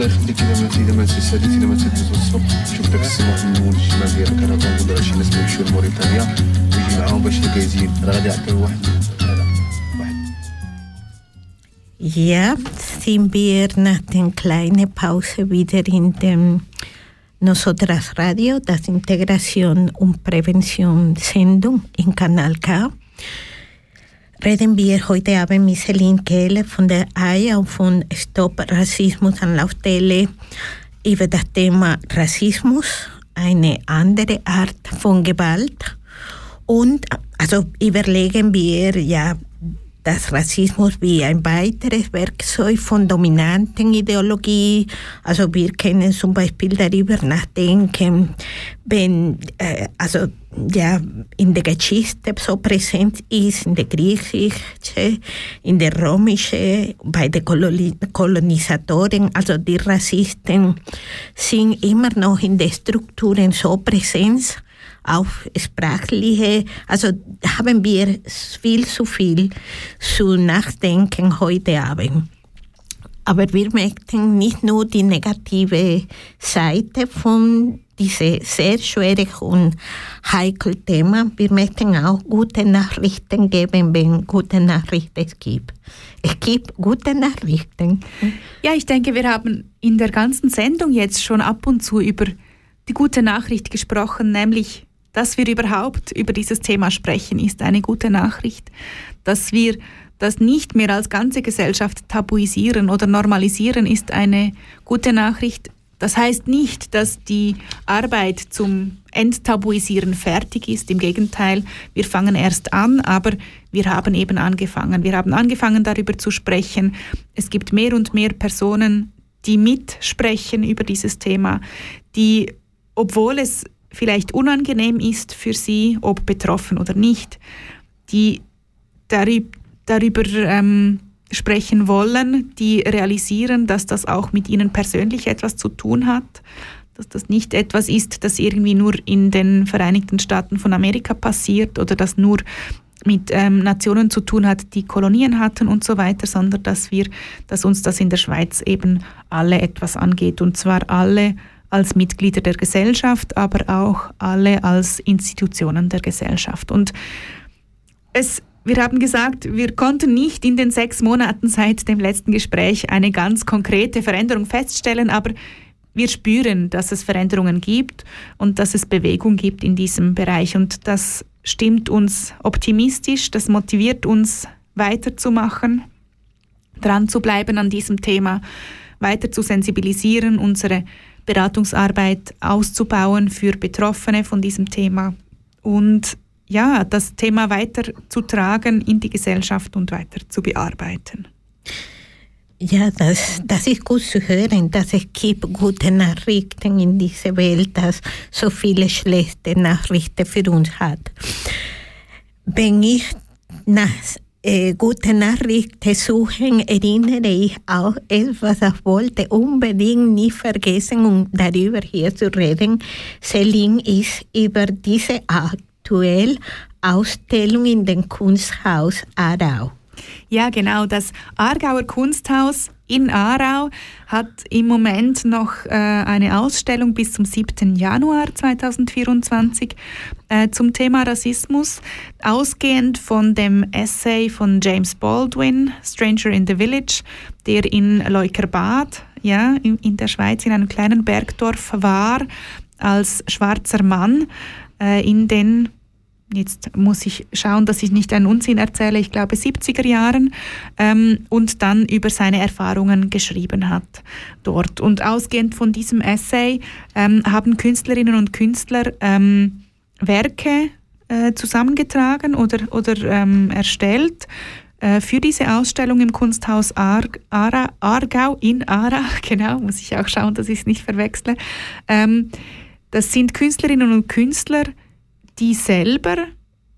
F: Lechniki demeci, demeci, sedici, Pause wieder in dem Nosotras Radio, das Integration und Prävention Sendung in Kanal K. Reden wir heute Abend mit Celine Kehle von der AIA und von Stop Rassismus Anlaufstelle über das Thema Rassismus, eine andere Art von Gewalt. Und also überlegen wir ja das Rassismus wie ein weiteres Werkzeug von dominanten Ideologie. Also wir können zum Beispiel darüber nachdenken, wenn äh, also ja in der Geschichte so präsent ist, in der griechischen, in der römischen, bei den Koloni Kolonisatoren, also die Rassisten sind immer noch in den Strukturen so präsent auch sprachliche, also haben wir viel zu viel zu nachdenken heute Abend. Aber wir möchten nicht nur die negative Seite von diesem sehr schweren und heiklen Thema, wir möchten auch gute Nachrichten geben, wenn gute Nachrichten gibt. Es gibt gute Nachrichten.
G: Ja, ich denke, wir haben in der ganzen Sendung jetzt schon ab und zu über die gute Nachricht gesprochen, nämlich dass wir überhaupt über dieses Thema sprechen, ist eine gute Nachricht. Dass wir das nicht mehr als ganze Gesellschaft tabuisieren oder normalisieren, ist eine gute Nachricht. Das heißt nicht, dass die Arbeit zum Enttabuisieren fertig ist. Im Gegenteil, wir fangen erst an, aber wir haben eben angefangen. Wir haben angefangen, darüber zu sprechen. Es gibt mehr und mehr Personen, die mitsprechen über dieses Thema, die, obwohl es vielleicht unangenehm ist für sie, ob betroffen oder nicht, die darüber, darüber ähm, sprechen wollen, die realisieren, dass das auch mit ihnen persönlich etwas zu tun hat, dass das nicht etwas ist, das irgendwie nur in den Vereinigten Staaten von Amerika passiert oder das nur mit ähm, Nationen zu tun hat, die Kolonien hatten und so weiter, sondern dass wir, dass uns das in der Schweiz eben alle etwas angeht und zwar alle als Mitglieder der Gesellschaft, aber auch alle als Institutionen der Gesellschaft. Und es wir haben gesagt, wir konnten nicht in den sechs Monaten seit dem letzten Gespräch eine ganz konkrete Veränderung feststellen, aber wir spüren, dass es Veränderungen gibt und dass es Bewegung gibt in diesem Bereich. Und das stimmt uns optimistisch, das motiviert uns weiterzumachen, dran zu bleiben an diesem Thema, weiter zu sensibilisieren, unsere Beratungsarbeit auszubauen für Betroffene von diesem Thema und ja, das Thema weiterzutragen in die Gesellschaft und weiter zu bearbeiten.
F: Ja, das, das ist gut zu hören, dass es gibt gute Nachrichten in dieser Welt, dass so viele schlechte Nachrichten für uns hat. Wenn ich nach äh, gute Nachrichten suche, erinnere ich auch etwas, ich wollte unbedingt nicht vergessen, um darüber hier zu reden. Celine ist über diese Art aktuell Ausstellung in dem Kunsthaus Aarau.
G: Ja, genau. Das Aargauer Kunsthaus in Aarau hat im Moment noch äh, eine Ausstellung bis zum 7. Januar 2024 äh, zum Thema Rassismus, ausgehend von dem Essay von James Baldwin, Stranger in the Village, der in Leukerbad, ja, in, in der Schweiz, in einem kleinen Bergdorf war, als schwarzer Mann äh, in den jetzt muss ich schauen, dass ich nicht einen Unsinn erzähle, ich glaube 70er Jahren, ähm, und dann über seine Erfahrungen geschrieben hat dort. Und ausgehend von diesem Essay ähm, haben Künstlerinnen und Künstler ähm, Werke äh, zusammengetragen oder, oder ähm, erstellt äh, für diese Ausstellung im Kunsthaus Ar Ara, Aargau in Aarau, genau, muss ich auch schauen, dass ich es nicht verwechsle. Ähm, das sind Künstlerinnen und Künstler, die selber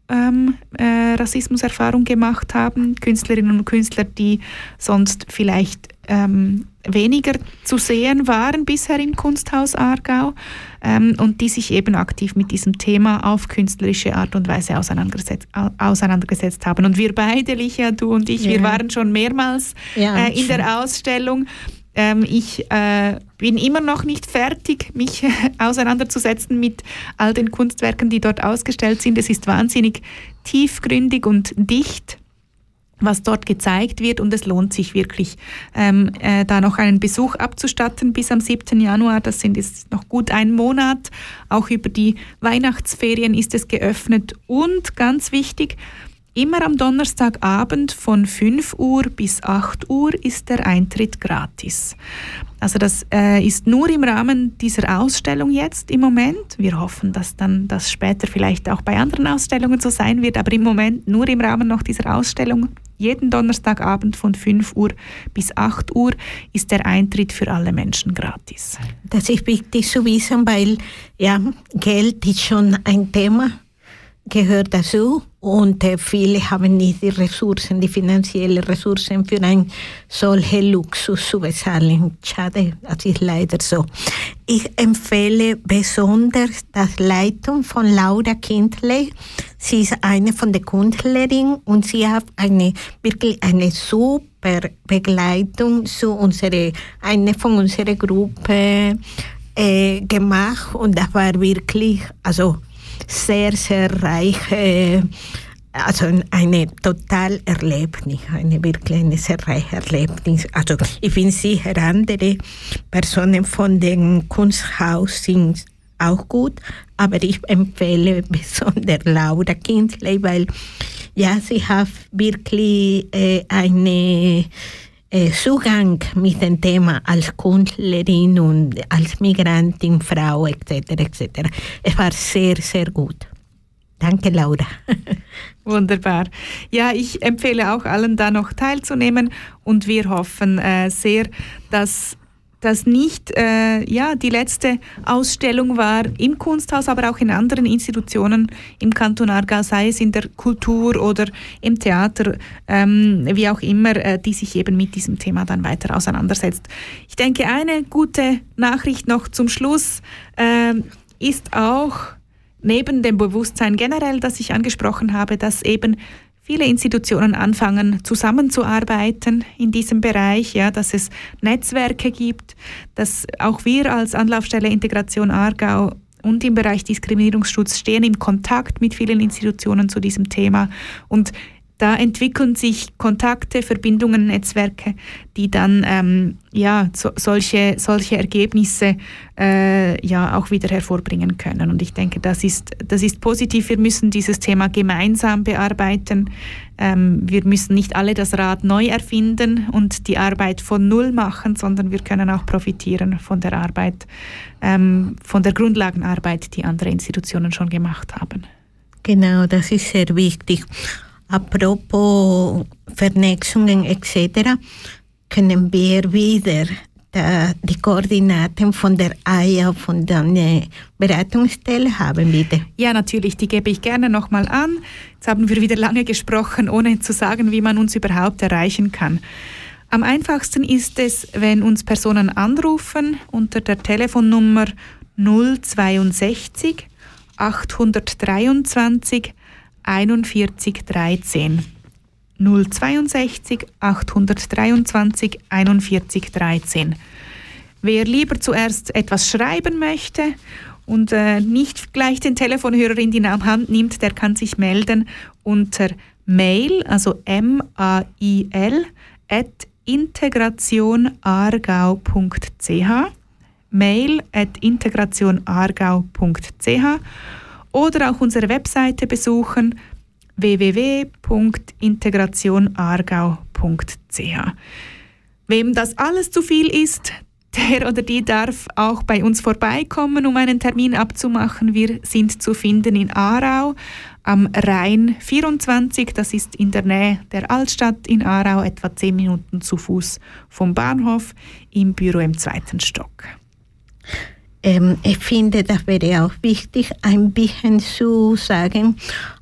G: ähm, äh, Rassismuserfahrung gemacht haben, Künstlerinnen und Künstler, die sonst vielleicht ähm, weniger zu sehen waren bisher im Kunsthaus Aargau ähm, und die sich eben aktiv mit diesem Thema auf künstlerische Art und Weise auseinandergesetzt, auseinandergesetzt haben. Und wir beide, Licha, du und ich, ja. wir waren schon mehrmals ja, äh, in schon. der Ausstellung ähm, ich äh, bin immer noch nicht fertig, mich auseinanderzusetzen mit all den Kunstwerken, die dort ausgestellt sind. Es ist wahnsinnig tiefgründig und dicht was dort gezeigt wird und es lohnt sich wirklich, ähm, äh, da noch einen Besuch abzustatten bis am 7. Januar. Das sind jetzt noch gut ein Monat. Auch über die Weihnachtsferien ist es geöffnet und ganz wichtig, Immer am Donnerstagabend von 5 Uhr bis 8 Uhr ist der Eintritt gratis. Also das äh, ist nur im Rahmen dieser Ausstellung jetzt im Moment. Wir hoffen, dass dann das später vielleicht auch bei anderen Ausstellungen so sein wird, aber im Moment nur im Rahmen noch dieser Ausstellung. Jeden Donnerstagabend von 5 Uhr bis 8 Uhr ist der Eintritt für alle Menschen gratis.
F: Das ist wichtig zu wissen, weil ja, Geld ist schon ein Thema gehört dazu und äh, viele haben nicht die Ressourcen, die finanziellen Ressourcen für einen solchen Luxus zu bezahlen. Schade, das ist leider so. Ich empfehle besonders das Leitung von Laura Kindle. Sie ist eine von den Künstlerinnen und sie hat eine wirklich eine super Begleitung zu unserer, eine von unserer Gruppe äh, gemacht und das war wirklich, also sehr, sehr reiche, also eine total Erlebnis, eine wirklich eine sehr reiche Erlebnis. Also ich bin sicher, andere Personen von dem Kunsthaus sind auch gut, aber ich empfehle besonders Laura Kinsley, weil ja, sie hat wirklich äh, einen äh, Zugang mit dem Thema als Künstlerin und als Migrantin, Frau etc. etc. Es war sehr, sehr gut. Danke, Laura.
G: Wunderbar. Ja, ich empfehle auch allen da noch teilzunehmen und wir hoffen äh, sehr, dass das nicht äh, ja, die letzte Ausstellung war im Kunsthaus, aber auch in anderen Institutionen im Kanton Aargau, sei es in der Kultur oder im Theater, ähm, wie auch immer, äh, die sich eben mit diesem Thema dann weiter auseinandersetzt. Ich denke, eine gute Nachricht noch zum Schluss äh, ist auch, neben dem Bewusstsein generell, das ich angesprochen habe, dass eben viele Institutionen anfangen zusammenzuarbeiten in diesem Bereich, ja, dass es Netzwerke gibt, dass auch wir als Anlaufstelle Integration Aargau und im Bereich Diskriminierungsschutz stehen im Kontakt mit vielen Institutionen zu diesem Thema. Und da entwickeln sich Kontakte, Verbindungen, Netzwerke, die dann ähm, ja, so, solche, solche Ergebnisse äh, ja auch wieder hervorbringen können. Und ich denke, das ist, das ist positiv. Wir müssen dieses Thema gemeinsam bearbeiten. Ähm, wir müssen nicht alle das Rad neu erfinden und die Arbeit von Null machen, sondern wir können auch profitieren von der Arbeit, ähm, von der Grundlagenarbeit, die andere Institutionen schon gemacht haben.
F: Genau, das ist sehr wichtig. Apropos Vernetzungen etc., können wir wieder die Koordinaten von der AIA, von der äh, Beratungsstelle haben, bitte.
G: Ja, natürlich, die gebe ich gerne nochmal an. Jetzt haben wir wieder lange gesprochen, ohne zu sagen, wie man uns überhaupt erreichen kann. Am einfachsten ist es, wenn uns Personen anrufen unter der Telefonnummer 062 823 41 13. 062 823 41 13. Wer lieber zuerst etwas schreiben möchte und äh, nicht gleich den Telefonhörer in die Hand nimmt, der kann sich melden unter mail, also M-A-I-L, at integrationargau.ch mail at integrationargau.ch oder auch unsere Webseite besuchen www.integrationargau.ch. Wem das alles zu viel ist, der oder die darf auch bei uns vorbeikommen, um einen Termin abzumachen. Wir sind zu finden in Aarau am Rhein 24. Das ist in der Nähe der Altstadt in Aarau, etwa 10 Minuten zu Fuß vom Bahnhof im Büro im zweiten Stock.
F: Ähm, ich finde, das wäre auch wichtig, ein bisschen zu sagen,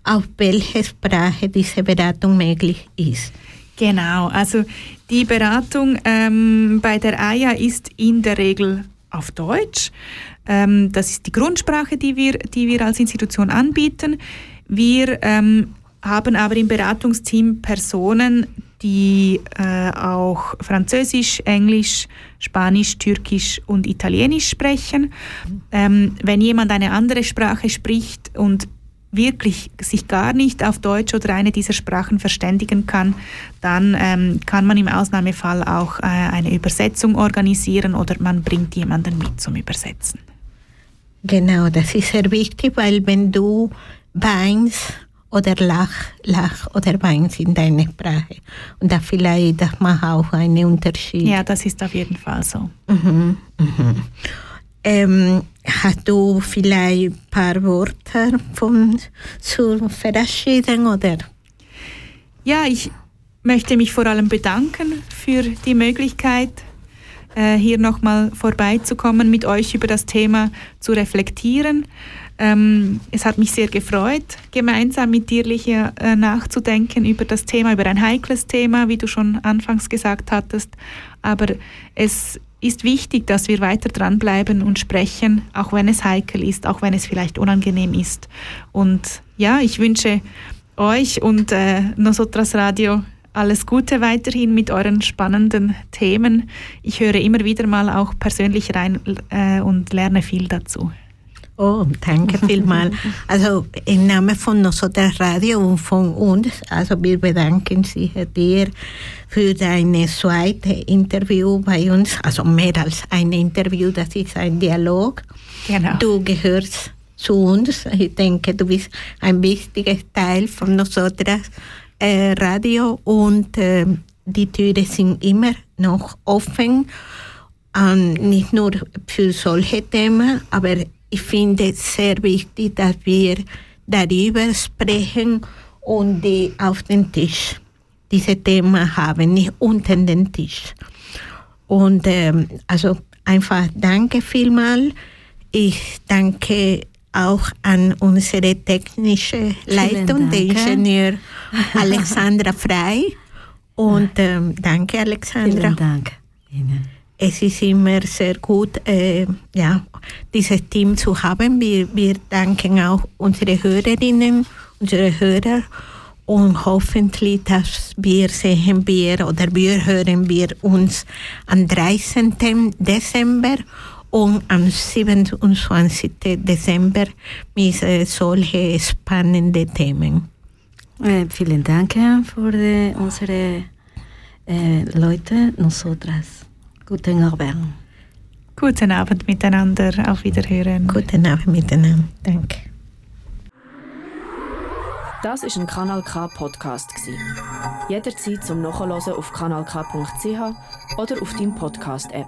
F: auf welche Sprache diese Beratung möglich ist.
G: Genau, also die Beratung ähm, bei der AIA ist in der Regel auf Deutsch. Ähm, das ist die Grundsprache, die wir, die wir als Institution anbieten. Wir ähm, haben aber im Beratungsteam Personen, die äh, auch Französisch, Englisch, Spanisch, Türkisch und Italienisch sprechen. Ähm, wenn jemand eine andere Sprache spricht und wirklich sich gar nicht auf Deutsch oder eine dieser Sprachen verständigen kann, dann ähm, kann man im Ausnahmefall auch äh, eine Übersetzung organisieren oder man bringt jemanden mit zum Übersetzen.
F: Genau, das ist sehr wichtig, weil wenn du weinst oder lach, lach oder weinst in deiner Sprache und da vielleicht das macht auch einen Unterschied.
G: Ja, das ist auf jeden Fall so.
F: Mhm, mhm. Ähm, hast du vielleicht ein paar Worte von, zu verabschieden oder?
G: Ja, ich möchte mich vor allem bedanken für die Möglichkeit, äh, hier nochmal vorbeizukommen, mit euch über das Thema zu reflektieren. Ähm, es hat mich sehr gefreut, gemeinsam mit dir, Licha, äh, nachzudenken über das Thema, über ein heikles Thema, wie du schon anfangs gesagt hattest. Aber es ist wichtig, dass wir weiter dranbleiben und sprechen, auch wenn es heikel ist, auch wenn es vielleicht unangenehm ist. Und ja, ich wünsche euch und äh, Nosotras Radio alles Gute weiterhin mit euren spannenden Themen. Ich höre immer wieder mal auch persönlich rein äh, und lerne viel dazu.
F: Oh, danke vielmals. Also im Namen von Nosotras Radio und von uns, also wir bedanken sich dir für deine zweite Interview bei uns, also mehr als ein Interview, das ist ein Dialog.
G: Genau.
F: Du gehörst zu uns. Ich denke, du bist ein wichtiger Teil von Nosotras äh, Radio und äh, die Türen sind immer noch offen, ähm, nicht nur für solche Themen, aber ich finde es sehr wichtig, dass wir darüber sprechen und die auf den Tisch diese Themen haben, nicht unter den Tisch. Und ähm, also einfach danke vielmal. Ich danke auch an unsere technische Leitung, der. Ingenieur Alexandra Frei. Und ähm, danke, Alexandra.
H: Vielen Dank Ihnen.
F: Es ist immer sehr gut, äh, ja, dieses Team zu haben. Wir, wir danken auch unsere Hörerinnen, unsere Hörer und hoffentlich, dass wir sehen wir oder wir hören wir uns am 13. Dezember und am 27. Dezember mit äh, solchen spannenden Themen.
H: Äh, vielen Dank für die, unsere äh, Leute, nosotras. Guten Abend.
G: Guten Abend miteinander, auf Wiederhören.
F: Guten Abend miteinander. Danke.
A: Das ist ein Kanal K Podcast gsi. Jederzeit zum Nachhören auf kanalk.ch oder auf deinem Podcast App.